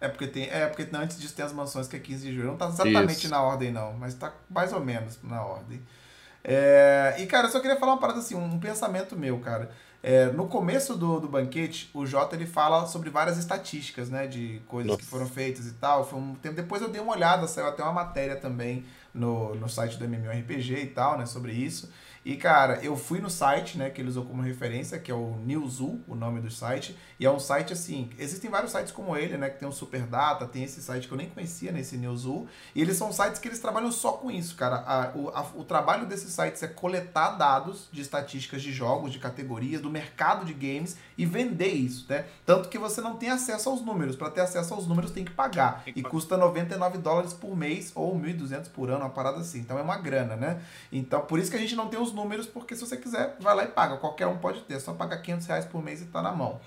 É porque tem. É porque antes disso tem as mansões que é 15 de julho. Não tá exatamente Isso. na ordem, não, mas tá mais ou menos na ordem. É, e, cara, eu só queria falar uma parada assim, um pensamento meu, cara. É, no começo do, do banquete, o Jota ele fala sobre várias estatísticas, né? De coisas Nossa. que foram feitas e tal. Foi um tempo. Depois eu dei uma olhada, saiu até uma matéria também no, no site do MMORPG e tal, né? Sobre isso. E, cara, eu fui no site, né, que ele usou como referência, que é o Newzoo, o nome do site. E é um site, assim, existem vários sites como ele, né, que tem o Superdata, tem esse site que eu nem conhecia, nesse Newzoo. E eles são sites que eles trabalham só com isso, cara. A- o, a- o trabalho desses sites é coletar dados de estatísticas de jogos, de categorias, do mercado de games e vender isso, né? Tanto que você não tem acesso aos números. Para ter acesso aos números tem que pagar. E custa 99 dólares por mês ou 1.200 por ano, uma parada assim. Então é uma grana, né? Então por isso que a gente não tem os números, porque se você quiser, vai lá e paga. Qualquer um pode ter. É só pagar 500 reais por mês e tá na mão.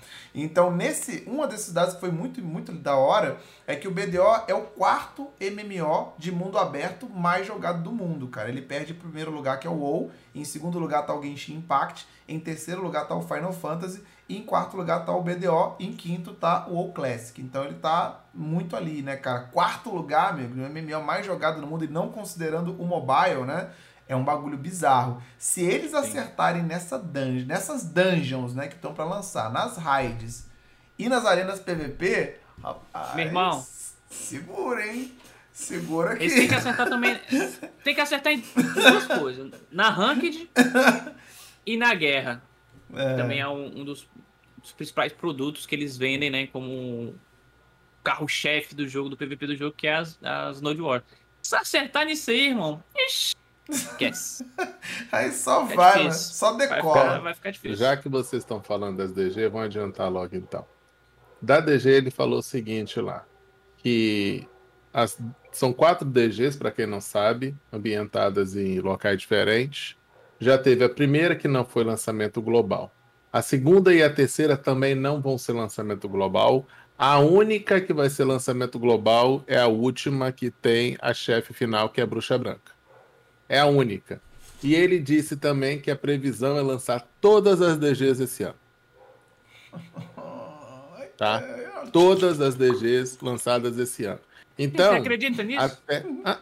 Então nesse, uma desses dados que foi muito, muito da hora é que o BDO é o quarto MMO de mundo aberto mais jogado do mundo, cara. Ele perde em primeiro lugar, que é o WoW. Em segundo lugar tá o Genshin Impact. Em terceiro lugar tá o Final Fantasy. E em quarto lugar tá o BDO. E em quinto tá o WoW Classic. Então ele tá muito ali, né, cara? Quarto lugar, amigo, no MMO mais jogado do mundo. E não considerando o mobile, né? É um bagulho bizarro. Se eles acertarem nessa dungeon, nessas dungeons, né, que estão pra lançar, nas raids e nas arenas PVP, rapaz, Meu irmão. segura, hein? Segura aqui. Eles têm que acertar também. <laughs> Tem que acertar em duas coisas. Na Ranked e na guerra. É. Também é um, um dos, dos principais produtos que eles vendem, né? Como carro-chefe do jogo, do PVP do jogo, que é as, as Node War. Se acertar nisso aí, irmão, ixi, esquece. <laughs> Aí só vai, né? difícil. Só Vai decola. ficar, vai ficar difícil. Já que vocês estão falando das DG, vamos adiantar logo então. Da DG ele falou o seguinte lá, que as- são quatro DGs, para quem não sabe, ambientadas em locais diferentes. Já teve a primeira que não foi lançamento global. A segunda e a terceira também não vão ser lançamento global. A única que vai ser lançamento global é a última que tem a chefe final, que é a Bruxa Branca. É a única. E ele disse também que a previsão é lançar todas as DGs esse ano. <laughs> Tá? Todas as DGs lançadas esse ano. Então, Você acredita nisso? até- ah,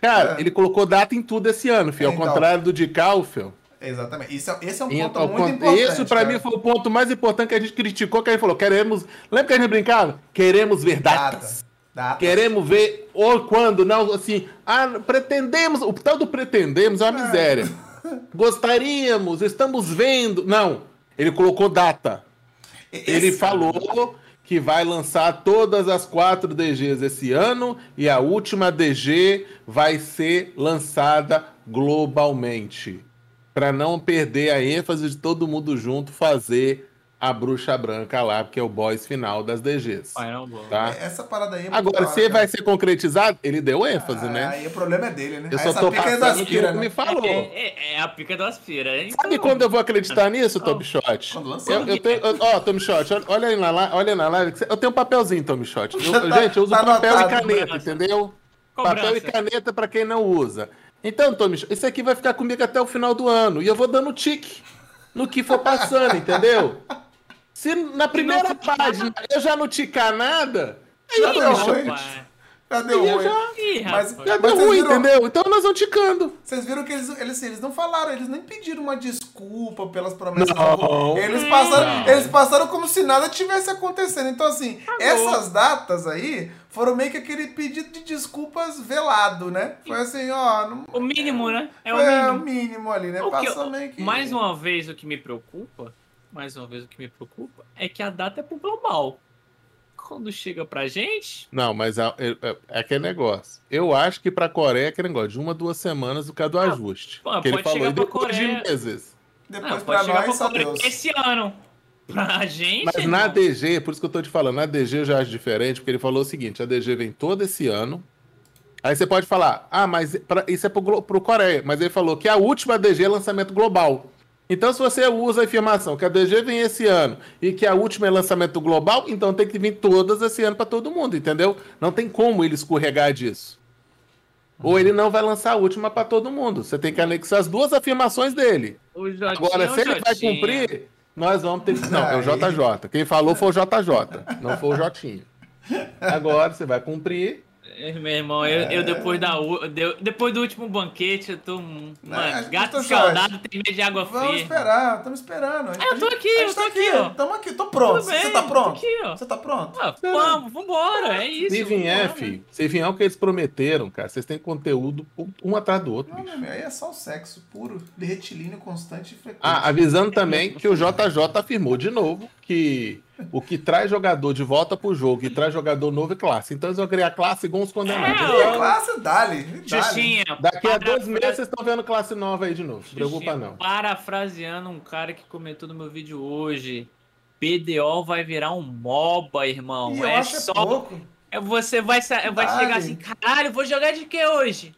cara, ele colocou data em tudo esse ano, filho. Ao É, então. contrário do de Calfel. Exatamente. Isso é, esse é um ponto ao muito con- importante. Esse, pra cara. mim, foi o ponto mais importante que a gente criticou, que a gente falou, queremos... Lembra que a gente brincava? Queremos ver datas. Data. Queremos ver ou quando, não, assim, ah, pretendemos, o tal do pretendemos é uma miséria. <laughs> Gostaríamos, estamos vendo. Não, ele colocou data. Ele Esse- falou que vai lançar todas as quatro DGs esse ano e a última DG vai ser lançada globalmente. Para não perder a ênfase de todo mundo junto fazer a bruxa branca lá, porque é o boss final das DGs. Tá? Essa parada aí é Agora, se cara. vai ser concretizado, ele deu ênfase, Ah, né? Aí o problema é dele, né? Eu Aí só tô pica é passando das o que né? me falou. É, é- é a pica das firas. Então, Sabe quando eu vou acreditar nisso, Tom Shot? Quando lançar. Eu, eu tenho, eu- ó, Tom Shot, olha- aí na, olha na live. Eu tenho um papelzinho, Tom Shot. Eu- Tá- gente, eu uso tá papel anotado. e caneta, Cobrança. entendeu? Cobrança. Papel e caneta pra quem não usa. Então, Tom Shot, isso aqui vai ficar comigo até o final do ano. E eu vou dando tique no que for passando, entendeu? Se na primeira página eu já não ticar nada, aí Já deu ruim. Já deu ruim. já- Ih, Mas- já Mas deu ruim, viram- entendeu? Então nós vamos ticando. Vocês viram que eles, eles, eles não falaram, eles nem pediram uma desculpa pelas promessas. Não. Eles passaram, Não. eles passaram como se nada tivesse acontecendo. Então, assim, essas datas aí foram meio que aquele pedido de desculpas velado, né? Foi assim, ó. Não, O mínimo, né? É o foi mínimo. o mínimo ali, né? O que- Passou meio que. Mais uma vez, o que me preocupa, mais uma vez, o que me preocupa é que a data é pro global. Quando chega pra gente, Não, mas é, é, é aquele negócio. Eu acho que pra Coreia é aquele negócio de uma, duas semanas o caso do ajuste. pô, que ele pode falou chegar e pra depois de Coreia. meses. Depois não, pra pode chegar nós, pra Coreia esse ano. Pra <laughs> gente. Mas na DG, por isso que eu tô te falando, na DG eu já acho diferente, porque ele falou o seguinte: a DG vem todo esse ano. Aí você pode falar, ah, mas pra- isso é pro, pro Coreia. Mas ele falou que a última DG é lançamento global. Então, se você usa a afirmação que a DG vem esse ano e que a última é lançamento global, então tem que vir todas esse ano para todo mundo, entendeu? Não tem como ele escorregar disso. Ou ele não vai lançar a última para todo mundo. Você tem que anexar as duas afirmações dele. o Jotinha, Agora, o se ele vai cumprir, nós vamos ter que. Não, é o. JJ. Quem falou foi o JJ, não foi o Jotinho. <laughs> Agora você vai cumprir. É, Meu irmão, eu, eu depois, da, depois do último banquete, eu tô. Mano, acho que gato tô escaldado tem medo de água Vamos fria. esperar, estamos esperando. Ah, eu tô aqui, eu gente tô tá aqui, ó. Tamo aqui, tô pronto? Bem, Você tá pronto? aqui. Você tá pronto? Ah, vamos, vambora, é isso. Se vier, filho, se vier o que eles prometeram, cara, vocês têm conteúdo um atrás do outro, Não, bicho. meu, aí é só o sexo puro, de retilíneo constante e frequente. Ah, avisando também que o JJ afirmou de novo que o que traz jogador de volta pro jogo e traz jogador novo é classe. Então eles vão criar classe igual uns condenados. É, E Então, classe, dali. dali. Xuxinha, daqui a dois meses vocês estão vendo classe nova aí de novo. Não se preocupa não. Parafraseando um cara que comentou no meu vídeo hoje. BDO vai virar um MOBA, irmão. E eu é acho só. é pouco. É, você vai, vai chegar assim, caralho, vou jogar de que hoje?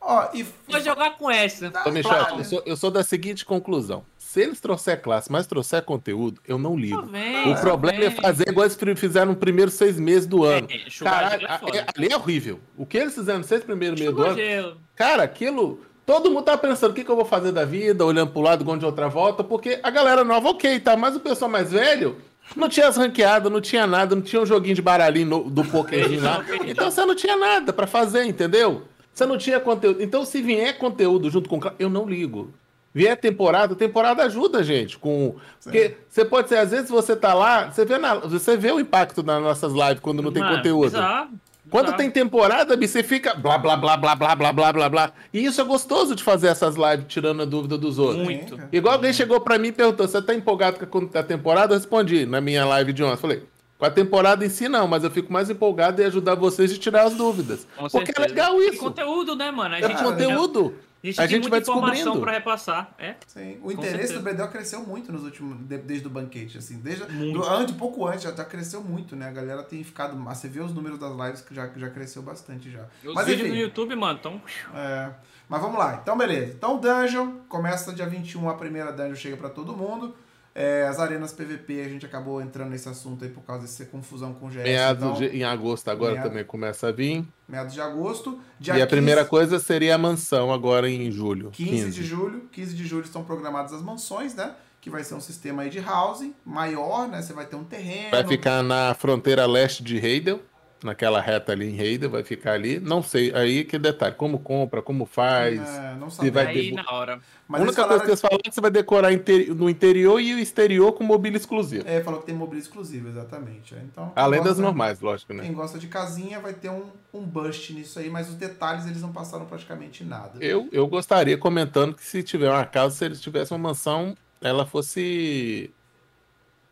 Ó, e... Vou jogar com essa. Tá, Ô, Michel, claro. eu sou, eu sou da seguinte conclusão. Se eles trouxer classe, mas trouxer conteúdo, eu não Tá ligo. vendo, O tá problema é vendo. fazer igual eles fizeram no primeiro seis meses do ano. É, Caralho, gelo é é- ali é horrível. O que eles fizeram nos seis primeiros meses do Enxugou ano, gelo. Cara, aquilo. Todo mundo tá pensando o que, que eu vou fazer da vida, olhando pro lado, de outra volta, porque a galera nova, ok, tá? Mas o pessoal mais velho não tinha as ranqueadas, não tinha nada, não tinha um joguinho de baralhinho no- do pokerzinho <laughs> lá. Então você não tinha nada pra fazer, entendeu? Você não tinha conteúdo. Então, se vier conteúdo junto com. Eu não ligo. Vier temporada, temporada ajuda, gente. Com... Porque você pode ser, às vezes você tá lá, você vê, na- você vê o impacto nas nossas lives quando não tem Mano, conteúdo. bizarro, Quando tem temporada, você fica blá, blá, blá, blá, blá, blá, blá, blá, blá. E isso é gostoso de fazer essas lives tirando a dúvida dos outros. Muito. Igual alguém chegou pra mim e perguntou, você tá empolgado com a temporada? Eu respondi na minha live de ontem. Falei, com a temporada em si não, mas eu fico mais empolgado em ajudar vocês de tirar as dúvidas. Com Porque é certeza. legal Tem isso. conteúdo, né, mano? A É conteúdo. A gente, A tem gente muita vai informação descobrindo. pra repassar. É? Sim, o interesse certeza. do BDO cresceu muito nos últimos. de- desde o banquete, assim. Desde, do, antes, pouco antes, já, já cresceu muito, né? A galera tem ficado. mas Você vê os números das lives que já, já cresceu bastante já. Os Mas vídeos enfim. no YouTube, mano, então. É, mas vamos lá. Então, beleza. Então, Dungeon. Começa dia 21, a primeira Dungeon chega pra todo mundo. É, as arenas PVP, a gente acabou entrando nesse assunto aí por causa dessa confusão com o GS. Meados então, de- em agosto agora meado- também começa a vir. meados de agosto. E a primeira 15 coisa seria a mansão agora em julho. 15, de julho. 15 de julho estão programadas as mansões, né? Que vai ser um sistema aí de housing maior, né? Você vai ter um terreno. Vai ficar na fronteira leste de Heidel, naquela reta ali em Heidel, vai ficar ali. Não sei, aí que detalhe, como compra, como faz. É, não Se vai Aí ter- na hora. Mas a única coisa que eles falaram é que você vai decorar interi- no interior e o exterior com mobília exclusiva. É, falou que tem mobília exclusiva, exatamente. Então, quem Além das gosta- normais, lógico, né? Quem gosta de casinha vai ter um, um bust nisso aí, mas os detalhes eles não passaram praticamente nada. Eu, eu gostaria, comentando, que se tiver uma casa, se eles tivessem uma mansão, ela fosse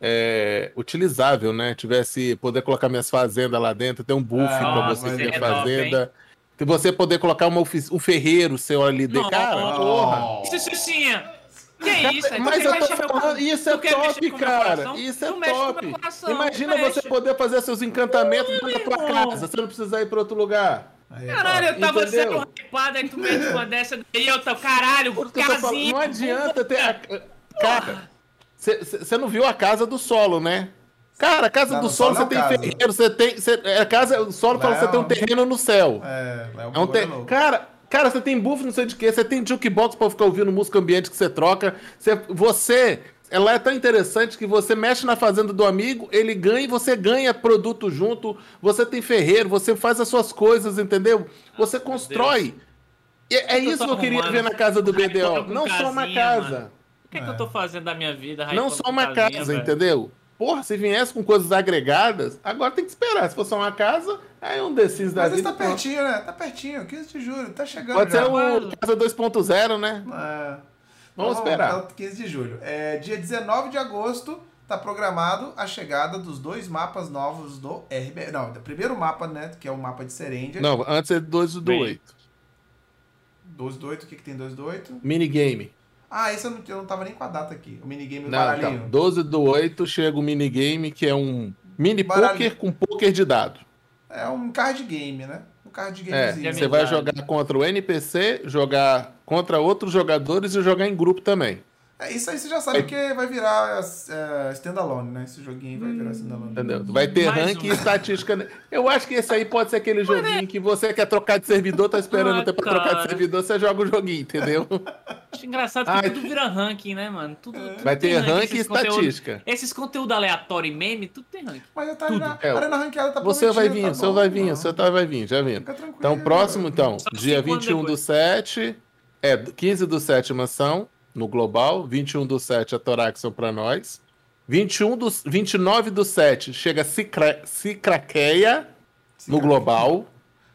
é, utilizável, né? Tivesse poder colocar minhas fazendas lá dentro, ter um buff Ah, pra nossa, você ter é fazenda. Se você poder colocar uma um ferreiro seu ali de Não. cara, porra. Isso, Sucinha! Que isso? Tu Mas eu tô meu- falando, isso é top, cara. Isso é com top. coração, Imagina mexe. você poder fazer seus encantamentos na tua casa. Você não precisar ir pra outro lugar. Aí é Caralho, eu tava Entendeu? sendo hypado, aí tu mete uma dessa daí, eu tô, caralho, Por isso falando, casinha. não adianta ter. A... Cara, você não viu a casa do solo, né? Cara, a casa Não, do solo solo você é tem casa. ferreiro, você tem. Cê, é a casa, o solo fala que você tem um terreno no céu. É, é um É um te... louco. Cara, cara, você tem buff, não sei de quê, você tem jukebox pra ficar ouvindo música ambiente que você troca. Você, você, ela é tão interessante que você mexe na fazenda do amigo, ele ganha e você ganha produto junto. Você tem ferreiro, você faz as suas coisas, entendeu? Você constrói. E é eu isso que eu queria ver na casa do BDO. Não só uma casinha, casa. mano. O que, é que eu tô fazendo da minha vida? Não só uma casinha, casa, velho? entendeu? Porra, se viesse com coisas agregadas, agora tem que esperar. Se for só uma casa, aí é um desses da Mas isso vida. tá pronto. pertinho, né? Tá pertinho, 15 de julho, tá chegando Pode já. ser o Casa 2.0, né? É. Vamos Então, esperar. até o 15 de julho. É, dia 19 de agosto tá programado a chegada dos dois mapas novos do RB. Não, do primeiro mapa, né? Que é o mapa de Serendia. Não, antes é 2 do Bem. 8. 12 do 8, o que, que tem 12 do 8? Minigame. Ah, esse eu não, eu não tava nem com a data aqui. O minigame do Não, baralhinho. então, 12 do 8 chega o minigame, que é um mini poker com poker de dado. É um card game, né? Um card É, gamezinho. você vai jogar contra o NPC, jogar contra outros jogadores e jogar em grupo também. É, isso aí você já sabe que vai virar é, standalone, né? Esse joguinho vai virar standalone. Entendeu? Vai ter Mais rank um. e estatística. Eu acho que esse aí pode ser aquele joguinho que você quer trocar de servidor, tá esperando Ah, ter pra trocar de servidor, você joga o joguinho, entendeu? Acho engraçado que Ai, tudo vira ranking, né, mano? Tudo, tudo Vai ter rank e estatística. Esses conteúdos aleatórios e meme, tudo tem ranking. Mas já tá Tudo. na É, Arena Ranqueada tá Você vai prometido, vir, tá o seu bom, vai vir, seu tá, vai vir, já vindo. Fica tranquilo. Então, próximo, então, Só dia cinco anos 21 do depois. 7, é, 15 do 7 mansão, no global, 21 do 7 a Toraxon pra nós, 21 do, 29 do 7 chega Cicra, Cicraqueia no global.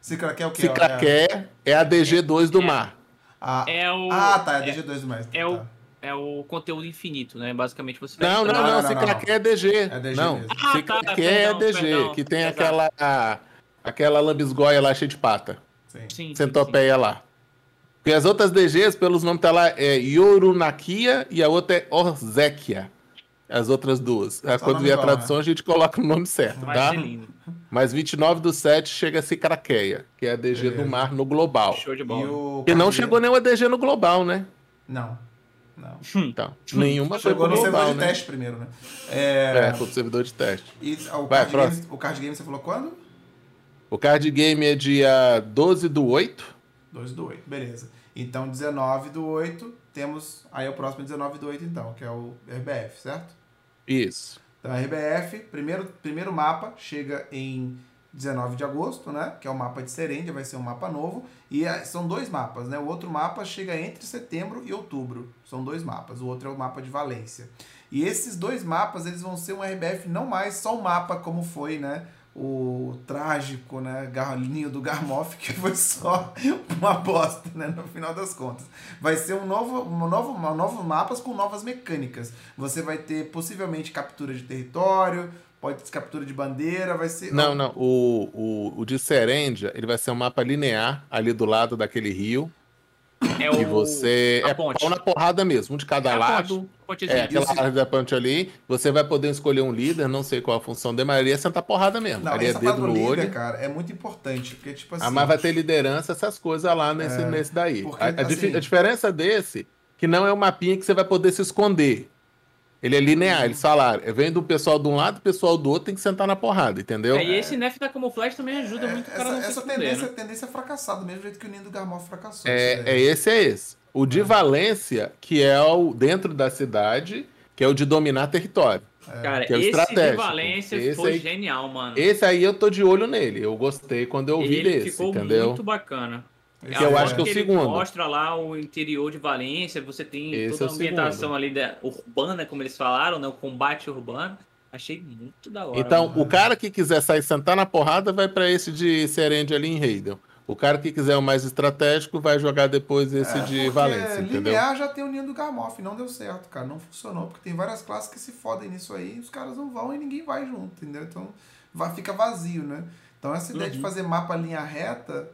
Cicraqué é o quê? Cicraqué é a DG2 do é. mar. Ah, É o. ah, tá, é DG2 do mais. É o, Tá. é o conteúdo infinito, né? Basicamente você vai Não, não, não, não, não, Cicraqué é DG. É DG não, mesmo. Ah, tá, é perdão, DG, perdão. que tem Exato. aquela aquela lambisgoia lá cheia de pata. Sim. Sim, sim, centopeia lá. Porque as outras DGs, pelos nomes tá lá, é Yorunakia e a outra é Orzéquia. As outras duas. Quando vier a tradução, a gente coloca o nome certo. Vai tá? lindo. Mas 29 do 7 chega a Cicraqueia, que é a DG Beleza. do mar no global. Show de E bola. o E não chegou nenhuma DG no global, né? Não. Não. <laughs> Então, nenhuma foi Chegou pro no servidor global, de né? teste primeiro, né? É, É, foi pro servidor de teste. e o, Vai, card game, o card game você falou quando? O card game é dia 12 do 8. 2 do 8, beleza. Então, 19 do 8, temos. Aí o próximo é 19 do 8, então, que é o RBF, certo? Isso. Então, RBF, primeiro, primeiro mapa, chega em 19 de agosto, né? Que é o mapa de Serêndia, vai ser um mapa novo. E é- são dois mapas, né? O outro mapa chega entre setembro e outubro. São dois mapas. O outro é o mapa de Valência. E esses dois mapas, eles vão ser um RBF não mais só um mapa como foi, né? O trágico, né? Galinho do Garmoff, que foi só uma bosta, né? No final das contas. Vai ser um novo, um novo, um novo mapas com novas mecânicas. Você vai ter possivelmente captura de território, pode ter captura de bandeira, vai ser. Não, não. O, o, o de Serêndia, ele vai ser um mapa linear ali do lado daquele rio. É o. E você. a É ponte. pau na porrada mesmo, um de cada É lado. ponte, É, aquela Isso. área da ponte ali. Você vai poder escolher um líder, não sei qual a função dele, mas ali é sentar porrada mesmo. Não, é essa dedo no patrulha, olho. cara, é muito importante, porque, tipo assim... Ah, mas vai ter liderança, essas coisas lá nesse, nesse daí. porque, a, a assim- a diferença desse, que não é um mapinha que você vai poder se esconder. Ele é linear, ele falaram. É, Vem do pessoal de um lado, o pessoal do outro tem que sentar na porrada, entendeu? É, e esse nerf da camuflagem também ajuda muito o cara essa, não se essa esconder, tendência, né? tendência é fracassar, do mesmo jeito que o Ninho do Garmoff fracassou. É, é esse, é esse. O de Valência, que é o dentro da cidade, que é o de dominar território. Cara, que é o esse de. Valência Esse foi aí- genial, mano. Esse aí eu tô de olho nele. Eu gostei quando eu vi Ele desse, ficou entendeu? muito bacana. Que eu é- acho que é o ele segundo. mostra lá o interior de Valência, você tem Esse toda é a o ambientação ali da, urbana, como eles falaram, né? O combate urbano. Achei muito da hora. Então, mano. o cara que quiser sair sentar na porrada vai pra esse de Serende ali em Raiden. O cara que quiser o mais estratégico vai jogar depois esse É, de Valência, entendeu? Linear já tem o Ninho do Garmoff, não deu certo, cara. Não funcionou, porque tem várias classes que se fodem nisso aí, os caras não vão e ninguém vai junto, entendeu? Então vai, fica vazio, né? Então essa ideia Uhum. de fazer mapa linha reta,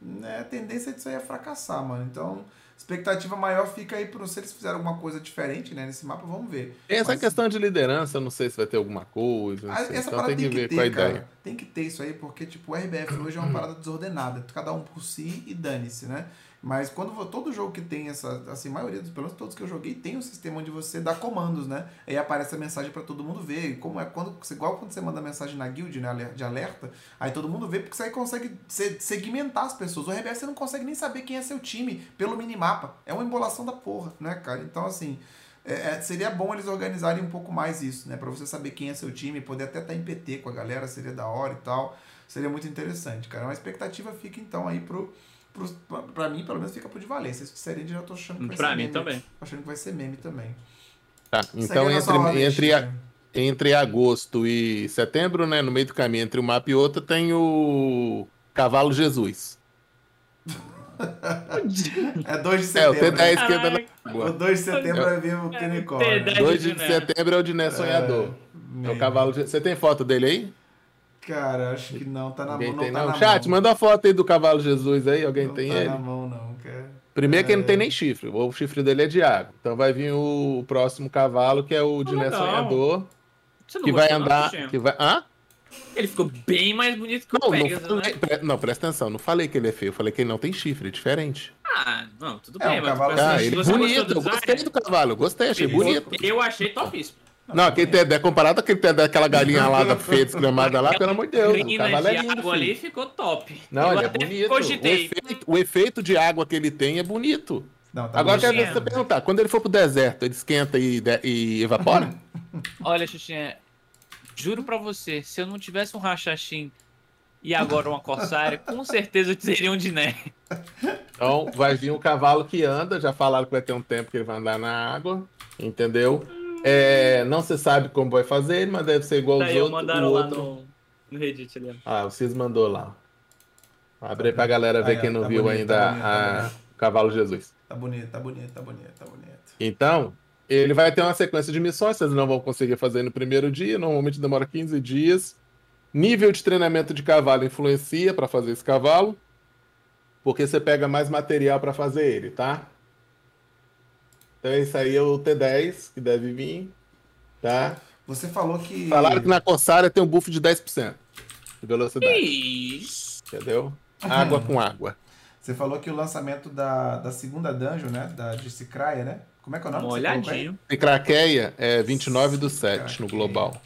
né, a tendência disso aí é fracassar, mano. Então, expectativa maior fica aí pro se eles fizerem alguma coisa diferente, né, nesse mapa, vamos ver. Tem essa Mas- questão de liderança, eu não sei se vai ter alguma coisa, não Ah. Essa então parada tem que ver ter, qual a cara. ideia. Tem que ter isso aí, porque, tipo, o RBF hoje é uma parada desordenada. Cada um por si e dane-se, né? Mas quando todo jogo que tem essa, assim, maioria dos, pelo menos todos que eu joguei, tem um sistema onde você dá comandos, né? Aí aparece a mensagem pra todo mundo ver. E como é quando, igual quando você manda mensagem na guild, né, de alerta, aí todo mundo vê porque você aí consegue se- segmentar as pessoas. O RBF você não consegue nem saber quem é seu time pelo minimapa. É uma embolação da porra, né, cara? Então, assim, é, é, seria bom eles organizarem um pouco mais isso, né? Pra você saber quem é seu time, poder até estar em PT com a galera, seria da hora e tal. Seria muito interessante, cara. Uma expectativa fica então aí pro. Pra mim, pelo menos, fica pro de Valência. Esse de Serende já tô achando que vai Pra ser mim meme. também. Achando que vai ser meme também. Tá, Segue então nossa entre, ordem, entre, a- entre agosto e setembro, né, no meio do caminho, entre um mapa e outro, tem o Cavalo Jesus. <laughs> É 2 de É, o setembro. T10 né? esquerda na Caralho. O água. 2 de setembro É. é vivo que É, Nicole. T10. 2 de Né? setembro é o Diné Sonhador. É o Meme. cavalo de... Você tem foto dele aí? Cara, acho que não, tá na Ninguém mão. tem, não tá não. na Chat, mão. manda a foto aí do cavalo Jesus aí. Alguém não tem tá ele? na mão, não, cara. Primeiro que ele não tem nem chifre. O chifre dele é de água. Então vai vir o próximo cavalo, que é o Diné legal. Sonhador, Você não que vai não, andar. Xuxinha? Que vai... Hã? Ele ficou bem mais bonito que Não, o não, Pegasus, falei- né? pre- não, presta atenção. Não falei que ele é feio. Eu falei que ele não tem chifre. É diferente. Ah, não, tudo É, bem. um mas cavalo- Ah, ele é bonito. Eu gostei do cavalo. Eu gostei, achei bonito. Eu achei topíssimo. Não, aquele Tedé, comparado àquele Tedé daquela galinha lá da feia desgramada lá, pelo amor de Deus. O cavalo é lindo, água ali ficou top. Não, eu ele é bonito. O efeito, o efeito de água que ele tem é bonito. Não, tá Agora eu quero você perguntar, quando ele for pro deserto, ele esquenta e, de- e evapora? <laughs> Olha, Xuxinha, juro pra você, se eu não tivesse um Rachachim e agora uma Corsária, com certeza eu teria um Diné. Então vai vir um cavalo que anda, já falaram que vai ter um tempo que ele vai andar na água, entendeu? É, não se sabe como vai fazer ele, mas deve ser igual Tá os aí, outros. mandaram o lá outro- no, no Reddit ali. Ah, o Cis mandou lá. Abre aí pra galera ver ó, quem não tá viu bonito, ainda tá bonito, tá a bonito. Cavalo Jesus. Tá bonito, tá bonito, tá bonito, tá bonito. Então, ele vai ter uma sequência de missões, vocês não vão conseguir fazer no primeiro dia, normalmente demora 15 dias. Nível de treinamento de cavalo influencia para fazer esse cavalo, porque você pega mais material para fazer ele, tá? Então esse aí é o T10 que deve vir, tá? Você falou que. Falaram que na Corsária tem um buff de 10% de velocidade, Isso. entendeu? Água com água. Você falou que o lançamento da, da segunda dungeon, né? Da de Cicraia, né? Como é que é o nome? que você colocou aí? Molhadinho. E Craqueia é 29 do 7 no global.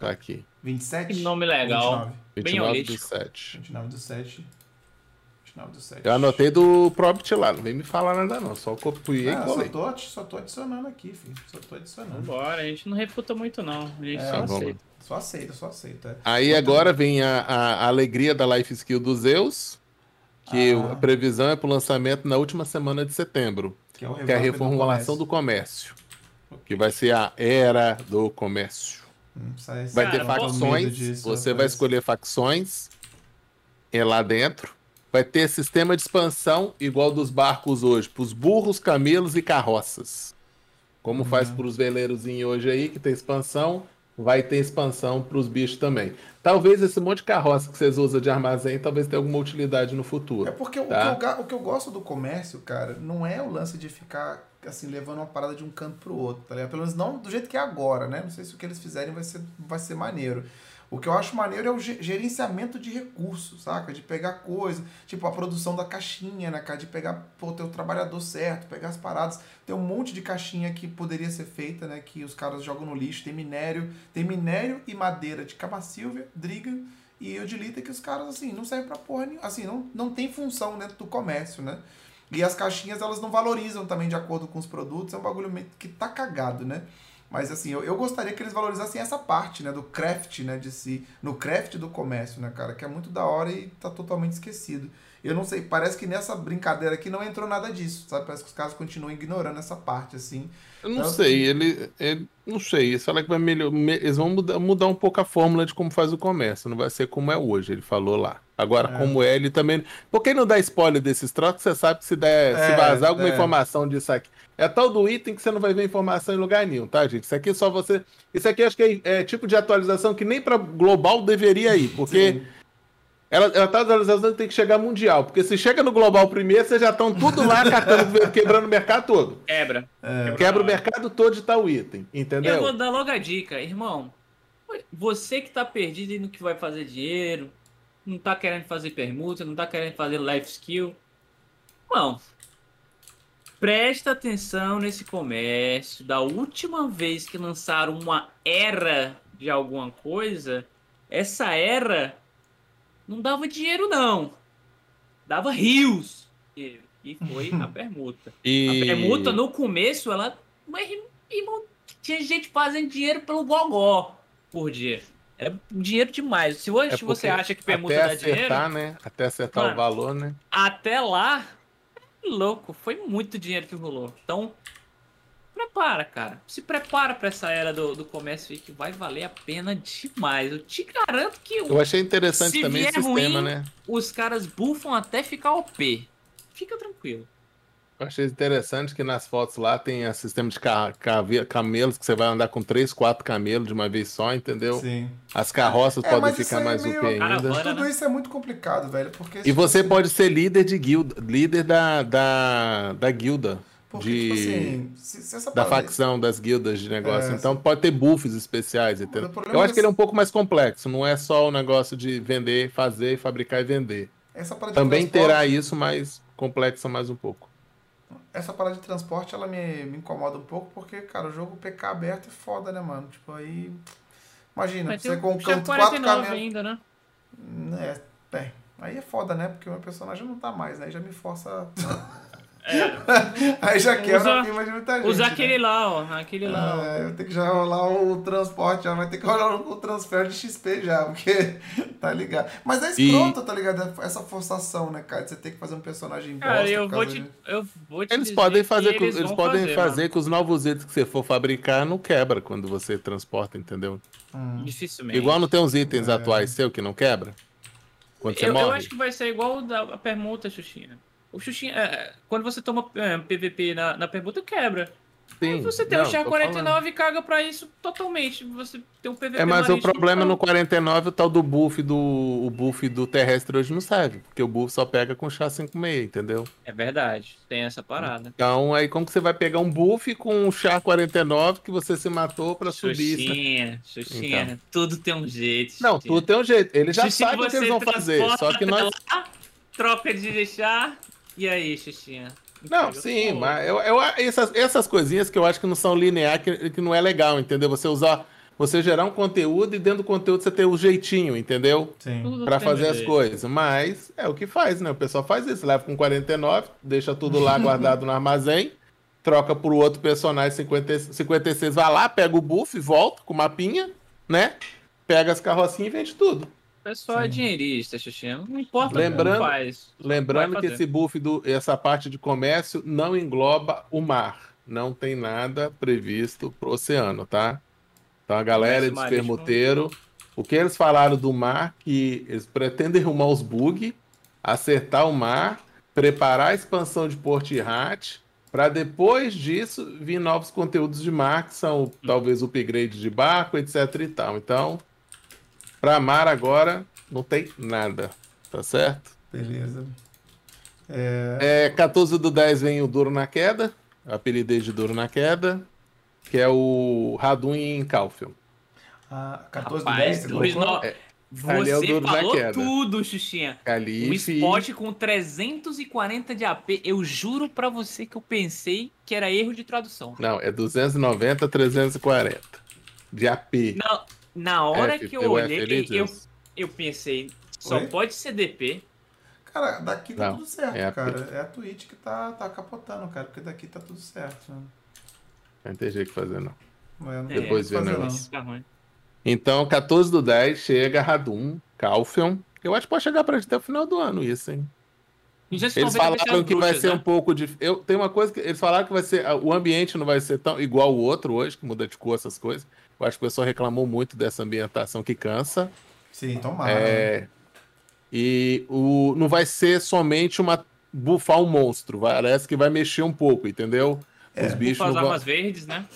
Tá aqui. 27? Que nome legal. 29. Bem 29 do holístico. 7. 29 do 7. 29 do 7. Eu anotei do Probit lá, não vem me falar nada não, só copiei Ah, e só colei. tô, só tô adicionando aqui, filho. Só tô adicionando. Vambora, a gente não refuta muito não. A gente É, só vamos. aceita. Só aceita, só aceita. é. Aí agora vem a, a- a alegria da Life Skill dos Zeus, que Ah. a previsão é pro lançamento na última semana de setembro, Que é, o que é a revamp do reformulação do comércio, que vai ser a era do comércio. Hum, Vai Cara, ter facções, disso, você vai escolher facções é lá dentro. Vai ter sistema de expansão igual dos barcos hoje, para os burros, camelos e carroças. Como faz Uhum. para os veleirozinhos hoje aí, que tem expansão, vai ter expansão para os bichos também. Talvez esse monte de carroça que vocês usam de armazém, talvez tenha alguma utilidade no futuro. É porque o, Tá. que eu, o que eu gosto do comércio, cara, não é o lance de ficar assim, levando uma parada de um canto pro outro, tá ligado? Pelo menos não do jeito que é agora, né? Não sei se o que eles fizerem vai ser, vai ser maneiro. O que eu acho maneiro é o ge- gerenciamento de recursos, saca? De pegar coisa, tipo a produção da caixinha, né, cara? De pegar, pô, ter o trabalhador certo, pegar as paradas. Tem um monte de caixinha que poderia ser feita, né? Que os caras jogam no lixo. Tem minério, tem minério e madeira de Cabacilvia, Driga e Eudilita que os caras, assim, não servem pra porra nenhuma. Assim, não, não tem função dentro do comércio, né? E as caixinhas, elas não valorizam também de acordo com os produtos. É um bagulho que tá cagado, né? Mas assim, eu, eu gostaria que eles valorizassem essa parte, né? Do craft, né? De si. No craft do comércio, né, cara? Que é muito da hora e tá totalmente esquecido. Eu não sei, parece que nessa brincadeira aqui não entrou nada disso, sabe? Parece que os caras continuam ignorando essa parte, assim. Eu não Então, sei, ele, ele- Não sei, isso fala que vai melhor, me- eles vão mudar, mudar um pouco a fórmula de como faz o comércio. Não vai ser como é hoje, ele falou lá. Agora, É. como é, ele também. Por que não dá spoiler desses trocos? Você sabe que se der, se É, vazar alguma é. informação disso aqui. É tal do item que você não vai ver informação em lugar nenhum, tá, gente? Isso aqui é só você. Isso aqui acho que é, é tipo de atualização que nem pra global deveria ir, porque. Sim. Ela, ela tá atualizando tem que chegar mundial, porque se chega no global primeiro, vocês já estão tudo lá catando, <laughs> quebrando o mercado todo. Quebra. É, Quebra o mercado todo de tal item, entendeu? Eu vou dar logo a dica, irmão. Você que tá perdido no que vai fazer dinheiro, não tá querendo fazer permuta, não tá querendo fazer life skill. Irmão, presta atenção nesse comércio. Da última vez que lançaram uma era de alguma coisa, essa era não dava dinheiro, não. Dava rios. E e foi a permuta. E... A permuta no começo, ela. Mas, irmão, tinha gente fazendo dinheiro pelo gogó por dia. Era dinheiro demais. Se hoje É você acha que permuta até dá dinheiro, acertar, né? Até acertar Mano. o valor, né? até lá, é louco. Foi muito dinheiro que rolou. Então, prepara, cara. Se prepara pra essa era do, do comércio aí que vai valer a pena demais. Eu te garanto que Eu achei interessante também esse sistema, ruim- né? os caras bufam até ficar OP. Fica tranquilo. Eu achei interessante que nas fotos lá tem sistema de ca- camelos, que você vai andar com três, quatro camelos de uma vez só, entendeu? Sim. As carroças É, podem mas ficar é mais meio- UP ainda. Caravana. Tudo né? isso é muito complicado, velho. Porque, E você assim, pode ser líder de guilda, líder da, da, da guilda, Porque, de, tipo assim, se, se essa da parada- facção das guildas de negócio. É, então pode ter buffs especiais, entendeu? Eu é acho que ele é um pouco mais complexo, não é só o negócio de vender, fazer, fabricar e vender. Também terá isso, mas complexa mais um pouco. Essa parada de transporte, ela me, me incomoda um pouco, porque, cara, o jogo PK aberto é foda, né, mano? Tipo, aí... Imagina, você com o com quatro 49 caminhões... ainda, né? É, bem, aí é foda, né? Porque o meu personagem não tá mais, né? Aí já me força... <laughs> Aí já quebra Usa- a firma de muita gente. Usa né? aquele lá, ó. Aquele lá, ó. É, eu tenho que já rolar o transporte, já vai ter que rolar o transfer de XP já, porque <laughs> tá ligado. Mas é escroto, tá ligado? Essa forçação, né, cara? Você tem que fazer um personagem bosta Cara, eu vou te, de- eu vou te Eles dizer podem que fazer, com- eles eles podem fazer, fazer, que os novos itens que você for fabricar não quebra quando você transporta, entendeu? Hum. Dificilmente. Igual não tem uns itens É. atuais seu que não quebra? Quando você eu, morre? eu acho que vai ser igual o da permuta, Xuxinha. O Xuxinha, é, quando você toma é, PVP na, na permuta, quebra. Aí Sim, você tem não, o Char tô 49 e caga pra isso totalmente. Você tem um PVP É, mas o problema no então- 49, o tal do buff do o buff do terrestre hoje não serve, porque o buff só pega com chá 56, entendeu? É verdade, tem essa parada. Então, aí como que você vai pegar um buff com um chá 49 que você se matou pra subir? isso? Xuxinha, Xuxinha, Então. tudo tem um jeito. Não, Xuxinha. tudo tem um jeito. Eles já Xuxinha, sabem o que eles vão fazer, só que nós lá, troca de deixar. E aí, Xuxinha? Não, sim, mas eu, eu- essas, essas coisinhas que eu acho que não são linear, que, que não é legal, entendeu? Você usar, você gerar um conteúdo e dentro do conteúdo você ter o jeitinho, entendeu? Sim. Pra fazer as coisas. Mas é o que faz, né? O pessoal faz isso, leva com 49, deixa tudo lá <laughs> guardado no armazém, troca pro outro personagem 50, 56, vai lá, pega o buff, volta com o mapinha, né? Pega as carrocinhas e vende tudo. O pessoal é dinheirista, Xuxinha. Não importa Lembrando- como faz. Lembrando que esse buff, do, essa parte de comércio, não engloba o mar. Não tem nada previsto pro oceano, tá? Então a galera de marítimo. permuteiro, o que eles falaram do mar, que eles pretendem arrumar os bugs, acertar o mar, preparar a expansão de Port Hat, para depois disso vir novos conteúdos de mar, que são talvez upgrade de barco, etc e tal. Então, para mar agora, não tem nada, tá certo? Beleza. É, É, 14 do 10 vem o Duro na Queda, apelidei de Duro na Queda, que é o Radun em Calfion. a 14 do Rapaz, 10, você no- É, ali é o Você duro na falou queda. tudo, Xuxinha. Um Calife. spot com 340 de AP. Eu juro pra você que eu pensei que era erro de tradução. Não, é 290, 340. De AP. Na, na hora F, que eu olhei, eu, eu pensei, só Oi? pode ser DP. Cara, daqui tá Não, tudo certo, é a- cara. É a Twitch que tá, tá capotando, cara, porque daqui tá tudo certo. Né? Não tem jeito de fazer, não. Não é, não É, Depois que vê o negócio. Ruim. Então, 14 do 10 chega Radun, Calfion. Eu acho que pode chegar pra gente até o final do ano isso, hein? 290 Eles falaram que vai bruxas, ser né? um pouco de. Eu tem uma coisa que eles falaram que vai ser o ambiente não vai ser tão igual o outro hoje, que muda de cor essas coisas. Eu acho que o pessoal reclamou muito dessa ambientação que cansa. Sim, tomara. né? É, e o não vai ser somente uma bufar um monstro, parece que vai mexer um pouco, entendeu? Os bichos Bufa as não vão... armas verdes, né?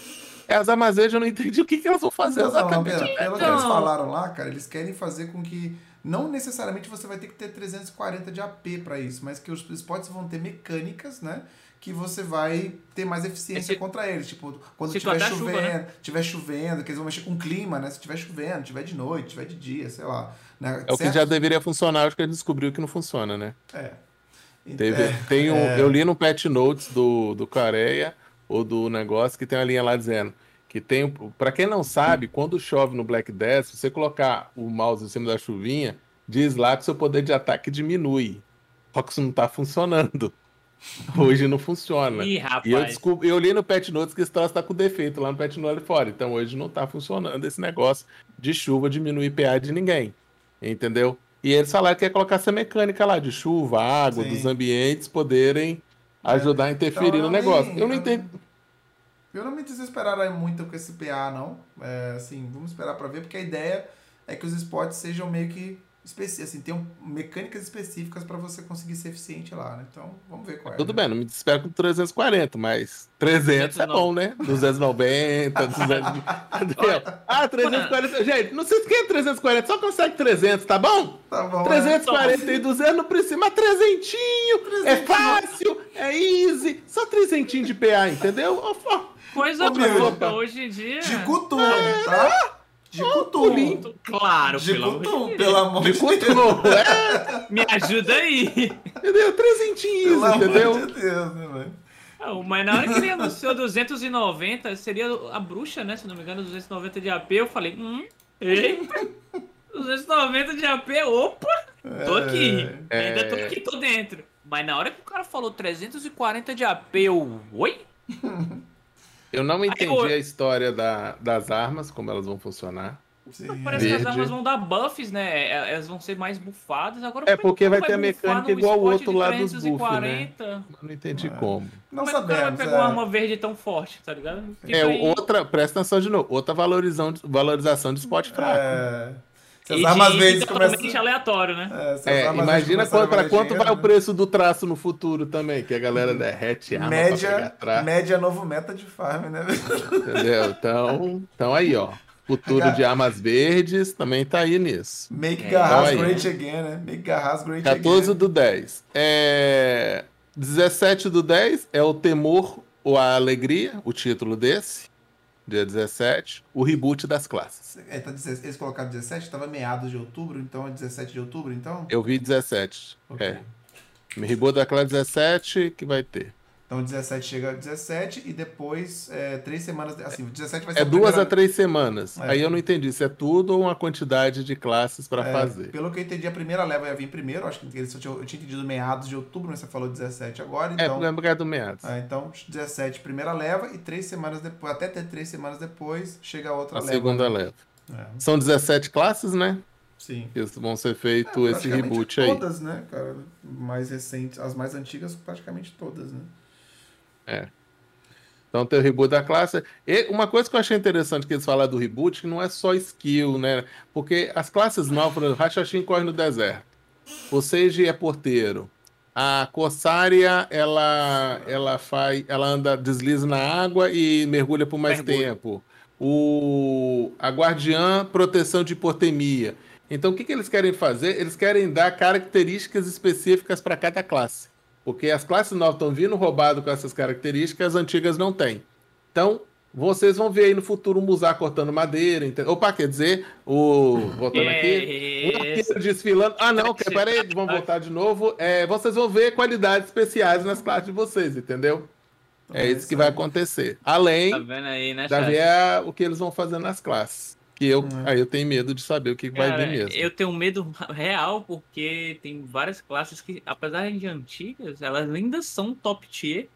É, as armazenas eu não entendi o que, que elas vão fazer Não, não, exatamente. pera, pelo que Então- eles falaram lá, cara, eles querem fazer com que não necessariamente você vai ter que ter 340 de AP pra isso, mas que os spots vão ter mecânicas, né? Que você vai ter mais eficiência Esse- contra eles. Tipo, quando tiver chovendo, chuva, né? tiver chovendo, que eles vão mexer com o clima, né? Se tiver chovendo, tiver de noite, tiver de dia, sei lá. Né? É o que já deveria funcionar, acho que ele descobriu que não funciona, né? É. Teve, É, tem um, é. Eu li no Pet Notes do, do Coreia, ou do negócio, que tem uma linha lá dizendo que tem. Pra quem não sabe, quando chove no Black Death, se você colocar o mouse em cima da chuvinha, diz lá que seu poder de ataque diminui. Só que isso não tá funcionando. <laughs> Hoje não funciona. Ih, rapaz. E eu, descobri, eu li no Pet Notes que esse troço tá com defeito lá no Pet Notes fora. Então hoje não tá funcionando esse negócio de chuva diminuir PA de ninguém. Entendeu? E eles falaram que ia colocar essa mecânica lá de chuva, água, Sim. dos ambientes poderem ajudar a interferir Então, no negócio. nem- Eu não entendo. Eu não me desesperaria muito com esse PA, não. É, assim, vamos esperar pra ver, porque a ideia é que os spots sejam meio que assim, tenham mecânicas específicas pra você conseguir ser eficiente lá, né? Então, vamos ver qual é. Tudo né? bem, não me desespero com 340, mas 300 é bom, né? 290, 200. <laughs> Entendeu? Ah, 340. Gente, não se esquenta 340, só consegue 300, tá bom? Tá bom. 340 e 200 não precisa, mas 300 é fácil, é easy, só 300 de PA, entendeu? Coisa pouca hoje em dia. De Cutum, tá? De Cutum. pulinho. Claro, De pelo amor de Cutum, pelo amor De de Deus. <laughs> É, Me ajuda aí. entendeu? 300, Pelo amor entendeu? de Deus, né, velho? Não, mas na hora que ele anunciou 290, seria a bruxa, né? Se não me engano, 290 de AP, eu falei, hum, eita, 290 de AP, opa, tô aqui. É. Ainda tô aqui, tô dentro. Mas na hora que o cara cara falou 340 de AP. Eu, oi? <laughs> Eu não entendi eu- a história da- das armas, como elas vão funcionar. Sim. Parece que as Verde. armas vão dar buffs, né? É- Elas vão ser mais bufadas. Agora, É, como porque que vai vai ter a bufar mecânica igual o outro lá dos buff, né? 340? Eu não entendi É. como. Não Como é que o cara vai sabemos. pegar uma é. arma verde tão forte, tá ligado? Fica É, aí. outra, presta atenção de novo, outra valorização, valorização de spot fraco. É. Se as E armas de verdes totalmente começam. aleatório, né? É, É, imagina quanto, pra valer quanto dinheiro, vai o preço do traço no futuro também, que a galera derrete arma pra pegar Média, traço, média é novo meta de farm, né? entendeu? Então, então aí, ó. Futuro de armas verdes também tá aí nisso. Make É, Garras então great again, né? Make Garras great 14 again. do 10. É... 17 do 10 é o Temor ou a Alegria, o título desse. Dia 17. O reboot das classes. É, tá 16 eles colocaram 17, tava meados de outubro, então é 17 de outubro, então? Eu vi 17. Ok. É. Reboot da classe 17 que vai ter. Então 17 chega a 17 e depois é, três semanas. Assim, 17 vai ser É a duas primeira- a três semanas. É. Aí eu não entendi se é tudo ou uma quantidade de classes pra É, fazer. Pelo que eu entendi, a primeira leva ia vir primeiro. Acho que eu tinha, eu tinha entendido meados de outubro, mas você falou 17 agora. É, Então, lembra do meados. é, então 17 primeira leva e três semanas depois, até ter três semanas depois, chega a outra A leva. segunda leva. É, São 17 classes, né? sim. Que vão ser feito É, esse reboot aí. Todas, né, cara? Mais recentes, as mais antigas, praticamente todas, né? Então tem o reboot da classe. E uma coisa que eu achei interessante que eles falaram do reboot, que não é só skill, né? Porque as classes novas, por exemplo, Rachachim corre no deserto. O Sage é porteiro. A Corsária, ela, ela faz, ela anda, desliza na água e mergulha por mais Mergulha. tempo. O, a Guardiã, proteção de hipotermia. Então o que, que eles querem fazer? Eles querem dar características específicas para cada classe. Porque as classes novas estão vindo roubado com essas características, as antigas não têm. Então, vocês vão ver aí no futuro o Musar cortando madeira. Ente... Opa, quer dizer, o. Voltando aqui. Um Yes. arqueiro desfilando. Ah, não, que- peraí, vamos voltar de novo. É, vocês vão ver qualidades especiais nas classes de vocês, entendeu? É isso que vai acontecer. Além Tá vendo aí, né, da ver o que eles vão fazer nas classes. Que eu, Hum. aí eu tenho medo de saber o que vai Cara, vir mesmo. Eu tenho medo <laughs> real porque tem várias classes que, apesar de antigas, elas ainda são top tier.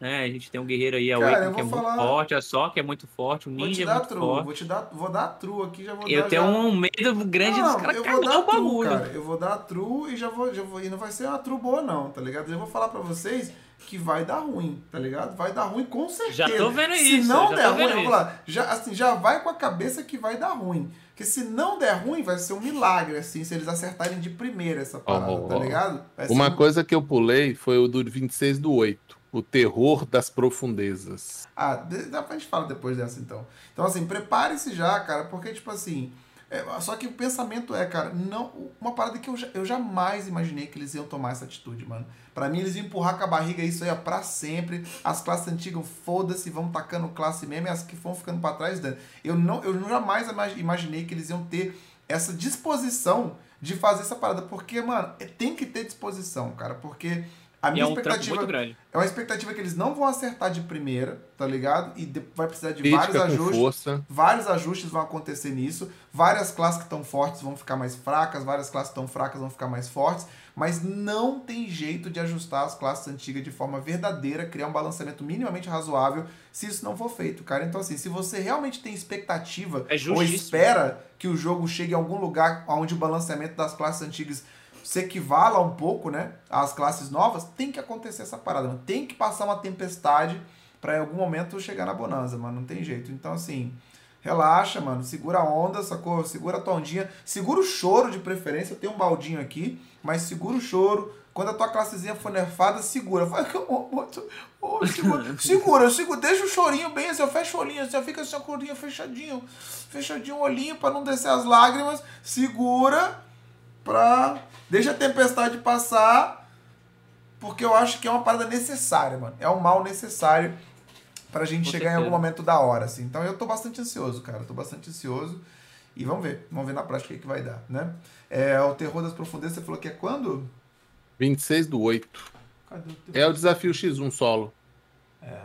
Né? A gente tem um guerreiro aí, a Cara, que é vou muito falar- forte, a Só, que é muito forte, o Vou te Ninja é dar muito true, forte. vou te dar, vou dar true aqui, já vou Eu dar tenho já... um medo grande dos Não, caras eu vou cagar dar o true, bagulho. cara. Eu vou dar true e já vou, já vou. E não vai ser uma true boa, não, tá ligado? Eu vou falar pra vocês que vai dar ruim, tá ligado? Vai dar ruim com certeza. Já tô vendo se isso, não já der ruim, isso. falar, já, assim, já vai com a cabeça que vai dar ruim. Porque se não der ruim, vai ser um milagre, assim, se eles acertarem de primeira essa parada, Oh, tá oh. ligado? Vai ser Uma um- coisa que eu pulei foi o do 26 do 8. O terror das profundezas. Ah, dá pra gente falar depois dessa então. Então, assim, prepare-se já, cara, porque, tipo assim. É, só que o pensamento é, cara, não. Uma parada que eu, eu jamais imaginei que eles iam tomar essa atitude, mano. Pra mim, eles iam empurrar com a barriga isso aí ó, pra sempre. As classes antigas, foda-se, vão tacando classe mesmo, e as que vão ficando pra trás, dando. Eu, não, eu jamais ima- imaginei que eles iam ter essa disposição de fazer essa parada. Porque, mano, é- tem que ter disposição, cara. Porque a minha é um expectativa. muito grande. É uma expectativa que eles não vão acertar de primeira, tá ligado? E de- vai precisar de Crítica vários ajustes. força. Vários ajustes vão acontecer nisso. Várias classes que estão fortes vão ficar mais fracas, várias classes que estão fracas vão ficar mais fortes. Mas não tem jeito de ajustar as classes antigas de forma verdadeira, criar um balanceamento minimamente razoável, se isso não for feito, cara. Então, assim, se você realmente tem expectativa É ou espera que o jogo chegue a algum lugar onde o balanceamento das classes antigas se equivala um pouco, né, às classes novas, tem que acontecer essa parada, mano. Tem que passar uma tempestade pra em algum momento chegar na bonança, mano. Não tem jeito. Então, assim, relaxa, mano. Segura a onda, sacou? Segura a tua ondinha. Segura o choro de preferência. Eu tenho um baldinho aqui, mas segura o choro. Quando a tua classezinha for nerfada, segura. Vai, ô, ô, ô, segura, <laughs> segura, segura. Deixa o chorinho bem assim, fecha o olhinho, assim, fica assim, a corinha fechadinho. Fechadinho o olhinho pra não descer as lágrimas. Segura pra. Deixa a tempestade passar. Porque eu acho que é uma parada necessária, mano. É um mal necessário pra gente Com chegar em certeza. algum momento da hora, assim. Então eu tô bastante ansioso, cara. Tô bastante ansioso. E vamos ver. Vamos ver na prática o que, que vai dar, né? É, o Terror das Profundezas, você falou que é quando? 26 do 8. Cadê o terror? É o desafio X1 solo. É.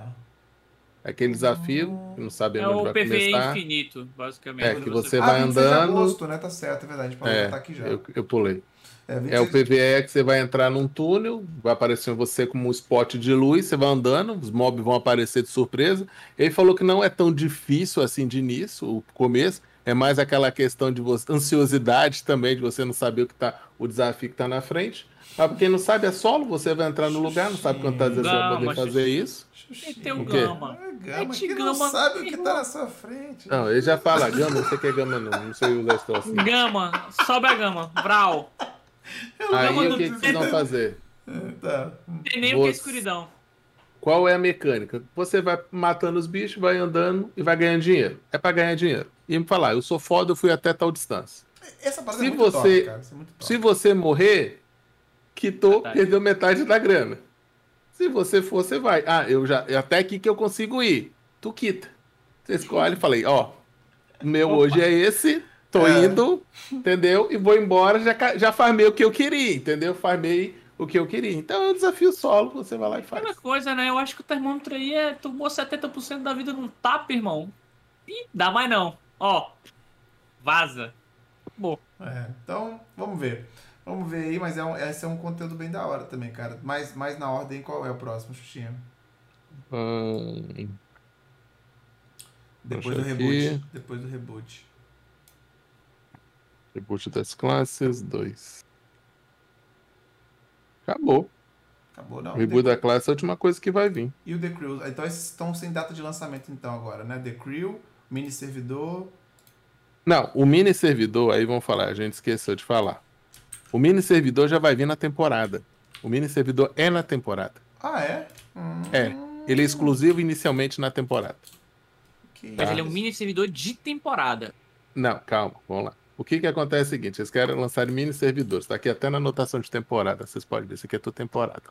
É aquele desafio, que não É sabemos onde o vai PVE começar. infinito, basicamente. É, que você Ah, vai 26 de andando. agosto, né? Tá certo, é verdade. Pode É, aqui já. eu, eu pulei. É, É o 26 PVE que você vai entrar num túnel, vai aparecer você como um spot de luz, você vai andando, os mobs vão aparecer de surpresa. Ele falou que não é tão difícil assim de início, o começo, é mais aquela questão de você, ansiosidade também, de você não saber o que tá, o desafio que tá na frente. Mas pra quem não sabe, é solo, você vai entrar no lugar, não sabe quantas vezes você vai Gama, poder fazer isso. E tem o? Gama. É gama, que não gama, sabe o que tá na sua frente. Não, ele já fala gama, não sei o que é gama não, não sei usar isso assim. Gama, sobe a gama. Vral. Aí o que, que vocês vão fazer? Tá. Não tem nem o que é escuridão. Qual é a mecânica? Você vai matando os bichos, vai andando e vai ganhando dinheiro. É pra ganhar dinheiro. E me falar, eu sou foda, eu fui até tal distância. Essa parada Se é muito você- top, cara. Isso é muito top. Se você morrer, quitou, Metade. perdeu metade da grana. Se você for, você vai. Ah, eu já. Até aqui que eu consigo ir. Tu quita. Você escolhe e falei, ó. O meu Opa. hoje é esse. Tô É. indo, entendeu? E vou embora, já, já farmei o que eu queria, entendeu? Farmei o que eu queria. Então é um desafio solo, você vai lá e faz. Aquela coisa, né? Eu acho que o termômetro aí é. Tomou 70% da vida num tapa, irmão. Ih, dá mais não. Ó. Vaza. Bom. É, então, vamos ver. Vamos ver aí, mas é um, esse é um conteúdo bem da hora também, cara. Mais, mais na ordem, qual é o próximo, Xuxinha? Hum, Depois Deixa do aqui. reboot. Depois do reboot. Reboot das classes, 2. Acabou. Acabou, não? O reboot The- da classe é a última coisa que vai vir. E o The Crew. Então esses estão sem data de lançamento então agora, né? The Crew, mini servidor. Não, o mini servidor, aí vamos falar, a gente esqueceu de falar. O mini servidor já vai vir na temporada. O mini servidor é na temporada. Ah, é? Hum, É. Ele é exclusivo inicialmente na temporada. que Mas ele é um mini servidor de temporada. Não, calma, vamos lá. O que que acontece é o seguinte, eles querem lançar mini servidores, tá aqui até na anotação de temporada, vocês podem ver, isso aqui é tudo temporada.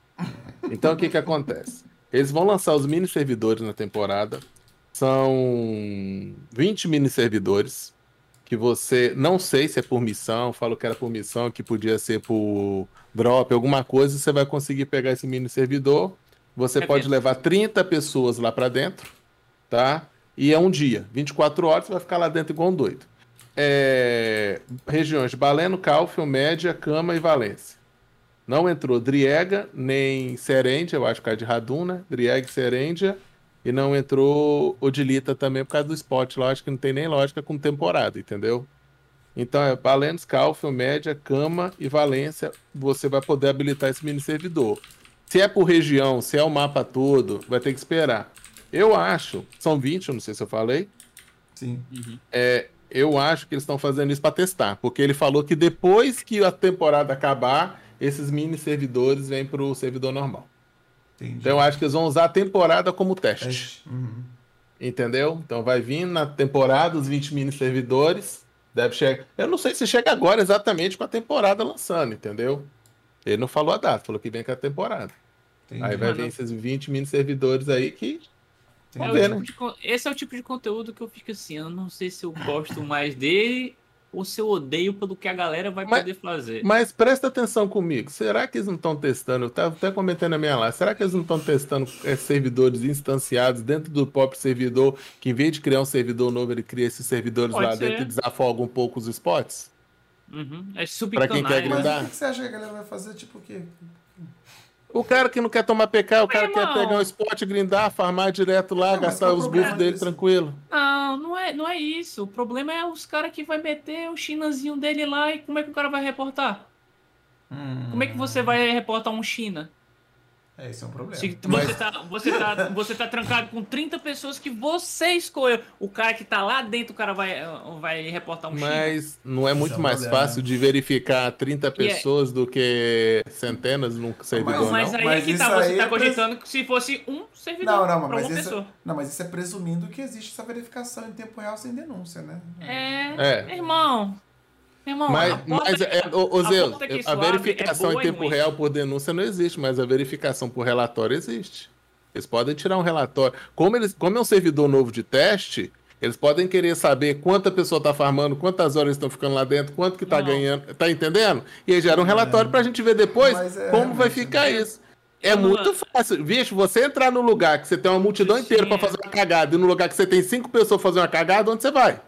Então o que que acontece? Eles vão lançar os mini servidores na temporada, são 20 mini servidores, que você, não sei se é por missão, falou que era por missão, que podia ser por drop, alguma coisa, você vai conseguir pegar esse mini servidor, você É pode levar 30 pessoas lá pra dentro, tá? E é um dia, 24 horas, você vai ficar lá dentro igual um doido. É, regiões de Baleno, Calfion, Média, Cama e Valência. Não entrou Driega nem Serendia, eu acho que é de Radun, né? Driega e Serendia. E não entrou Odilita também por causa do spot lá, acho que não tem nem lógica com temporada, entendeu? Então é Balenos, Calfion, Média, Cama e Valência. Você vai poder habilitar esse mini servidor. Se é por região, se é o mapa todo, vai ter que esperar. Eu acho, são 20, eu não sei se eu falei. Sim. É, eu acho que eles estão fazendo isso para testar, porque ele falou que depois que a temporada acabar, esses mini servidores vêm para o servidor normal. Entendi. Então eu acho que eles vão usar a temporada como teste, Teste. Uhum. entendeu? Então vai vir na temporada os 20 mini servidores, deve chegar. Eu não sei se chega agora exatamente com a temporada lançando, entendeu? Ele não falou a data, falou que vem com a temporada. Entendi. Aí vai vir esses 20 mini servidores aí que É o ver, tipo né? de con- esse é o tipo de conteúdo que eu fico assim, eu não sei se eu gosto mais dele ou se eu odeio pelo que a galera vai Mas- poder fazer. Mas presta atenção comigo. Será que eles não estão testando? Eu estava até comentando na minha live. Será que eles não estão testando eh, servidores instanciados dentro do próprio servidor? Que em vez de criar um servidor novo, ele cria esses servidores Pode lá ser. dentro e desafoga um pouco os spots? Uhum. É Pra quem quer subcanais. Mas grindar. o que que você acha que a galera vai fazer? Tipo o quê? O cara que não quer tomar PK, o cara Mas, quer pegar um spot, grindar, farmar direto lá, Não, gastar os buffs dele disso? tranquilo. Não, não é, não é isso. O problema é os caras que vai meter o chinazinho dele lá e como é que o cara vai reportar? Como é que você vai reportar um China? É, esse é um problema. Se Mas- você, tá, você, tá, você tá trancado com 30 pessoas que você escolheu. O cara que tá lá dentro, o cara vai, vai reportar um. Mas não é muito é um mais problema. fácil de verificar 30 pessoas do que centenas num servidor, Não, mas não? aí Mas é que tá, você aí tá é pres- cogitando que se fosse um servidor Não, não, pra mas uma isso, pessoa. não, mas isso é presumindo que existe essa verificação em tempo real sem denúncia, né? É, É. irmão. Irmão, a Mas, porta mas que- é, ô, ô, a Zeus, a isso abre verificação é em tempo ruim. real por denúncia não existe, mas a verificação por relatório existe. Eles podem tirar um relatório. Como, eles, como é um servidor novo de teste, eles podem querer saber quanta pessoa está farmando, quantas horas estão ficando lá dentro, quanto que está ganhando. Tá entendendo? E aí gera um relatório para a gente ver depois é, como vai realmente, ficar né? isso. É muito fácil. Bicho, você entrar num lugar que você tem uma multidão inteira para fazer uma cagada e num lugar que você tem cinco pessoas fazendo uma cagada, onde você vai?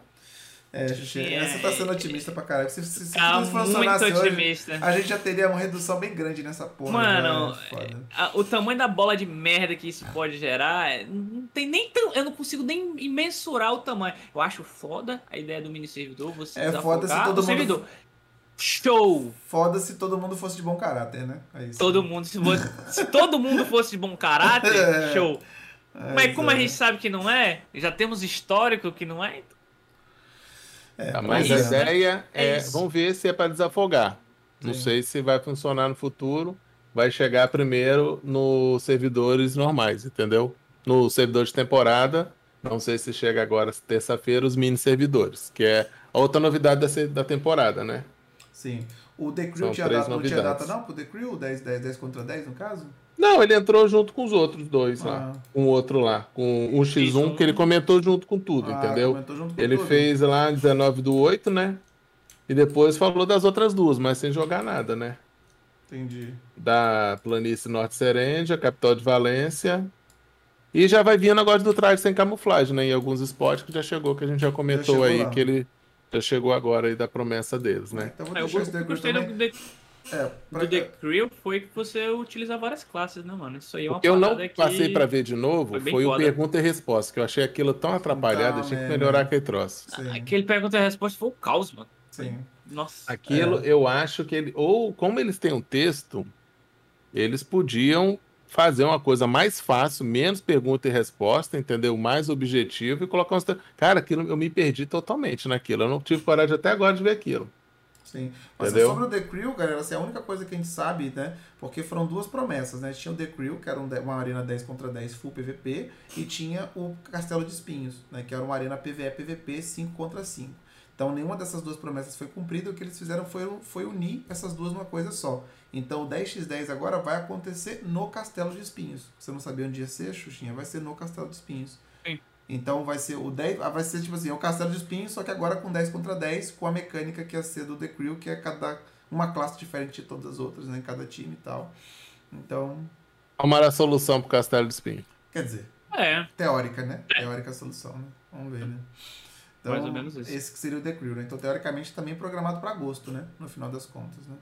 É, Xuxi, É. você tá sendo otimista pra caralho. Se, se, se Tá tudo funcionasse muito hoje, otimista. a gente já teria uma redução bem grande nessa porra. Mano, né? A- o tamanho da bola de merda que isso pode gerar, é- não tem nem tão, eu não consigo nem mensurar o tamanho. Eu acho foda a ideia do mini servidor, você É foda se todo mundo- servidor. Show! Foda se todo mundo fosse de bom caráter, né? É isso. Todo mundo, se, fosse- se todo mundo fosse de bom caráter, <laughs> É. show. É, Mas como a é. gente sabe que não é, já temos histórico que não é, então É, Tá, mas a é. ideia É é, vamos ver se é para desafogar. Não Sim. sei se vai funcionar no futuro. Vai chegar primeiro nos servidores normais, entendeu? No servidor de temporada. Não sei se chega agora terça-feira os mini servidores, que é a outra novidade da, da temporada, né? Sim. O The Crew São tinha não tinha data não pro The Crew? 10, 10, 10 contra 10 no caso? Não, ele entrou junto com os outros dois lá. Ah. Com o outro lá. Com o X1, X1. que ele comentou junto com tudo, Ah, entendeu? comentou junto com Ele tudo. fez lá 19 do 8, né? E depois falou das outras duas, mas sem jogar nada, né? Entendi. Da Planície Norte Serêndia, Capital de Valência. E já vai vindo agora do traje sem camuflagem, né? Em alguns spots que já chegou, que a gente já comentou chegou aí, lá. que ele já chegou agora aí da promessa deles, né? Então vou É, eu deixar esse go- Crew gostei do. É, pra do The. Crew foi que você utiliza várias classes, né, mano? Isso aí é O uma que eu não que- passei pra ver de novo foi foi, o pergunta e resposta, que eu achei aquilo tão atrapalhado, Então, eu tinha que melhorar aquele troço. Sim, Aquele pergunta e resposta foi o caos, mano. sim. Nossa. Aquilo, eu acho que ele. Ou como eles têm um texto, eles podiam fazer uma coisa mais fácil, menos pergunta e resposta, entendeu? Mais objetivo e colocar uns. Cara, aquilo eu me perdi totalmente naquilo. Eu não tive coragem até agora de ver aquilo. Sim. Mas Entendeu? sobre o The Crew, galera, essa é a única coisa que a gente sabe, né? Porque foram duas promessas, né? Tinha o The Crew, que era um uma arena 10 contra 10 full PVP, e tinha o Castelo de Espinhos, né? Que era uma arena PVE PVP 5 contra 5. Então nenhuma dessas duas promessas foi cumprida, o que eles fizeram foi, foi unir essas duas numa coisa só. Então o 10x10 agora vai acontecer no Castelo de Espinhos. Você não sabia onde ia ser, Xuxinha? Vai ser no Castelo de Espinhos. Então vai ser o 10, ah, vai ser tipo assim, é o Castelo de Espinhos, só que agora com 10 contra 10, com a mecânica que ia ser do The Crew, que é cada uma classe diferente de todas as outras, né, em cada time e tal. Então, Arrumaram a solução pro Castelo de Espinho. quer dizer, É. teórica, né? Teórica a solução, né? Vamos ver, né? Então, Mais ou menos isso. Esse que seria o The Crew, né? Então, teoricamente, também programado para agosto, né? No final das contas, né?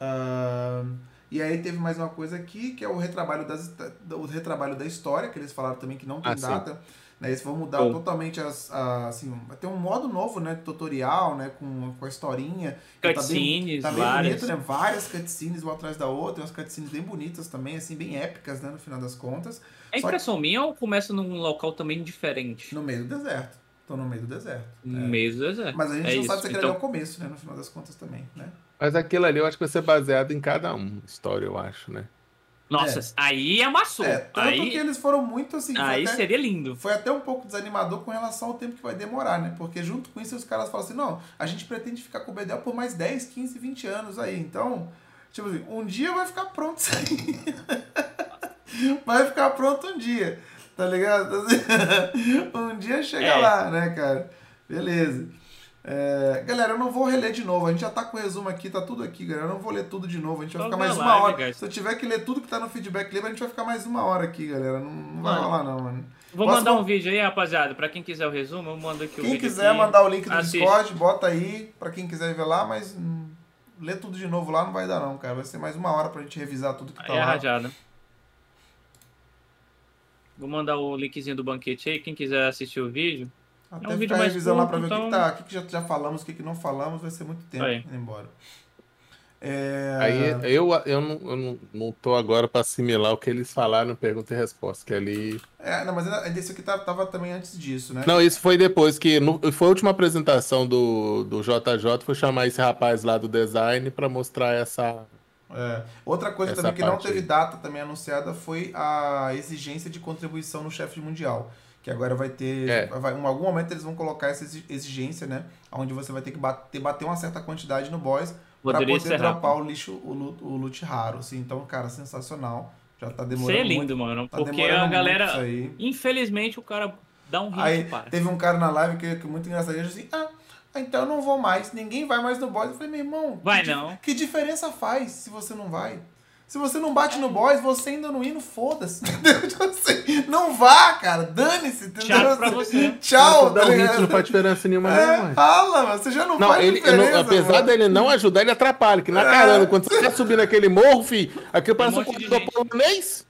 Ahn, e aí teve mais uma coisa aqui, que é o retrabalho, das, o retrabalho da história, que eles falaram também que não tem Ah, sim. data. Né? Eles vão mudar Bom. totalmente as, a- assim, vai ter um modo novo, né? Tutorial, né? Com, com a historinha. que Cutscenes, tá bem, tá bem várias. bonito, né? Várias cutscenes uma atrás da outra, umas cutscenes bem bonitas também, assim, bem épicas, né? No final das contas. É Só impressão minha ou começa num local também diferente? No meio do deserto. Tô no meio do deserto. No É. meio do deserto. Mas a gente É não isso. sabe se aquele Então- é o começo, né? No final das contas também, né? Mas aquilo ali eu acho que vai ser baseado em cada um, história, eu acho, né? Nossa, aí amassou. É, tanto aí que eles foram muito assim. aí até- seria lindo. Foi até um pouco desanimador com relação ao tempo que vai demorar, né? Porque junto com isso os caras falam assim, não, a gente pretende ficar com o BDL por mais 10, 15, 20 anos aí. Então, tipo assim, um dia vai ficar pronto isso aí. <laughs> vai ficar pronto um dia, tá ligado? <laughs> um dia chega É. lá, né, cara? Beleza. É, galera, eu não vou reler de novo. A gente já tá com o resumo aqui, tá tudo aqui, galera. Eu não vou ler tudo de novo. A gente vai Só ficar mais uma hora. Se eu tiver que ler tudo que tá no feedback livre, a gente vai ficar mais uma hora aqui, galera. Não, não vai rolar, não, mano. Vou Posso mandar man- um vídeo aí, rapaziada. Pra quem quiser o resumo, eu mando aqui o Quem quiser aqui. mandar o link do Assiste. Discord, bota aí pra quem quiser ver lá, mas hum, ler tudo de novo lá não vai dar não, cara. Vai ser mais uma hora pra gente revisar tudo que tá Aí é lá. rajada. Vou mandar o linkzinho do banquete aí. Quem quiser assistir o vídeo. Até É um vídeo mais revisando lá pra ver curto, o que, que então- tá, o que, que já, já falamos, o que, que não falamos, vai ser muito tempo Aí. indo embora. É... Aí eu, eu, não, eu não, não tô agora pra assimilar o que eles falaram pergunta e resposta, que ali. é, não, mas ainda- esse aqui tá- tava também antes disso, né? Não, isso foi depois que. no- foi a última apresentação do, do JJ, foi chamar esse rapaz lá do design pra mostrar essa. É. Outra coisa Essa também que não teve aí. data também anunciada foi a exigência de contribuição no chefe mundial. Que agora vai ter. É. Vai, em algum momento eles vão colocar essa exi- exigência, né? Onde você vai ter que bater, bater uma certa quantidade no boss pra Poderia poder ser dropar rápido. o lixo, o loot, o loot raro. Assim. Então, cara, sensacional. Já tá Isso demorando. é lindo, muito, mano. tá porque demorando a galera. isso aí. Infelizmente, o cara dá um hit Aí para. teve um cara na live que, que muito engraçado, ele disse assim, ah, então eu não vou mais, ninguém vai mais no boss. Eu falei, meu irmão, Vai que, não. que diferença faz se você não vai? Se você não bate no boss, você ainda não indo, foda-se. <laughs> Entendeu? Tipo assim, não vá, cara. Dane-se, entendeu? Chato pra você. <laughs> Tchau, Dá tá um hit não faz diferença nenhuma, É, não, mano. fala, mano. Você já não, Não, faz ele, diferença. não- apesar mano. dele não ajudar, ele atrapalha. Que na É. caramba, quando você quer subir naquele morro, fi, aqui parece um corredor polonês.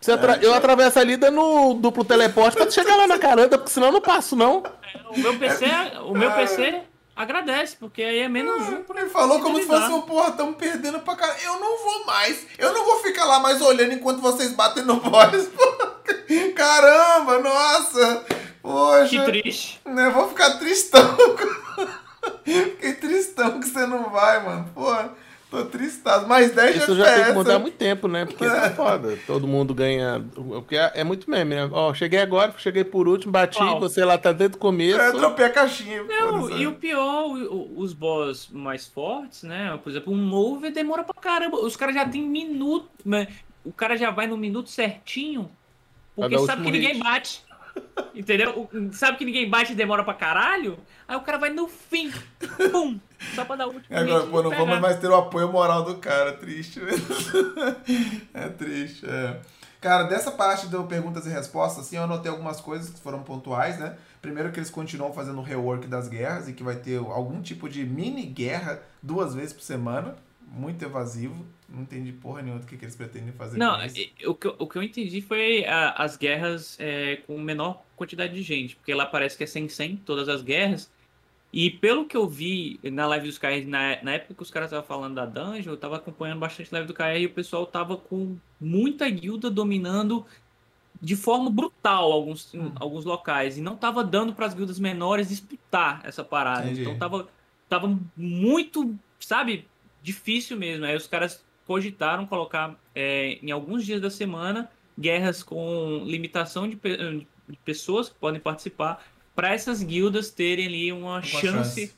Você atra- Eu atravesso ali dando duplo teleporte pra chegar lá na caramba, porque senão eu não passo, não. O meu PC, o meu PC agradece, porque aí é menos um pra Ele falou como se fosse um porra, tamo perdendo pra caralho. Eu não vou mais. Eu não vou ficar lá mais olhando enquanto vocês batem no boss. porra. <laughs> Caramba, nossa. Poxa. Que triste. Né, vou ficar tristão. <laughs> Fiquei tristão que você não vai, mano. Porra, tô tristado. Mais 10 Isso já tenho que mudar há muito tempo, né? Porque tá foda. Todo mundo ganha. Porque é é muito meme, né? Ó, cheguei agora, cheguei por último, bati, Qual? você lá tá desde o começo. É, dropei a caixinha. Não, e o pior, os boss mais fortes, né? Por exemplo, um mover demora pra caramba. Os caras já tem minuto. né? O cara já vai no minuto certinho. Porque sabe que ninguém hit. bate. Entendeu? O- Sabe que ninguém bate e demora pra caralho? Aí o cara vai no fim. Pum! Só pra dar o último E agora, pô, não pegar. vamos mais ter o apoio moral do cara. Triste, velho. <laughs> É triste, é. Cara, dessa parte do perguntas e respostas, assim, eu anotei algumas coisas que foram pontuais, né? Primeiro que eles continuam fazendo o rework das guerras e que vai ter algum tipo de mini guerra duas vezes por semana. Muito evasivo. Não entendi porra nenhuma do que, que eles pretendem fazer Não, o que, eu- o que eu entendi foi a- as guerras é, com menor quantidade de gente, porque lá parece que é 100-100, todas as guerras. E pelo que eu vi na live dos KR, na, na época que os caras estavam falando da dungeon, eu tava acompanhando bastante live do KR e o pessoal tava com muita guilda dominando de forma brutal alguns, Hum. alguns locais. E não tava dando para as guildas menores disputar essa parada. Entendi. Então tava, tava muito, sabe, difícil mesmo. Aí os caras cogitaram colocar é, em alguns dias da semana guerras com limitação de, pe- de pessoas que podem participar para essas guildas terem ali uma, chance, chance.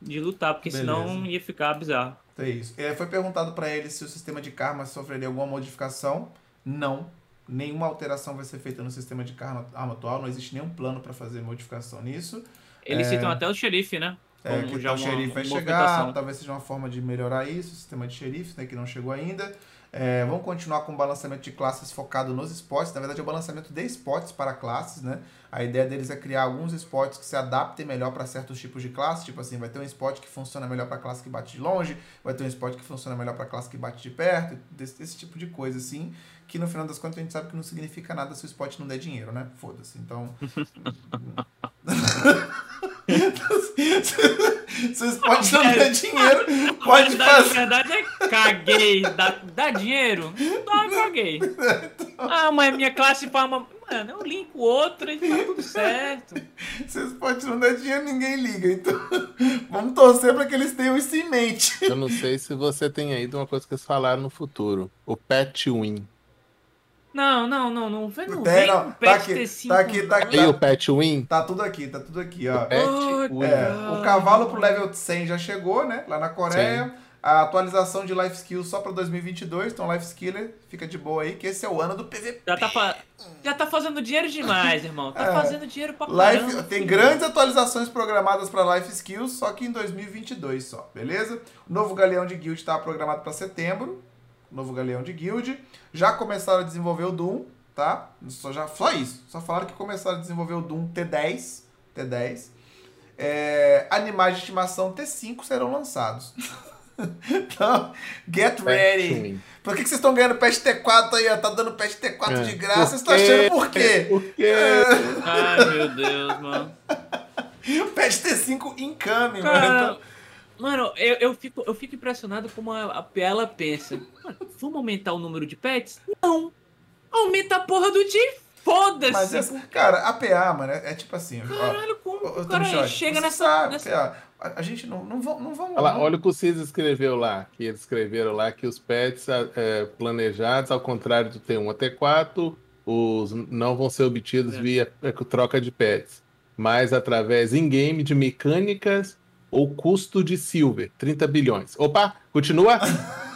de lutar, porque Beleza. senão ia ficar bizarro. Então é isso. É, foi perguntado pra eles se o sistema de karma sofreria alguma modificação. Não. Nenhuma alteração vai ser feita no sistema de karma arma atual. Não existe nenhum plano pra fazer modificação nisso. Eles citam até o xerife, né? É, que já o xerife vai chegar, talvez seja uma forma de melhorar isso, o sistema de xerifes, né, que não chegou ainda. É, vamos continuar com o balanceamento de classes focado nos spots. Na verdade, é o balanceamento de spots para classes, né? A ideia deles é criar alguns spots que se adaptem melhor para certos tipos de classe. Tipo assim, vai ter um spot que funciona melhor para classe que bate de longe, vai ter um spot que funciona melhor para classe que bate de perto, desse, esse tipo de coisa, assim. Que no final das contas a gente sabe que não significa nada se o spot não der dinheiro, né? Foda-se. Então. <laughs> se o spot não der dinheiro, pode Na fazer. verdade é caguei. Dá, dá dinheiro? Não dá, caguei. <laughs> Ah, mas minha classe farma. Mano, eu linko outra e tá tudo certo. Se o spot não der dinheiro, ninguém liga. Então, vamos torcer para que eles tenham isso em mente. Eu não sei se você tem aí de uma coisa que eles falaram no futuro. O Pet Win. Não, não, não, não vem, não Tem, vem não. Tá aqui, T5. tá aqui, tá aqui. E o Pet Win? Tá tudo aqui, tá tudo aqui, ó. Pet Ai, Win. É, o cavalo pro level 100 já chegou, né? Lá na Coreia. A atualização de Life Skill só pra 2022. Então, Life Skiller, fica de boa aí, que esse é o ano do PVP. Já tá, fa- já tá fazendo dinheiro demais, irmão. Tá É. fazendo dinheiro pra Life, caramba. tem filho. grandes atualizações programadas para Life Skills, só que em 2022 só, beleza? O novo Galeão de Guild está programado para setembro. Novo Galeão de Guild. Já começaram a desenvolver o Doom, tá? Só, já, só isso. Só falaram que começaram a desenvolver o Doom T10. T10. É, animais de estimação T5 serão lançados. <laughs> então, get Pet ready. Por que, que vocês estão ganhando patch T4 aí, ó? Tá dando patch T4 É. de graça. Vocês estão achando por quê? Por quê? Ai, meu Deus, mano. <laughs> Patch T5 incoming, mano. Cara, mano, eu, eu, fico, eu fico impressionado como a, a ela pensa. Mano, vamos aumentar o número de pets? Não. Aumenta a porra do dia e foda-se. Mas, essa- cara, a PA, mano, é, é tipo assim. ó, Caralho, como ó, cara Short, chega você nessa... Sabe, nessa... PA, a, a gente não, não vamos. Não vamos Olha, lá, não- olha o que o Cis escreveu lá, que eles escreveram lá que os pets é, planejados, ao contrário do T1 a T4, os não vão ser obtidos É. via é, troca de pets, mas através in-game de mecânicas ou custo de silver, 30 bilhões. Opa, continua? <laughs>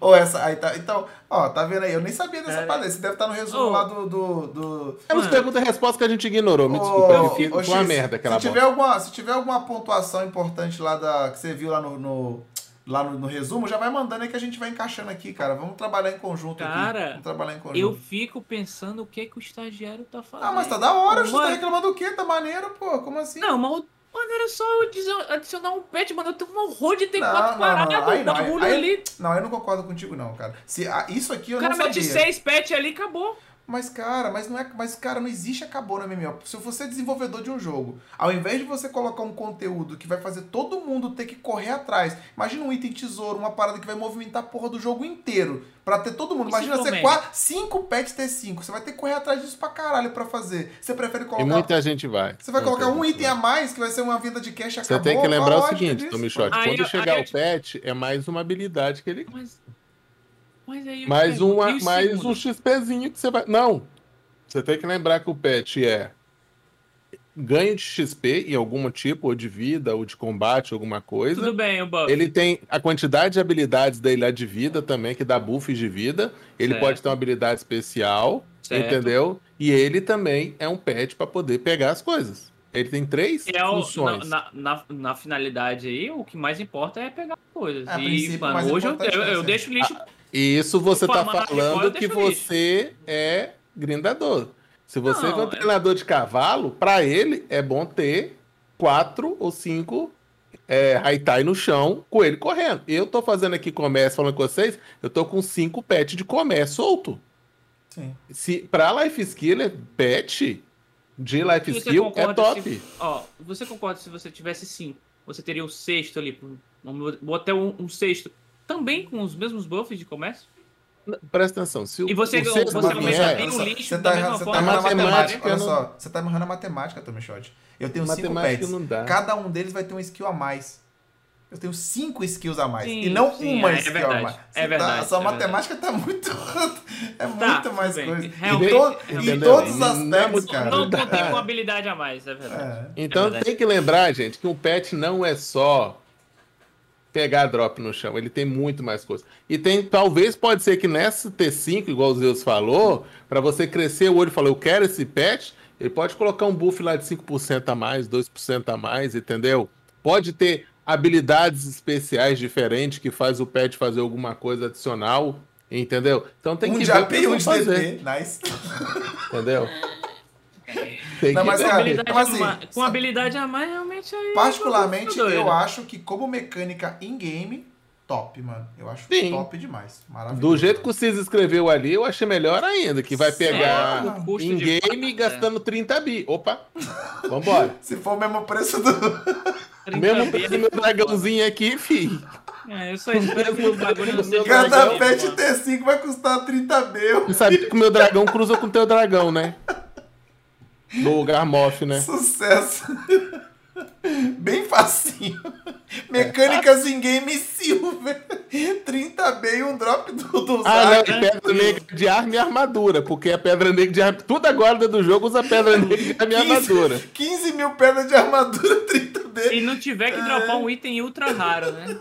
Ou essa. Aí tá, então, ó, tá vendo aí? Eu nem sabia dessa Cara. parada. Você deve estar no resumo Ô. lá do. do, do... Temos Mano. pergunta e resposta que a gente ignorou, me desculpa, ô, porque ô, foi uma merda aquela se tiver, alguma, se tiver alguma pontuação importante lá da. que você viu lá no, no, lá no, no resumo, já vai mandando aí que a gente vai encaixando aqui, cara. Vamos trabalhar em conjunto aqui. Cara, Vamos trabalhar em conjunto. Eu fico pensando o que que o estagiário tá fazendo. Ah, mas tá da hora, você tá reclamando do quê? Tá maneiro, pô? Como assim? Não, mas o- mano, era só eu adicio- adicionar um pet, mano. Eu tenho um horror de ter Não, quatro paradas, o bagulho ali. Não, eu não concordo contigo, não, cara. Se, ah, isso aqui eu O cara não mete sabia. seis pets ali e acabou. Mas, cara, mas não é. Mas, cara, não existe acabou no MMO. Se você é desenvolvedor de um jogo, ao invés de você colocar um conteúdo que vai fazer todo mundo ter que correr atrás, imagina um item tesouro, uma parada que vai movimentar a porra do jogo inteiro. Pra ter todo mundo. E se Imagina for você quatro, cinco pets T5. Você vai ter que correr atrás disso pra caralho pra fazer. Você prefere E colocar. muita gente vai. Você vai Muita colocar um item vai. a mais, que vai ser uma venda de cash Você acabou. tem que lembrar o lógica seguinte, Tommy? Shot. Quando eu- chegar eu- o pet, é mais uma habilidade que ele. Mas. Mas aí. Mais, uma, e mais segundo? um XPzinho que você vai. Não. Você tem que lembrar que o pet é ganho de XP em algum tipo, ou de vida, ou de combate, alguma coisa. Tudo bem, o buff. Ele tem a quantidade de habilidades dele lá de vida também, que dá buffs de vida. Ele Certo. pode ter uma habilidade especial, Certo. entendeu? E ele também é um pet para poder pegar as coisas. Ele tem três é o, funções. na, na, na, na finalidade aí, o que mais importa é pegar coisas. É, a e, mano, hoje eu, eu, é eu deixo lixo. E isso você tá na falando que você é grindador. Se você Não, for um é- treinador de cavalo, para ele é bom ter quatro ou cinco é, haitai no chão com ele correndo. Eu tô fazendo aqui comércio falando com vocês, eu tô com cinco pets de comércio solto. Sim. Se para life skiller, pet de life Você skill é top. se- ó, você concorda se você tivesse cinco? Você teria um sexto ali, vamos botar um, um sexto, também com os mesmos buffs de comércio? Presta atenção. Se o, E você- o sexto você não o só, lixo você da tá, mesma errando- você forma tá errando a matemática. Olha não- só, você tá errando a matemática, Tommy Shot. Eu tenho cinco pets. não. Cada um deles vai ter um skill a mais. Eu tenho cinco skills a mais. Sim, e não sim, uma é skill verdade, a mais. é Você tá- verdade, a sua é matemática tá muito. é Tá, muito mais bem. coisa. Em, to- em realmente. todos os Não é aspectos, muito- cara. Não contei com habilidade a mais, é verdade. É. Então É verdade. tem que lembrar, gente, que um pet não é só pegar drop no chão, ele tem muito mais coisa. E tem, talvez pode ser que nessa T5, igual o Zeus falou, para você crescer o olho e falar, eu quero esse pet, ele pode colocar um buff lá de 5% a mais, 2% a mais, entendeu? Pode ter habilidades especiais diferentes que faz o pet fazer alguma coisa adicional, entendeu? Então tem um que de ver o AP que e um fazer, DP. Nice. entendeu? <laughs> Tem Não, que mas, cara, habilidade, então, assim, a mais, com habilidade a mais, realmente aí. Particularmente, eu acho que como mecânica in-game, top, mano. Eu acho Sim. top demais. Maravilhoso. Do jeito que o Cis escreveu ali, eu achei melhor ainda, que vai pegar É, o custo em de game fato, gastando 30 bi. Opa, vambora. <laughs> Se for o mesmo preço do. <laughs> 30 Mesmo preço do meu dragãozinho aqui, fi. É, eu só espero que o bagulho não seja. Cada pet mano. T5 vai custar 30 mil. Você sabe que o meu dragão cruza com o teu dragão, né? Do Garmoth, né? Sucesso. <laughs> Bem facinho. Mecânicas em game silver. 30B e um drop do, do Ah, não, e pedra negra de arma e armadura, porque a pedra negra de arma. Tudo agora do jogo usa pedra negra de arma e armadura. 15 mil pedras de armadura, 30B. Se não tiver que dropar um item ultra raro, né?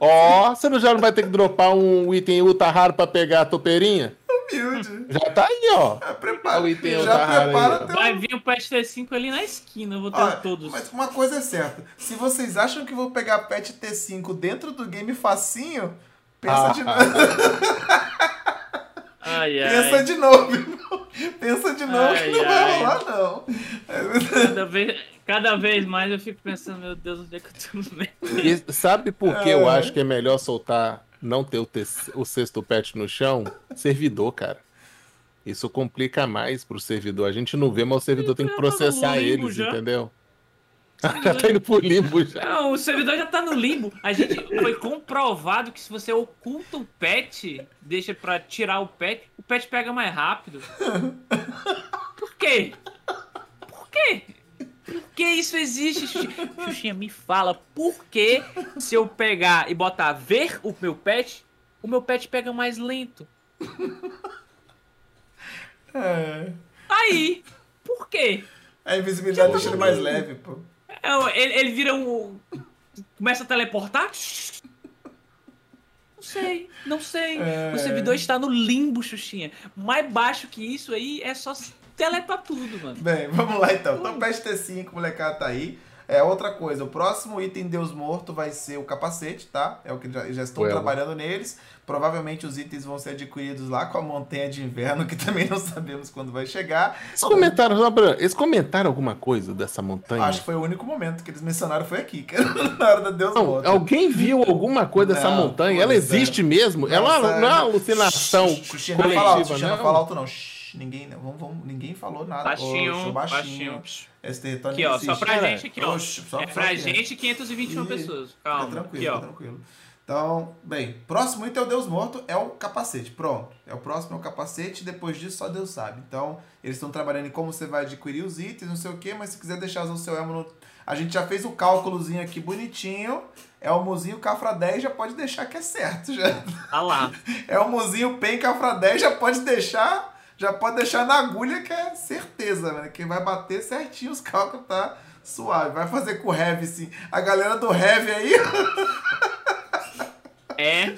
Ó, você não já não vai ter que dropar um item ultra raro pra pegar a topeirinha? Humilde. Já tá aí, ó. Já prepara, O item já prepara aí, teu... Vai vir o patch T5 ali na esquina, eu vou ter Ó, todos. Mas uma coisa é certa. Se vocês acham que vou pegar patch T5 dentro do game facinho, pensa Ah, de novo. <laughs> Ai, Pensa ai. de novo, irmão. Pensa de novo Ai, que não vai ai. rolar, não. Cada vez, cada vez mais eu fico pensando, meu Deus, onde é que eu tô no meio? E sabe por que eu acho que é melhor soltar, não ter o, te- o sexto patch no chão? Servidor, cara. Isso complica mais pro servidor. A gente não vê, mas o servidor tem que tá processar eles, já. entendeu? <laughs> já tá indo pro limbo já. Não, o servidor já tá no limbo. A gente foi comprovado que se você oculta o pet, deixa pra tirar o pet, o pet pega mais rápido. Por quê? Por quê? Por que isso existe, Xuxinha? Xuxinha, me fala, por que se eu pegar e botar ver o meu pet, o meu pet pega mais lento? É. Aí, por quê? A invisibilidade deixa ele mais leve, pô. É, Ele, ele vira um. Começa a teleportar? Não sei, não sei. É. O servidor está no limbo, Xuxinha. Mais baixo que isso aí é só se teletar tudo, mano. Bem, vamos lá então. Então, patch T5, molecada tá aí. É outra coisa, o próximo item Deus Morto vai ser o capacete, tá? É o que já, já estão Well. trabalhando neles. Provavelmente os itens vão ser adquiridos lá com a montanha de inverno, que <laughs> também não sabemos quando vai chegar. Eles comentaram, só pra- eles comentaram alguma coisa dessa montanha? Acho que foi o único momento que eles mencionaram foi aqui, <laughs> que era na hora da Deus Não, Morto. alguém viu alguma coisa dessa Não, montanha? Ela sério. existe mesmo? Ela sério. não é uma alucinação Shhh, Xuxinha, não fala alto, coletiva, né? não fala alto não. Shhh, ninguém, não, vamos, vamos, ninguém falou nada. Baixinho, Oxe, baixinho. Esse território Aqui, não ó, só existe. pra Cara, gente aqui, ó. oxe, só- é só pra aqui, gente 521 Ih, pessoas. Fica Calma, tranquilo, aqui, ó. tranquilo. Então, bem, próximo item é o Deus Morto, é o capacete. Pronto. É o próximo é o capacete, depois disso só Deus sabe. Então, eles estão trabalhando em como você vai adquirir os itens, não sei o que, mas se quiser deixar o seu elmo no. A gente já fez o cálculozinho aqui bonitinho. É o Muzinho Cafra 10, já pode deixar que é certo. Já. Tá lá. <laughs> É o Muzinho Pen Cafra 10, já pode deixar. Já pode deixar na agulha, que é certeza, né? Que vai bater certinho os cálculos, tá suave. Vai fazer com o Heavy, sim. A galera do Heavy aí, <laughs> É.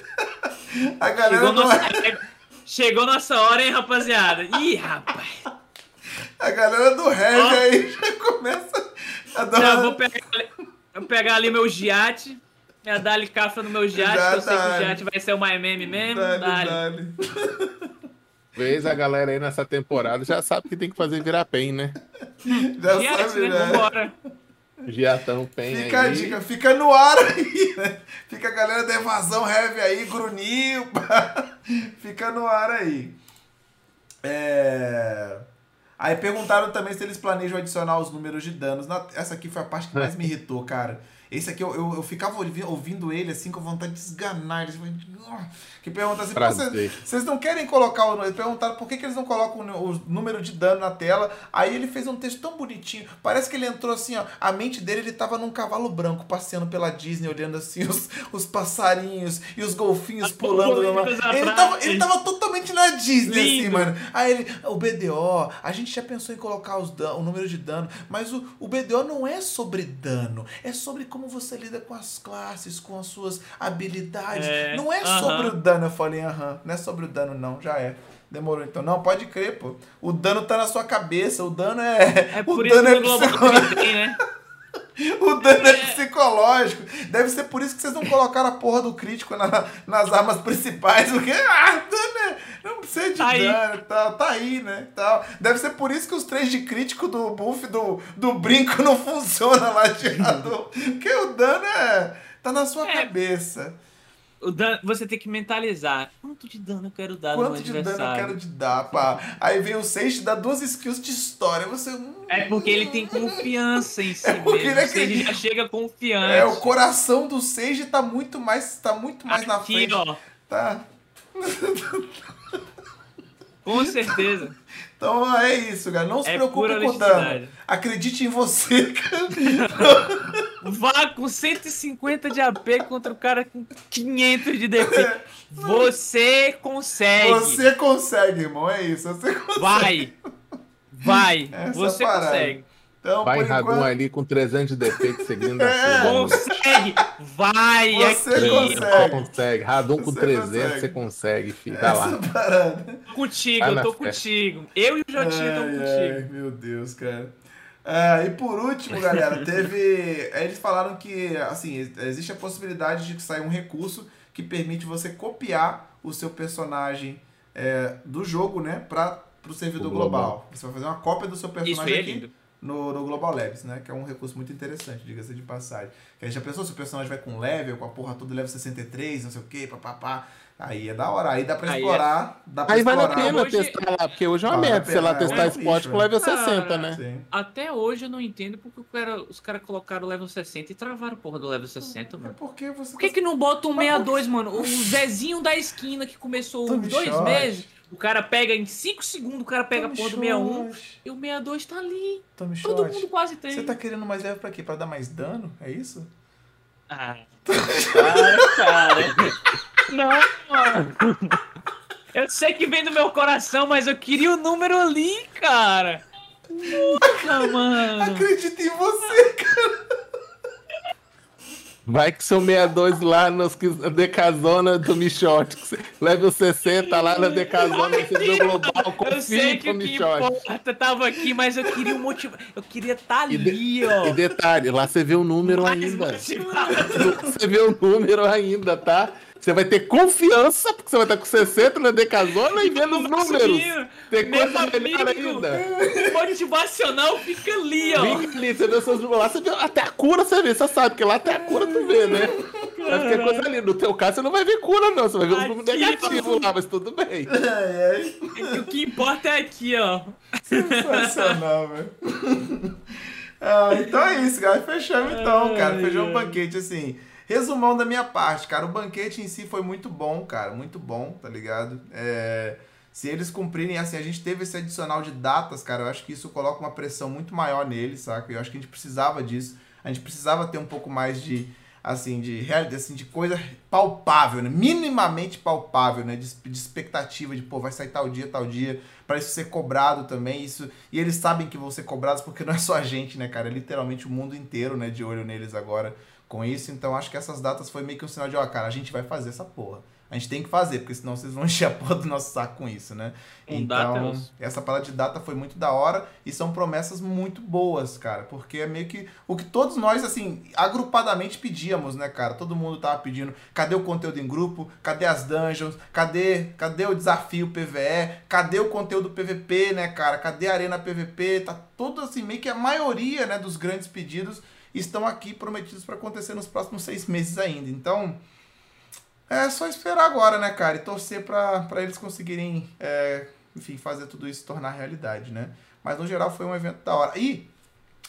a galera Chegou do nossa, <laughs> chegou nossa hora, hein, rapaziada? Ih, rapaz. A galera do Heavy Ó. aí já começa a dar Já uma- vou pegar, ali- vou pegar ali meu giate. Já dar ali cafra no meu giate, Já que eu sei que o giate vai ser uma MM mesmo. Dale, Dale. dale. Vez a galera aí nessa temporada já sabe que tem que fazer virar pen, né? Já Giate, sabe, né? né? Vambora. Giatão pen Fica a aí. dica, fica no ar aí, né? Fica a galera da evasão heavy aí, gruninho, <laughs> pá. fica no ar aí. É... Aí perguntaram também se eles planejam adicionar os números de danos. Essa aqui foi a parte que mais me irritou, cara. Esse aqui eu, eu, eu ficava ouvi- ouvindo ele assim com vontade de esganar. Eles Que pergunta assim, "Pô, Prazer. vocês, vocês não querem colocar o. Eles perguntaram por que, que eles não colocam o, o número de dano na tela. Aí ele fez um texto tão bonitinho. Parece que ele entrou assim, ó. A mente dele, ele tava num cavalo branco passeando pela Disney, olhando assim <laughs> os, os passarinhos e os golfinhos pulando. no mar. borboletas Ele tava, ele tava totalmente na Disney, assim, Lindo. mano. Aí ele, o BDO, a gente já pensou em colocar os dan- o número de dano, mas o, o BDO não é sobre dano, é sobre como você lida com as classes, com as suas habilidades. É, não é aham. sobre o dano. Eu falei, aham, não é sobre o dano, não, já é. Demorou então. Não, pode crer, pô. O dano tá na sua cabeça, o dano é. É <laughs> o por isso dano que é o Global psicológico. tem, né? <laughs> O dano é psicológico. Deve ser por isso que vocês não colocaram a porra do crítico na- nas armas principais. Porque, ah, dano é, não precisa de Tá dano e tal. Tá aí, né? Tal. Deve ser por isso que os três de crítico do buff do, do brinco <laughs> não funciona lá de Radon. Porque o dano é. tá na sua É. cabeça. O dano, você tem que mentalizar. Quanto de dano eu quero dar no meu Quanto de dano eu adversário? quero te dar, pá? Aí vem o Sage, dá duas skills de história. Você. hum, É porque ele tem confiança em <laughs> si É porque mesmo. ele Ou seja, acredita. já chega confiante. É, o coração do Sage tá muito mais, tá muito mais na Aqui, frente. ó. Tá. <laughs> Com certeza. Então é isso, cara. Não se É preocupe com o dano. Acredite em você, cara. Vá com 150 de AP contra o cara com 500 de defesa. Você consegue. Você consegue, irmão. É isso. Você consegue. Vai. Vai. Essa você parada. consegue. Então, Vai Radum enquanto, ali com 300 de defeito seguindo <laughs> É. a sua. Consegue. Vai Você aqui. consegue. Você consegue. Radum com Você 300 consegue. você consegue, filho. Tá lá. parada. Contigo, Vai eu tô contigo. Eu e o Jotinho Ai, contigo. ai, meu Deus, cara. Ah, e por último, galera, <laughs> teve. Eles falaram que, assim, existe a possibilidade de sair um recurso que permite você copiar o seu personagem é, do jogo, né, para o servidor global. global. Você vai fazer uma cópia do seu Isso personagem aí é aqui lindo. No, no Global Labs, né? Que é um recurso muito interessante, diga-se de passagem. Que a gente já pensou se o personagem vai com level, com a porra toda level 63, não sei o que, papapá. Aí é da hora. Aí dá pra Aí é- explorar. Dá pra Aí vale a explorar. pena Hoje- testar lá, porque hoje é uma Vale a merda, sei lá, pena, testar é esporte com level Cara, 60, né? Sim. Até hoje eu não entendo porque o cara- os caras colocaram o level 60 e travaram a porra do level 60, É mano. porque você. Por que, que não bota um Mas por 62, mano? O Zezinho da esquina que começou Tome uns dois shot. meses, o cara pega em 5 segundos, o cara pega a porra do 61 shot. e o 62 tá ali. Tome Todo shot. mundo quase tem. Você tá querendo mais level pra quê? Pra dar mais dano? É isso? Ah, cara, cara. <laughs> Não, mano. Eu sei que vem do meu coração, mas eu queria o número ali, cara. Porra, mano. Acredito em você, cara. Vai que são 62 lá nos na Decazona do Michote. os 60 lá na Decazona, deu global, Eu que pro que Michote. importa tava aqui, mas eu queria um motivo. Eu queria estar de- ali, ó. E detalhe, lá você vê o número Mais ainda. motivado. Você vê o número ainda, tá? Você vai ter confiança, porque você vai estar com 60 na Decazona e vendo os números. Tem coisa melhor ainda. motivacional fica ali, ó. Vem ali, você vê os seus números lá, você vê até a cura, você vê, você sabe que lá até a cura tu vê, né? Vai ficar coisa ali. No teu caso, você não vai ver cura, não. Você vai ver os números Aqui, negativos lá, mas tudo bem. <laughs> Ai, ai. O que importa é aqui, ó. Sensacional, velho. Ah, então é isso, cara. Fechamos então, cara. Fechamos o banquete, assim. Resumão da minha parte, cara. O banquete em si foi muito bom, cara. Muito bom, tá ligado? É, Se eles cumprirem, assim, a gente teve esse adicional de datas, cara. Eu acho que isso coloca uma pressão muito maior neles, saca? Eu acho que a gente precisava disso. A gente precisava ter um pouco mais de, assim, de realidade, assim, de coisa palpável, né? Minimamente palpável, né? De, de expectativa de, pô, vai sair tal dia, tal dia, para isso ser cobrado também, isso... E eles sabem que vão ser cobrados porque <laughs> não é só a gente, né, cara? É literalmente o mundo inteiro, né, de olho neles agora com isso. Então, acho que essas datas foi meio que um sinal de, ó, cara, a gente vai fazer essa porra. A gente tem que fazer, porque senão vocês vão <laughs> encher a porra do nosso saco com isso, né? Então, eu- essa parada de data foi muito da hora e são promessas muito boas, cara, porque é meio que o que todos nós, assim, agrupadamente pedíamos, né, cara? Todo mundo tava pedindo, cadê o conteúdo em grupo? Cadê as dungeons? Cadê, cadê o desafio PVE? Cadê o conteúdo PVP, né, cara? Cadê a arena PVP? Tá tudo assim, meio que a maioria, né, dos grandes pedidos estão aqui prometidos para acontecer nos próximos seis meses ainda. Então, é só esperar agora, né, cara? E torcer pra eles conseguirem, é, enfim, fazer tudo isso se tornar realidade, né? Mas no geral foi um evento da hora. E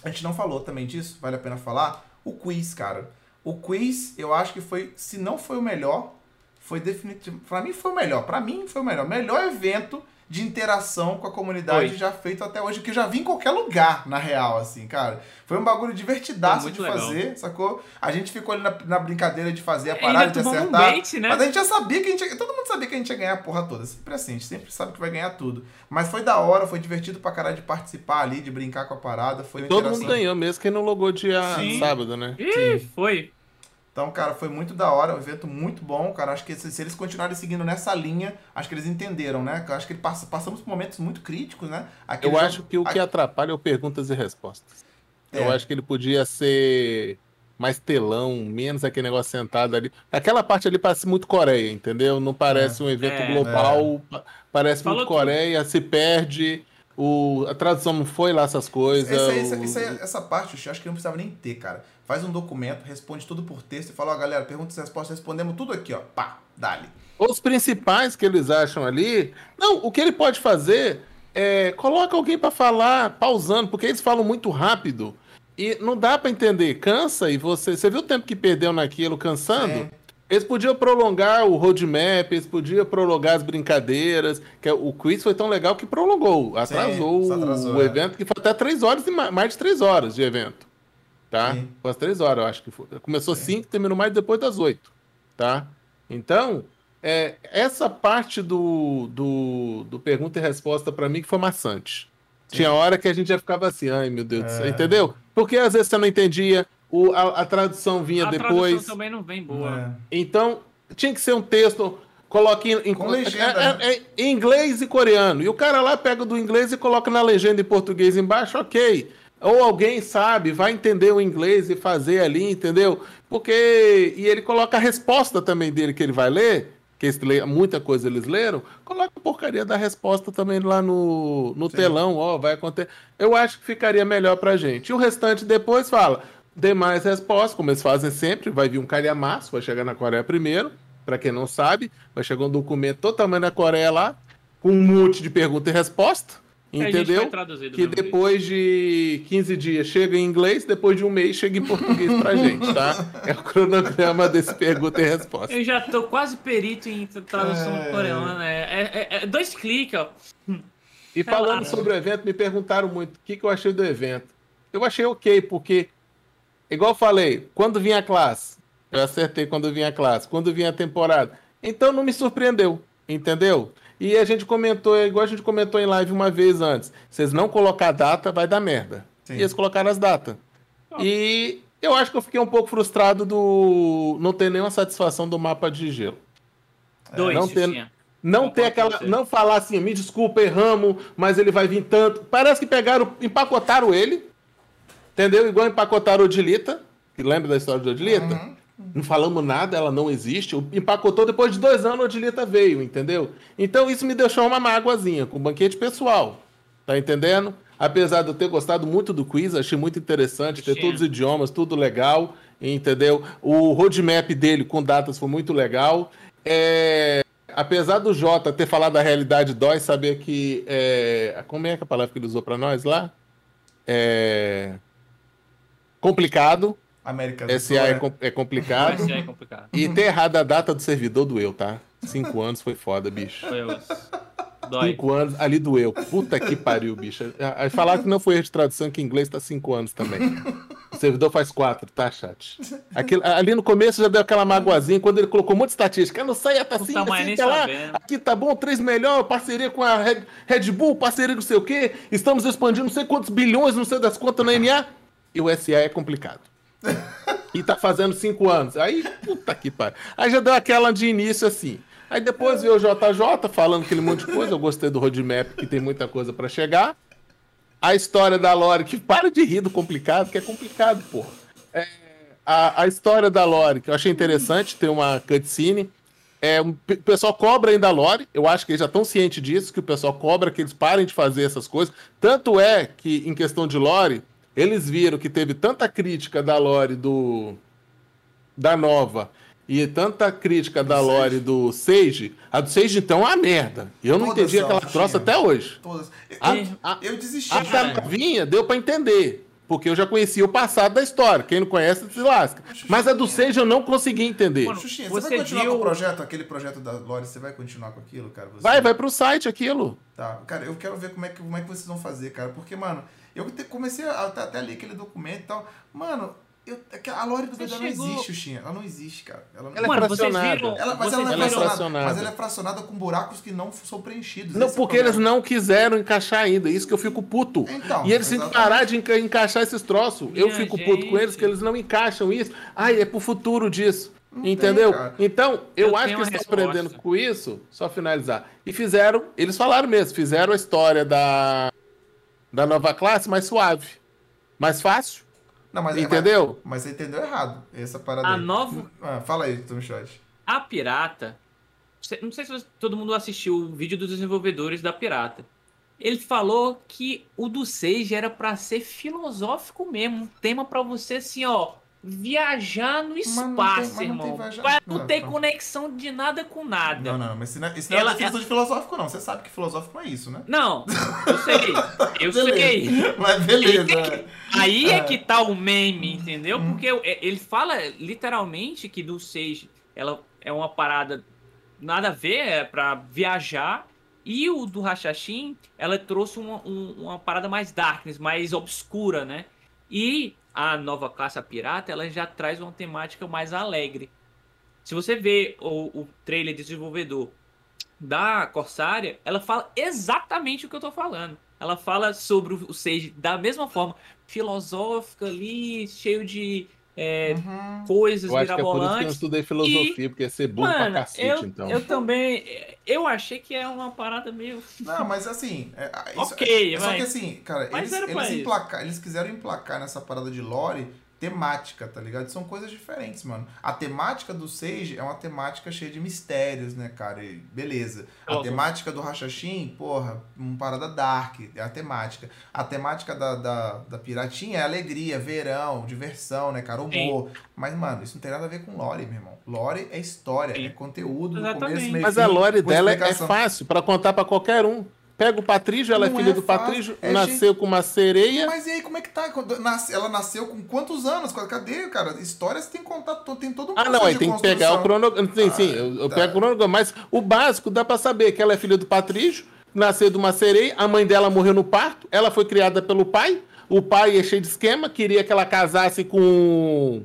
a gente não falou também disso, vale a pena falar. O quiz, cara. O quiz, eu acho que foi, se não foi o melhor, foi definitivo. Pra mim foi o melhor. Pra mim foi o melhor. Melhor evento de interação com a comunidade Foi. já feito até hoje, que eu já vi em qualquer lugar, na real, assim, cara. Foi um bagulho divertidaço de legal. fazer, sacou? A gente ficou ali na, na brincadeira de fazer a parada de tomamos um acertar. bait, né? Mas a gente já sabia que a gente ia, Todo mundo sabia que a gente ia ganhar a porra toda. Sempre assim, a gente sempre sabe que vai ganhar tudo. Mas foi da hora, foi divertido pra caralho de participar ali, de brincar com a parada. Foi uma Todo interação. mundo ganhou, mesmo quem não logou dia Sim. sábado, né? Ih, foi. Então, cara, foi muito da hora, um evento muito bom, cara. Acho que se, se eles continuarem seguindo nessa linha, acho que eles entenderam, né? Acho que pass- passamos por momentos muito críticos, né? Aquele Eu jogo- acho que o que atrapalha é o perguntas e respostas. É. Eu acho que ele podia ser mais telão, menos aquele negócio sentado ali. Aquela parte ali parece muito Coreia, entendeu? Não parece um evento É. global, pa- parece Falou muito tudo. Coreia, se perde. O, a tradução não foi lá essas coisas. Essa, essa, o- essa, essa parte eu acho que não precisava nem ter, cara. Faz um documento, responde tudo por texto e fala, ó, galera, perguntas e respostas, respondemos tudo aqui, ó. Pá, dali. Os principais que eles acham ali. Não, o que ele pode fazer é coloca alguém pra falar pausando, porque eles falam muito rápido e não dá pra entender. Cansa e você. Você viu o tempo que perdeu naquilo cansando? É. Eles podiam prolongar o roadmap, eles podiam prolongar as brincadeiras. Que é, o quiz foi tão legal que prolongou, atrasou, só atrasou, o é. evento, que foi até três horas e ma- mais de três horas de evento. Tá? Sim. Foi às três horas, eu acho que foi. Começou cinco, terminou mais depois das oito. Tá? Então, é, essa parte do, do, do pergunta e resposta pra mim que foi maçante. Tinha hora que a gente já ficava assim, ai meu Deus do céu, É. entendeu? Porque às vezes você não entendia, o, a, a tradução vinha A depois. tradução também não vem boa. É. Então, tinha que ser um texto, coloque em, em- legenda, né? é- é- em inglês e coreano. E o cara lá pega do inglês e coloca na legenda em português embaixo, ok. Ou alguém sabe, vai entender o inglês e fazer ali, entendeu? Porque. E ele coloca a resposta também dele que ele vai ler, que esse lê- muita coisa eles leram, coloca a porcaria da resposta também lá no, no Sim. telão, ó, vai acontecer. Eu acho que ficaria melhor pra gente. E o restante depois fala. Demais respostas, como eles fazem sempre, vai vir um calhamaço, vai chegar na Coreia primeiro, pra quem não sabe, vai chegar um documento totalmente da Coreia lá, com um monte de pergunta e resposta, É, entendeu? Que depois de 15 dias chega em inglês, depois de um mês chega em português pra <laughs> gente, tá? É o cronograma desse pergunta e resposta. Eu já tô quase perito em tradução É. coreana, né? É, é- é dois cliques, ó. E falando sobre o evento, me perguntaram muito o que, que eu achei do evento. Eu achei ok, porque, igual eu falei, quando vinha a classe, eu acertei quando vinha a classe, quando vinha a temporada. Então não me surpreendeu, entendeu? E a gente comentou, igual a gente comentou em live uma vez antes, vocês não colocar a data, vai dar merda. Sim. E eles colocaram as datas. E Eu acho que eu fiquei um pouco frustrado do não ter nenhuma satisfação do mapa de gelo. Dois, não Xuxinha. Não ter aquela. você. Não falar assim, me desculpa, erramos, mas ele vai vir tanto. Parece que pegaram, empacotaram ele. Entendeu? Igual empacotaram o Odilita. Que lembra da história de Odilita? Uhum. Não falamos nada, ela não existe. Empacotou depois de dois anos, a Odilita veio, entendeu? Então isso me deixou uma mágoazinha com o banquete pessoal. Tá entendendo? Apesar de eu ter gostado muito do quiz, achei muito interessante, ter Tinha. todos os idiomas, tudo legal, entendeu? O roadmap dele com datas foi muito legal. É, Apesar do Jota ter falado da realidade dói, saber que. É... Como é que é a palavra que ele usou pra nós lá? É... Complicado. América do Sul. SA é, né? com- é complicado. Aí é complicado. E ter errado a data do servidor doeu, tá? Cinco <laughs> anos foi foda, bicho. Foi. Dói. Cinco anos, ali doeu. Puta que pariu, bicho. Aí falaram que não foi erro de tradução, que em inglês tá cinco anos também. O servidor faz quatro, tá, chat? Aquilo- ali no começo já deu aquela magoazinha, quando ele colocou um monte de estatística. Não sei, tá assim, tá mais assim, tá lá. Aqui tá bom, três melhor, parceria com a Red, Red Bull, parceria com não sei o quê. Estamos expandindo não sei quantos bilhões, não sei das contas na NA. E o SA é complicado. E tá fazendo cinco anos. Aí, puta que pariu. Aí já deu aquela de início assim. Aí depois veio o JJ falando aquele monte de coisa. Eu gostei do roadmap, que tem muita coisa pra chegar. A história da Lore, que para de rir do complicado, que é complicado, porra. É, a, a história da Lore, que eu achei interessante, tem uma cutscene. É, o pessoal cobra ainda a Lore, eu acho que eles já estão cientes disso, que o pessoal cobra que eles parem de fazer essas coisas. Tanto é que, em questão de Lore, eles viram que teve tanta crítica da Lore do da Nova e tanta crítica da Do Lore Sage. do Sage, a do Sage então é uma merda. Eu não Todas entendi são, aquela troça até hoje. Todas. Eu, A, a, eu desisti. a da deu pra entender. Porque eu já conhecia o passado da história. Quem não conhece, se lasca. Mas a do Sage eu não consegui entender. Mano, Xuxinha, Você você vai continuar viu- com o projeto, aquele projeto da Lore, você vai continuar com aquilo, cara? Você- Vai, vai pro site aquilo. Tá, cara, eu quero ver como é que, como é que vocês vão fazer, cara. Porque, mano, eu te- comecei a até, até ler aquele documento e tal. Mano, eu, é a Lore do Dedé não chegou- existe, Xuxinha. Ela não existe, cara. Ela não Ela é fracionada. viram. Ela- mas ela não é Ela é fracionada, fracionada. Mas ela é fracionada com buracos que não são preenchidos. Não, Esse é porque eles problema. não quiseram encaixar ainda. Isso que eu fico puto. Então, e eles têm que parar de enca- encaixar esses troços. eu Minha fico puto com eles gente. que eles não encaixam isso. Ai, é pro futuro disso. Não tem, Entendeu? cara. então, eu, Eu acho que eles estão aprendendo com isso, só finalizar. E fizeram, eles falaram mesmo, fizeram a história da, da nova classe mais suave. Mais fácil. Não, mas, Entendeu? Mas, mas você entendeu errado. Essa parada A aí. nova- Ah, fala aí, Tom Shot. A Pirata. Não sei se você- todo mundo assistiu o vídeo dos desenvolvedores da Pirata. Ele falou que o do Sage era pra ser filosófico mesmo. Um tema pra você, assim, ó. Viajar no não tem- espaço, mas não tem irmão. viajar- Pra não Não, ter não. conexão de nada com nada. Não, não, mas isso não, é- isso não é Ela- definição de filosófico, não. Você sabe que filosófico não é isso, né? Não, eu sei. Eu sei. Beleza. <laughs> Mas beleza. Aí é É. que tá o meme, entendeu? Hum. Porque é- ele fala literalmente que do Sage ela é uma parada nada a ver, é pra viajar. E o do Hashashin, ela trouxe uma, um- uma parada mais darkness, mais obscura, né? E a nova classe a pirata, ela já traz uma temática mais alegre. Se você vê o, o trailer desenvolvedor da Corsária, ela fala exatamente o que eu tô falando. Ela fala sobre o Sage da mesma forma, filosófica ali, cheio de é, Uhum. coisas Eu acho que é por isso que eu mirabolantes. estudei filosofia, porque ia ser burro pra Mano, cacete, eu, então. eu também. Eu achei que é uma parada meio. Não, mas assim. É, é- isso- Ok, é, só mas- que assim, cara, mas eles, pra eles, emplacar, eles quiseram emplacar nessa parada de lore temática, tá ligado? São coisas diferentes, mano. A temática do Sage é uma temática cheia de mistérios, né, cara? E beleza. A Óbvio. temática do Hashashin, porra, uma parada dark, é a temática. A temática da, da, da Piratinha é alegria, verão, diversão, né, cara? Humor. Mas, mano, isso não tem nada a ver com lore, meu irmão. Lore é história, Sim. é conteúdo do Exatamente. começo, meio Mas fim, a lore dela é fácil pra contar pra qualquer um. Pega o Patrício, ela é Não filha é do fácil, Patrício, é nasceu com uma sereia. Mas e aí, como é que tá? Ela nasceu com quantos anos? Cadê, cara? História você tem que contar, to- tem todo um Ah, não, aí tem que pegar o cronograma. Sim, Ah, sim, eu, eu tá. pego o cronograma. Mas o básico dá pra saber que ela é filha do Patrício, nasceu de uma sereia, a mãe dela morreu no parto, ela foi criada pelo pai. O pai é cheio de esquema, queria que ela casasse com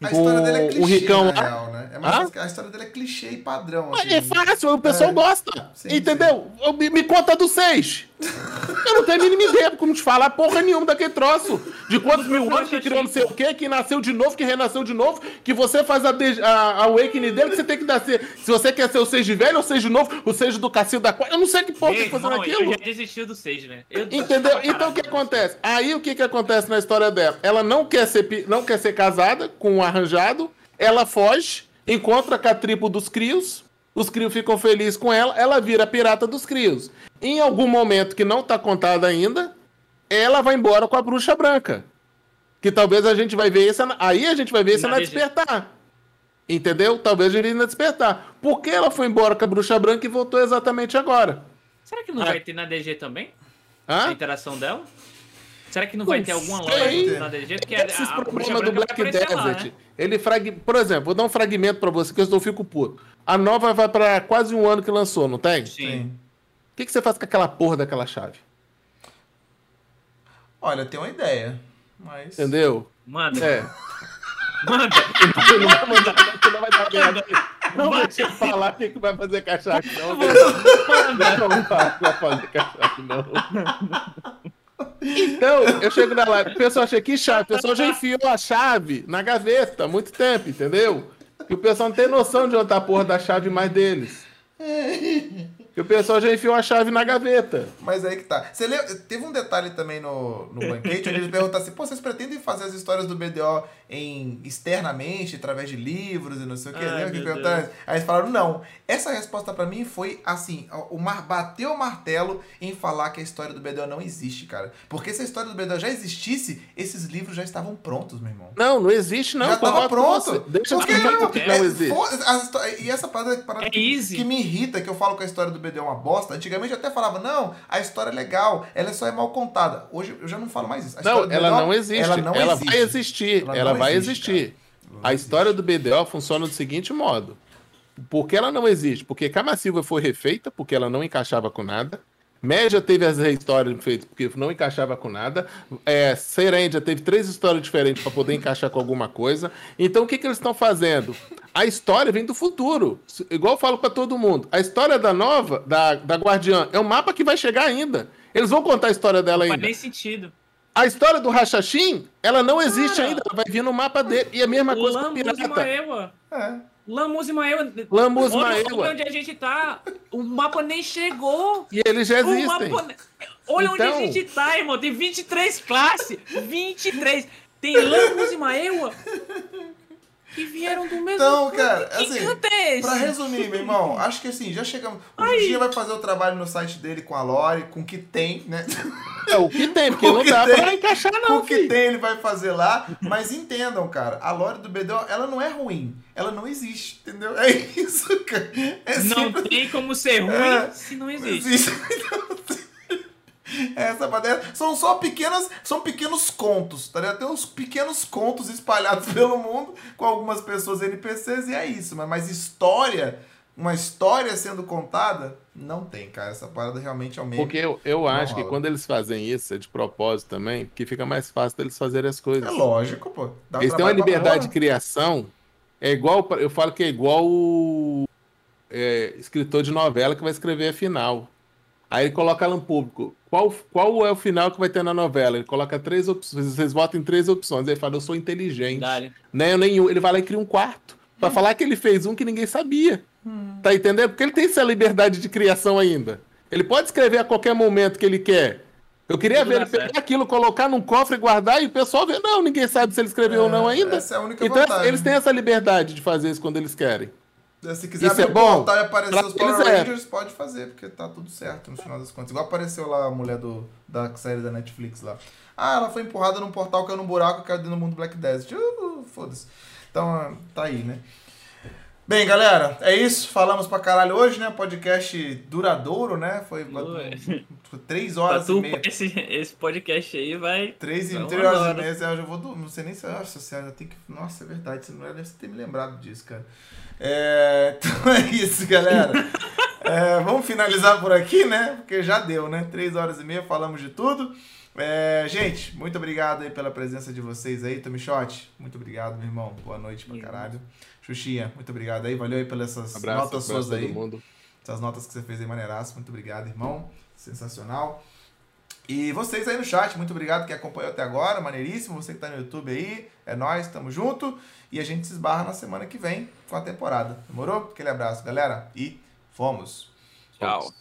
A história dele é o clichê, Ricão na real, né? É mais a história dele é clichê e padrão. Assim. é fácil, o pessoal É. gosta. Sim, entendeu? Eu- Me, me conta do 6. Eu não tenho a mínima ideia como te falar porra nenhuma daquele troço. De quantos mil anos que criou não sei o quê, que nasceu de novo, que renasceu de novo, que você faz a, de, a, awakening dele, que você tem que dar. Se, se você quer ser o Sage velho ou o Sage novo, o Sage do Cacildo da Quarta. Eu não sei que porra que fazer Irmão, eu já desisti do Sage, né? Eu Entendeu? Então o que acontece? Aí o que, que acontece na história dela? Ela não quer ser, não quer ser casada com um arranjado, ela foge, encontra com a tribo dos crios, os crios ficam felizes com ela, ela vira pirata dos crios. Em algum momento que não tá contado ainda, ela vai embora com a bruxa branca. Que talvez a gente vai ver isso, na- aí a gente vai ver isso Na na despertar. Entendeu? Talvez a gente na despertar. Por que ela foi embora com a bruxa branca e voltou exatamente agora? Será que não Ah. vai ter na DG também? Hã? A interação dela? Será que não vai Não ter alguma loja na DG? Porque a- Esses a Bruxa problemas do vai Black aparecer lá, Desert, né? ele frag... Por exemplo, vou dar um fragmento pra você que eu fico puto. A nova vai pra quase um ano que lançou, não tem? O Sim. que, que você faz com aquela porra daquela chave? Olha, tem uma ideia. Mas. Entendeu? Manda, É. <laughs> manda. Você não vai mandar, você não vai dar merda. Não vai te falar o que, vai fazer com a chave, não. Não vai falar o que vai fazer com a chave, não. Então, eu chego na live, o pessoal acha que chave, o pessoal já enfiou a chave na gaveta há muito tempo, entendeu? E o pessoal não tem noção de onde tá a porra da chave mais deles. <laughs> E o pessoal já enfiou a chave na gaveta. Mas aí que tá. Você lembra, teve um detalhe também no, no banquete, onde eles perguntaram assim, pô, vocês pretendem fazer as histórias do BDO em, externamente, através de livros e não sei o que? Ai, que perguntaram? Aí eles falaram, não. Essa resposta pra mim foi assim, o mar, bateu o martelo em falar que a história do BDO não existe, cara. Porque se a história do BDO já existisse, esses livros já estavam prontos, meu irmão. Não, não existe não. já tava concordo com você. pronto. Deixa eu Porque não, por que é, não existe. histó- E essa parada, parada É que, easy. que me irrita, que eu falo que a história do BD é uma bosta. Antigamente eu até falava, não, a história é legal, ela só é mal contada. Hoje eu já não falo mais isso. A Não, ela BDO, não existe. Ela Ela, não vai existe. existir. Ela Ela, vai existe, existir. Ela A existe. história do BDO funciona do seguinte modo. Por que ela não existe? Porque Cama Silva foi refeita, porque ela não encaixava com nada. Média teve as histórias feitas porque não encaixava com nada. É, Serendia teve três histórias diferentes para poder encaixar com alguma coisa. Então o que, que eles estão fazendo? A história vem do futuro. Igual eu falo para todo mundo. A história da nova, da, da Guardiã, é um mapa que vai chegar ainda. Eles vão contar a história dela Faz ainda. nem sentido. A história do Rachachim, ela não existe Cara. ainda. Ela vai vir no mapa dele. E a mesma coisa com o Pirata. É. Lamus e Maewa. Lamus Olha onde a gente tá. O mapa nem chegou. E eles já existem. mapa... Olha onde Então- a gente tá, irmão. Tem 23 classes. 23. Tem Lamus e Maewa. Que vieram do mesmo. Então, cara, que assim, é esse? Pra resumir, meu irmão, acho que assim, já chegamos. O Vigia vai fazer o trabalho no site dele com a Lore, com o que tem, né? É o que tem, porque <laughs> não dá tem. pra encaixar, com não. o que tem ele vai fazer lá, mas entendam, cara, a lore do BDO, ela não é ruim, ela não existe, entendeu? É isso, cara. É Não simples. tem como ser ruim É. se não Não existe. existe. <laughs> Essa matéria são só pequenas, são pequenos contos, tá ligado? Tem uns pequenos contos espalhados <laughs> pelo mundo com algumas pessoas NPCs e é isso, mas, mas história, uma história sendo contada, não tem, cara. Essa parada realmente é o meio. Porque eu, eu acho que rola. quando eles fazem isso, é de propósito também, porque fica mais fácil deles fazerem as coisas. É lógico, pô. Dá Eles têm uma liberdade de criação. É igual, eu falo que é igual o é, escritor de novela que vai escrever a final. Aí ele coloca lá no público. Qual, qual é o final que vai ter na novela? Ele coloca três opções. Vocês votam em três opções. Aí ele fala, eu sou inteligente. Dale. Né, nenhum. Ele vai lá e cria um quarto. Pra falar que ele fez um que ninguém sabia. Tá entendendo? Porque ele tem essa liberdade de criação ainda. Ele pode escrever a qualquer momento que ele quer. Eu queria Tudo ver ele pegar certo. aquilo, colocar num cofre guardar e o pessoal ver. Não, ninguém sabe se ele escreveu ou não ainda. Essa é a única Então vantagem. eles têm essa liberdade de fazer isso quando eles querem. Se quiser Isso é bom? e aparecer Pra os Power é. Rangers, pode fazer, porque tá tudo certo no final das contas. Igual apareceu lá a mulher do, da série da Netflix lá. Ah, ela foi empurrada num portal, caiu num buraco e caiu dentro do mundo Black Desert. Uh, Foda-se. Então, tá aí, né? Bem, galera, é isso. Falamos pra caralho hoje, né? Podcast duradouro, né? Foi Ué. foi três horas e tu, meia. esse, esse podcast aí vai. Três, e, Vai três horas e hora. meia, eu já vou dormir. Não sei nem se. Nossa senhora, eu tenho que. Nossa, é verdade. Você não deve ter me lembrado disso, cara. É, <laughs> Então é isso, galera. É, vamos finalizar por aqui, né? Porque já deu, né? Três horas e meia, falamos de tudo. É, gente, muito obrigado aí pela presença de vocês aí. Tomichote, muito obrigado, meu irmão. Boa noite pra caralho. Xuxinha, muito obrigado aí. Valeu aí pelas essas Abraço, notas abraço suas aí. mundo. Essas notas que você fez aí, maneiraço. Muito obrigado, irmão. Sensacional. E vocês aí no chat, muito obrigado que acompanhou até agora, maneiríssimo. Você que tá no YouTube aí, é nóis, tamo junto. E a gente se esbarra na semana que vem com a temporada. Demorou? Aquele abraço, galera. E fomos. Tchau.